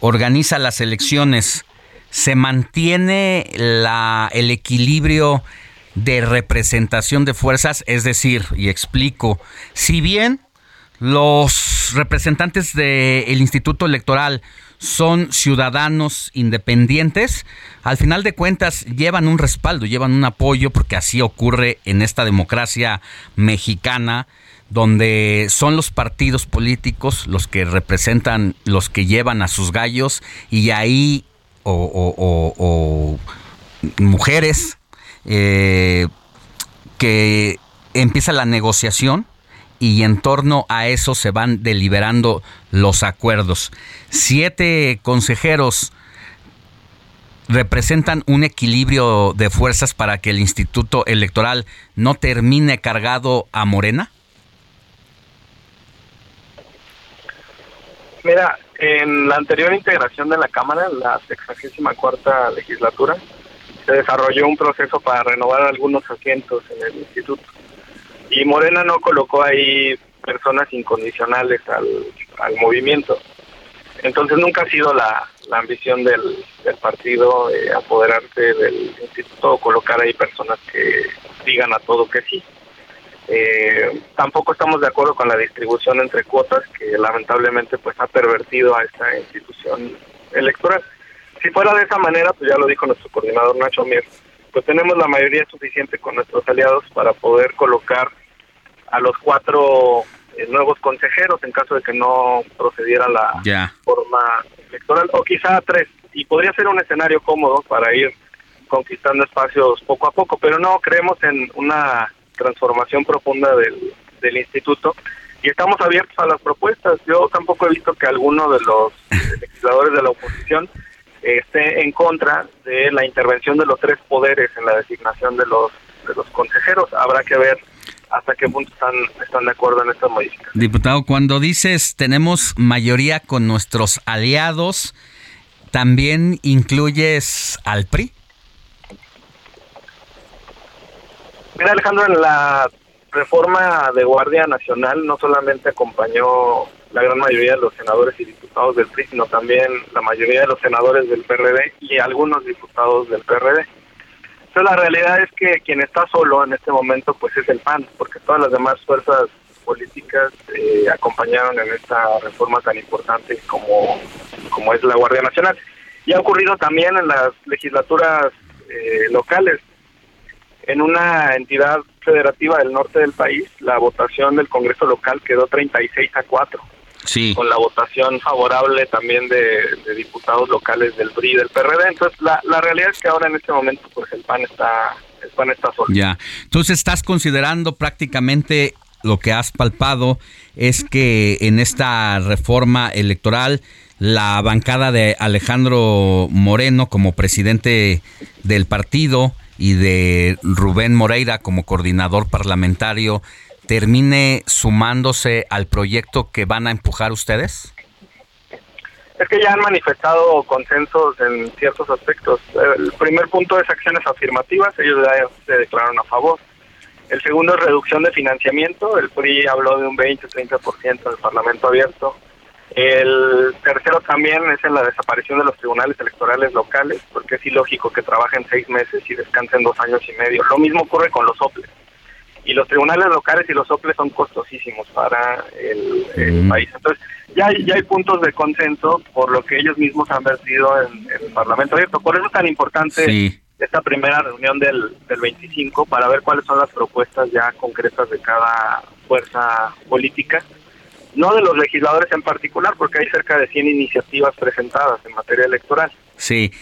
organiza las elecciones, ¿se mantiene la, el equilibrio de representación de fuerzas? Es decir, y explico, si bien los representantes del Instituto Electoral son ciudadanos independientes, al final de cuentas llevan un respaldo, llevan un apoyo, porque así ocurre en esta democracia mexicana, donde son los partidos políticos los que representan, los que llevan a sus gallos, y ahí, o, mujeres, eh, que empieza la negociación y en torno a eso se van deliberando los acuerdos. Siete consejeros representan un equilibrio de fuerzas para que el Instituto Electoral no termine cargado a Morena? Mira, en la anterior integración de la Cámara, la 64 cuarta legislatura, se desarrolló un proceso para renovar algunos asientos en el instituto y Morena no colocó ahí personas incondicionales al, al movimiento. Entonces nunca ha sido la, la ambición del, del partido eh, apoderarse del instituto o colocar ahí personas que digan a todo que sí. Eh, tampoco estamos de acuerdo con la distribución entre cuotas que lamentablemente pues ha pervertido a esta institución electoral. Si fuera de esa manera, pues ya lo dijo nuestro coordinador Nacho Mier, pues tenemos la mayoría suficiente con nuestros aliados para poder colocar a los cuatro eh, nuevos consejeros en caso de que no procediera la forma electoral, o quizá tres, y podría ser un escenario cómodo para ir conquistando espacios poco a poco, pero no creemos en una transformación profunda del, del instituto y estamos abiertos a las propuestas. Yo tampoco he visto que alguno de los legisladores de la oposición esté en contra de la intervención de los tres poderes en la designación de los de los consejeros. Habrá que ver hasta qué punto están, están de acuerdo en esta modificación. Diputado, cuando dices tenemos mayoría con nuestros aliados, ¿también incluyes al PRI? Mira, Alejandro, en la reforma de Guardia Nacional no solamente acompañó la gran mayoría de los senadores y diputados del PRI, sino también la mayoría de los senadores del PRD y algunos diputados del PRD la realidad es que quien está solo en este momento pues es el PAN, porque todas las demás fuerzas políticas eh, acompañaron en esta reforma tan importante como, como es la Guardia Nacional. Y ha ocurrido también en las legislaturas eh, locales. En una entidad federativa del norte del país, la votación del Congreso local quedó 36 a 4 con la votación favorable también de, diputados locales del PRI y del PRD. Entonces, la, la realidad es que ahora en este momento, pues el PAN está, el PAN está solo. Ya, entonces estás considerando prácticamente lo que has palpado es que en esta reforma electoral la bancada de Alejandro Moreno como presidente del partido y de Rubén Moreira como coordinador parlamentario termine sumándose al proyecto que van a empujar ustedes? Es que ya han manifestado consensos en ciertos aspectos. El primer punto es acciones afirmativas, ellos ya se declararon a favor. El segundo es reducción de financiamiento, el PRI habló de un 20-30% del Parlamento abierto. El tercero también es en la desaparición de los tribunales electorales locales, porque es ilógico que trabajen seis meses y descansen dos años y medio. Lo mismo ocurre con los OPLES y los tribunales locales y los OPLES son costosísimos para el, país. Entonces, ya hay, ya hay puntos de consenso por lo que ellos mismos han vertido en, el Parlamento abierto. Por eso es tan importante esta primera reunión del, del 25 para ver cuáles son las propuestas ya concretas de cada fuerza política, no de los legisladores en particular, porque hay cerca de 100 iniciativas presentadas en materia electoral, Sí.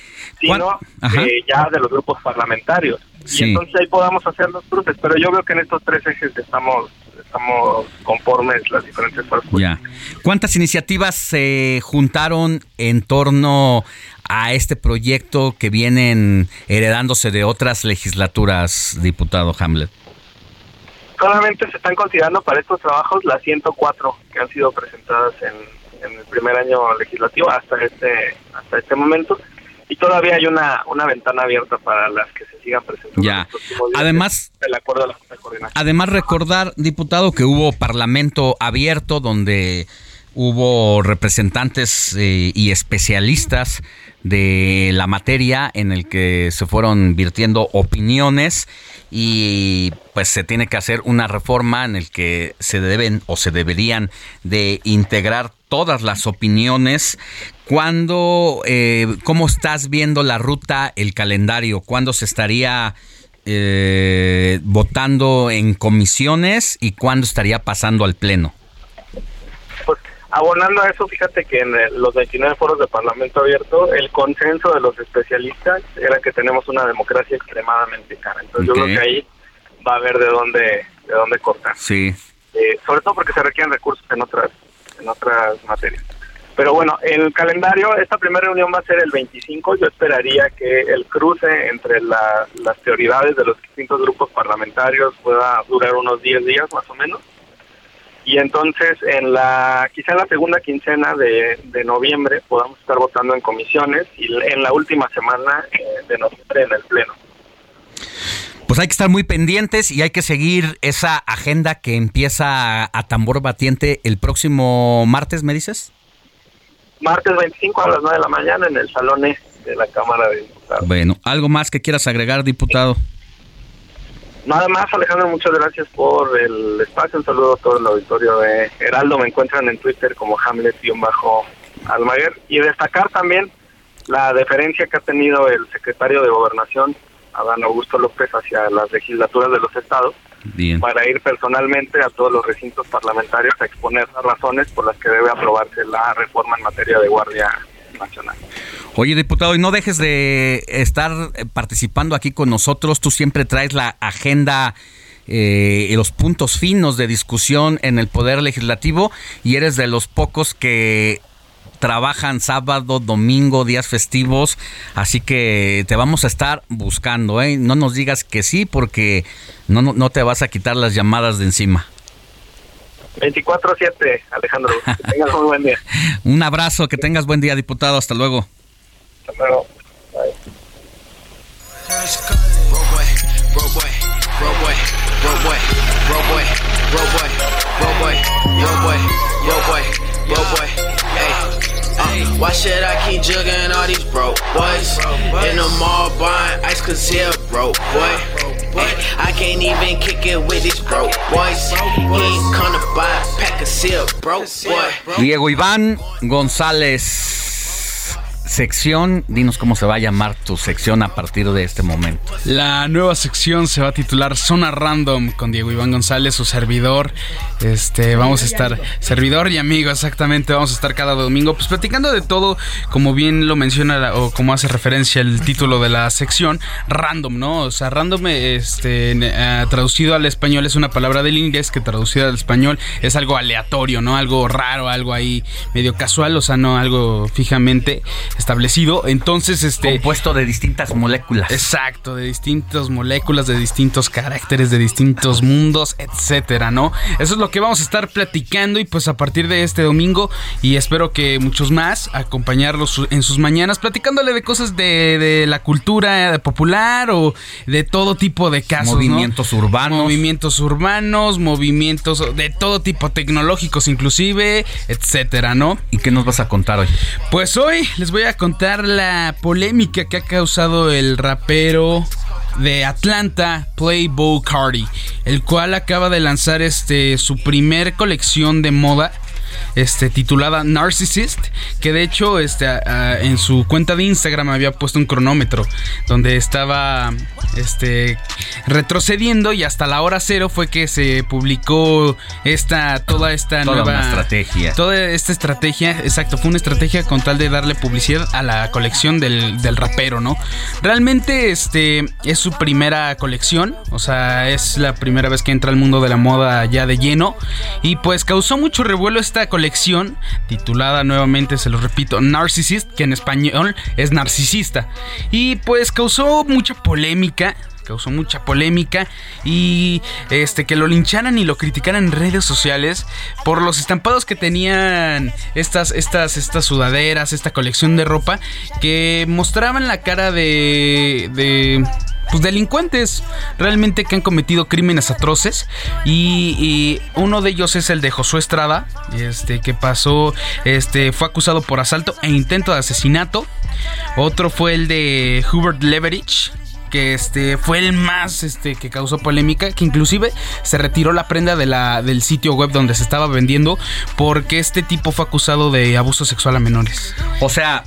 Sino eh, ya de los grupos parlamentarios. Sí. Y entonces ahí podamos hacer los cruces, pero yo veo que en estos tres ejes estamos estamos conformes las diferentes fuerzas. Ya. ¿Cuántas iniciativas se juntaron en torno a este proyecto que vienen heredándose de otras legislaturas, diputado Hamlet? Solamente se están considerando para estos trabajos las 104 que han sido presentadas en, en el primer año legislativo hasta este hasta este momento y todavía hay una, una ventana abierta para las que se sigan presentando. Ya. Además, del acuerdo de la Coordinación. Además, recordar, diputado, que hubo parlamento abierto donde hubo representantes eh, y especialistas de la materia en el que se fueron virtiendo opiniones y pues se tiene que hacer una reforma en el que se deben o se deberían de integrar todas las opiniones. ¿Cuándo, eh, cómo estás viendo la ruta, el calendario? ¿Cuándo se estaría eh, votando en comisiones y cuándo estaría pasando al pleno? Pues abonando a eso, fíjate que en el- los 29 foros de Parlamento abierto, el consenso de los especialistas era que tenemos una democracia extremadamente cara. Entonces yo creo que ahí va a haber de dónde de dónde cortar. Sí. Eh, sobre todo porque se requieren recursos en otras en otras materias. Pero bueno, el calendario, esta primera reunión va a ser el 25. Yo esperaría que el cruce entre la- las prioridades de los distintos grupos parlamentarios pueda durar unos 10 días más o menos. Y entonces, en la quizá en la segunda quincena de, de noviembre podamos estar votando en comisiones y en la última semana eh, de noviembre en el Pleno. Pues hay que estar muy pendientes y hay que seguir esa agenda que empieza a, a tambor batiente el próximo martes, ¿me dices? Martes 25 a las 9 de la mañana en el Salón E de la Cámara de Diputados. Bueno, ¿algo más que quieras agregar, diputado? Nada más, Alejandro, muchas gracias por el espacio. Un saludo a todo el auditorio de Heraldo. Me encuentran en Twitter como Hamlet-Almaguer. Y destacar también la deferencia que ha tenido el secretario de Gobernación, Adán Augusto López, hacia las legislaturas de los estados, Bien. para ir personalmente a todos los recintos parlamentarios a exponer las razones por las que debe aprobarse la reforma en materia de Guardia Nacional. Oye, diputado, y no dejes de estar eh, participando aquí con nosotros. Tú siempre traes la agenda eh, y los puntos finos de discusión en el Poder Legislativo y eres de los pocos que trabajan sábado, domingo, días festivos, así que te vamos a estar buscando, ¿eh? No nos digas que sí porque no, no, no te vas a quitar las llamadas de encima. 24-7, Alejandro. Que tengas muy buen día. Un abrazo, que tengas buen día, diputado, hasta luego. Yo boy, hey. Uh, why should I keep jugging all these broke boys in the mall buying ice cause he a broke boy? Hey, I can't even kick it with these broke boys. He ain't come to buy a pack of seal, broke boy. Diego Iván González, sección, dinos cómo se va a llamar tu sección a partir de este momento. La nueva sección se va a titular Zona Random con Diego Iván González, su servidor. Este, vamos a estar, servidor y amigo, exactamente, vamos a estar cada domingo, pues platicando de todo, como bien lo menciona o como hace referencia el título de la sección, random, ¿no? O sea, random, este, eh, traducido al español es una palabra del inglés que traducida al español es algo aleatorio, ¿no? Algo raro, algo ahí medio casual, o sea, no algo fijamente establecido. Entonces, este. Compuesto de distintas moléculas. Exacto, de distintas moléculas, de distintos caracteres, de distintos mundos, etcétera, ¿no? Eso es lo que vamos a estar platicando y pues a partir de este domingo y espero que muchos más acompañarlos en sus mañanas platicándole de cosas de, de la cultura popular o de todo tipo de casos, ¿no? Movimientos urbanos. Movimientos urbanos, movimientos de todo tipo, tecnológicos inclusive, etcétera, ¿no? ¿Y qué nos vas a contar hoy? Pues hoy les voy a contar la polémica que ha causado el rapero de Atlanta, Playboy Cardi, el cual acaba de lanzar este su primer colección de moda este, titulada Narcissist, que de hecho este, en su cuenta de Instagram había puesto un cronómetro donde estaba este, retrocediendo y hasta la hora cero fue que se publicó esta, toda esta nueva estrategia. Toda esta estrategia, exacto, fue una estrategia con tal de darle publicidad a la colección del, del rapero, ¿no? Realmente este, es su primera colección, o sea, es la primera vez que entra al mundo de la moda ya de lleno y pues causó mucho revuelo esta colección titulada nuevamente, se lo repito, Narcissist, que en español es narcisista. Y pues causó mucha polémica causó mucha polémica y este que lo lincharan y lo criticaran en redes sociales por los estampados que tenían estas estas estas sudaderas, esta colección de ropa que mostraban la cara de de pues, delincuentes realmente que han cometido crímenes atroces y, uno de ellos es el de Josué Estrada, este que pasó, este fue acusado por asalto e intento de asesinato. Otro fue el de Hubert Leverich, que este fue el más este que causó polémica, que inclusive se retiró la prenda de la, del sitio web donde se estaba vendiendo porque este tipo fue acusado de abuso sexual a menores. O sea,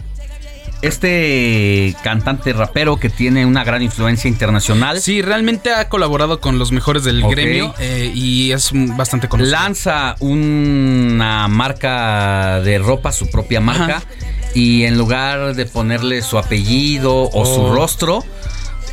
este cantante rapero que tiene una gran influencia internacional. Sí, realmente ha colaborado con los mejores del gremio eh, y es bastante conocido. Lanza una marca de ropa, su propia marca, y en lugar de ponerle su apellido o su oh. rostro,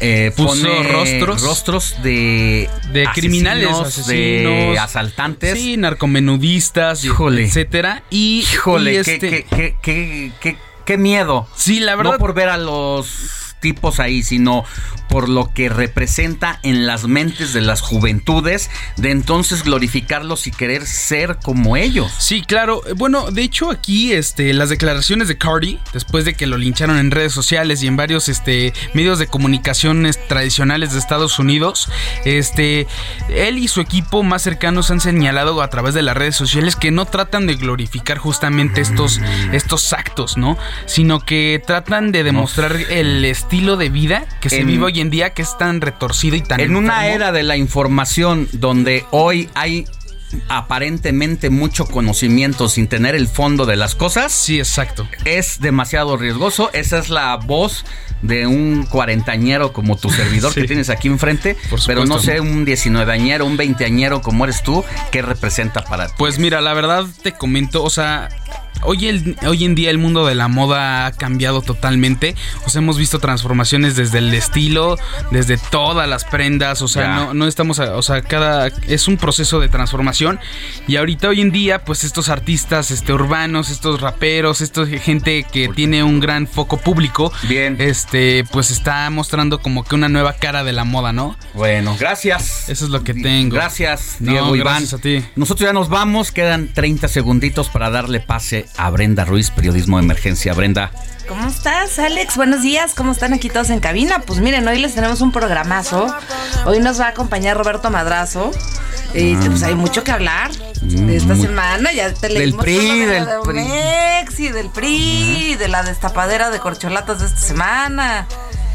eh, pone rostros rostros de de criminales asesinos, de asaltantes sí narcomenudistas Híjole. etcétera y híjole este... qué, qué, qué miedo. Sí, la verdad. No por ver a los tipos ahí, sino por lo que representa en las mentes de las juventudes, de entonces glorificarlos y querer ser como ellos. Sí, claro. Bueno, de hecho aquí este, las declaraciones de Cardi, después de que lo lincharon en redes sociales y en varios este, medios de comunicaciones tradicionales de Estados Unidos, este, él y su equipo más cercanos han señalado a través de las redes sociales que no tratan de glorificar justamente estos, estos actos, ¿no? Sino que tratan de demostrar el estilo de vida que se vive hoy en día que es tan retorcido y tan... En una era de la información donde hoy hay aparentemente mucho conocimiento sin tener el fondo de las cosas. Sí, exacto. Es demasiado riesgoso. Esa es la voz de un cuarentañero como tu servidor que tienes aquí enfrente, pero no sé, un diecinueveañero, un veinteañero como eres tú, ¿qué representa para ti? Pues mira, la verdad te comento, o sea, Hoy, hoy en día el mundo de la moda ha cambiado totalmente. O sea, hemos visto transformaciones desde el estilo, desde todas las prendas. O sea, no, no, estamos, o sea, cada es un proceso de transformación. Y ahorita hoy en día, pues estos artistas, este urbanos, estos raperos, esta gente que tiene un gran foco público, bien, este, pues está mostrando como que una nueva cara de la moda, ¿no? Bueno, gracias. Eso es lo que tengo. Gracias, Diego Iván. Gracias a ti. Nosotros ya nos vamos. Quedan 30 segunditos para darle pase a Brenda Ruiz, periodismo de emergencia. Brenda. ¿Cómo estás, Alex? Buenos días. ¿Cómo están aquí todos en cabina? Pues miren, hoy les tenemos un programazo. Hoy nos va a acompañar Roberto Madrazo. Y ah. pues hay mucho que hablar de esta semana. Ya te del PRI, del PRI. del PRI, de la destapadera de corcholatas de esta semana.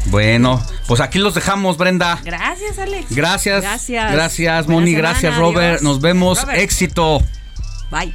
Bueno, pues aquí los dejamos, Brenda. Gracias, Alex. Gracias. Gracias. Gracias, Moni. Gracias, Robert. Nos vemos. Éxito. Bye.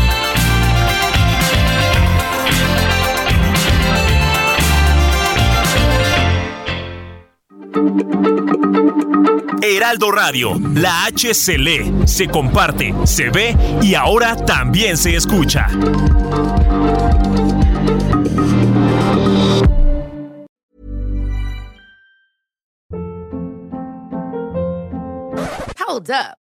Heraldo Radio, la H se lee, se comparte, se ve y ahora también se escucha. Hold up.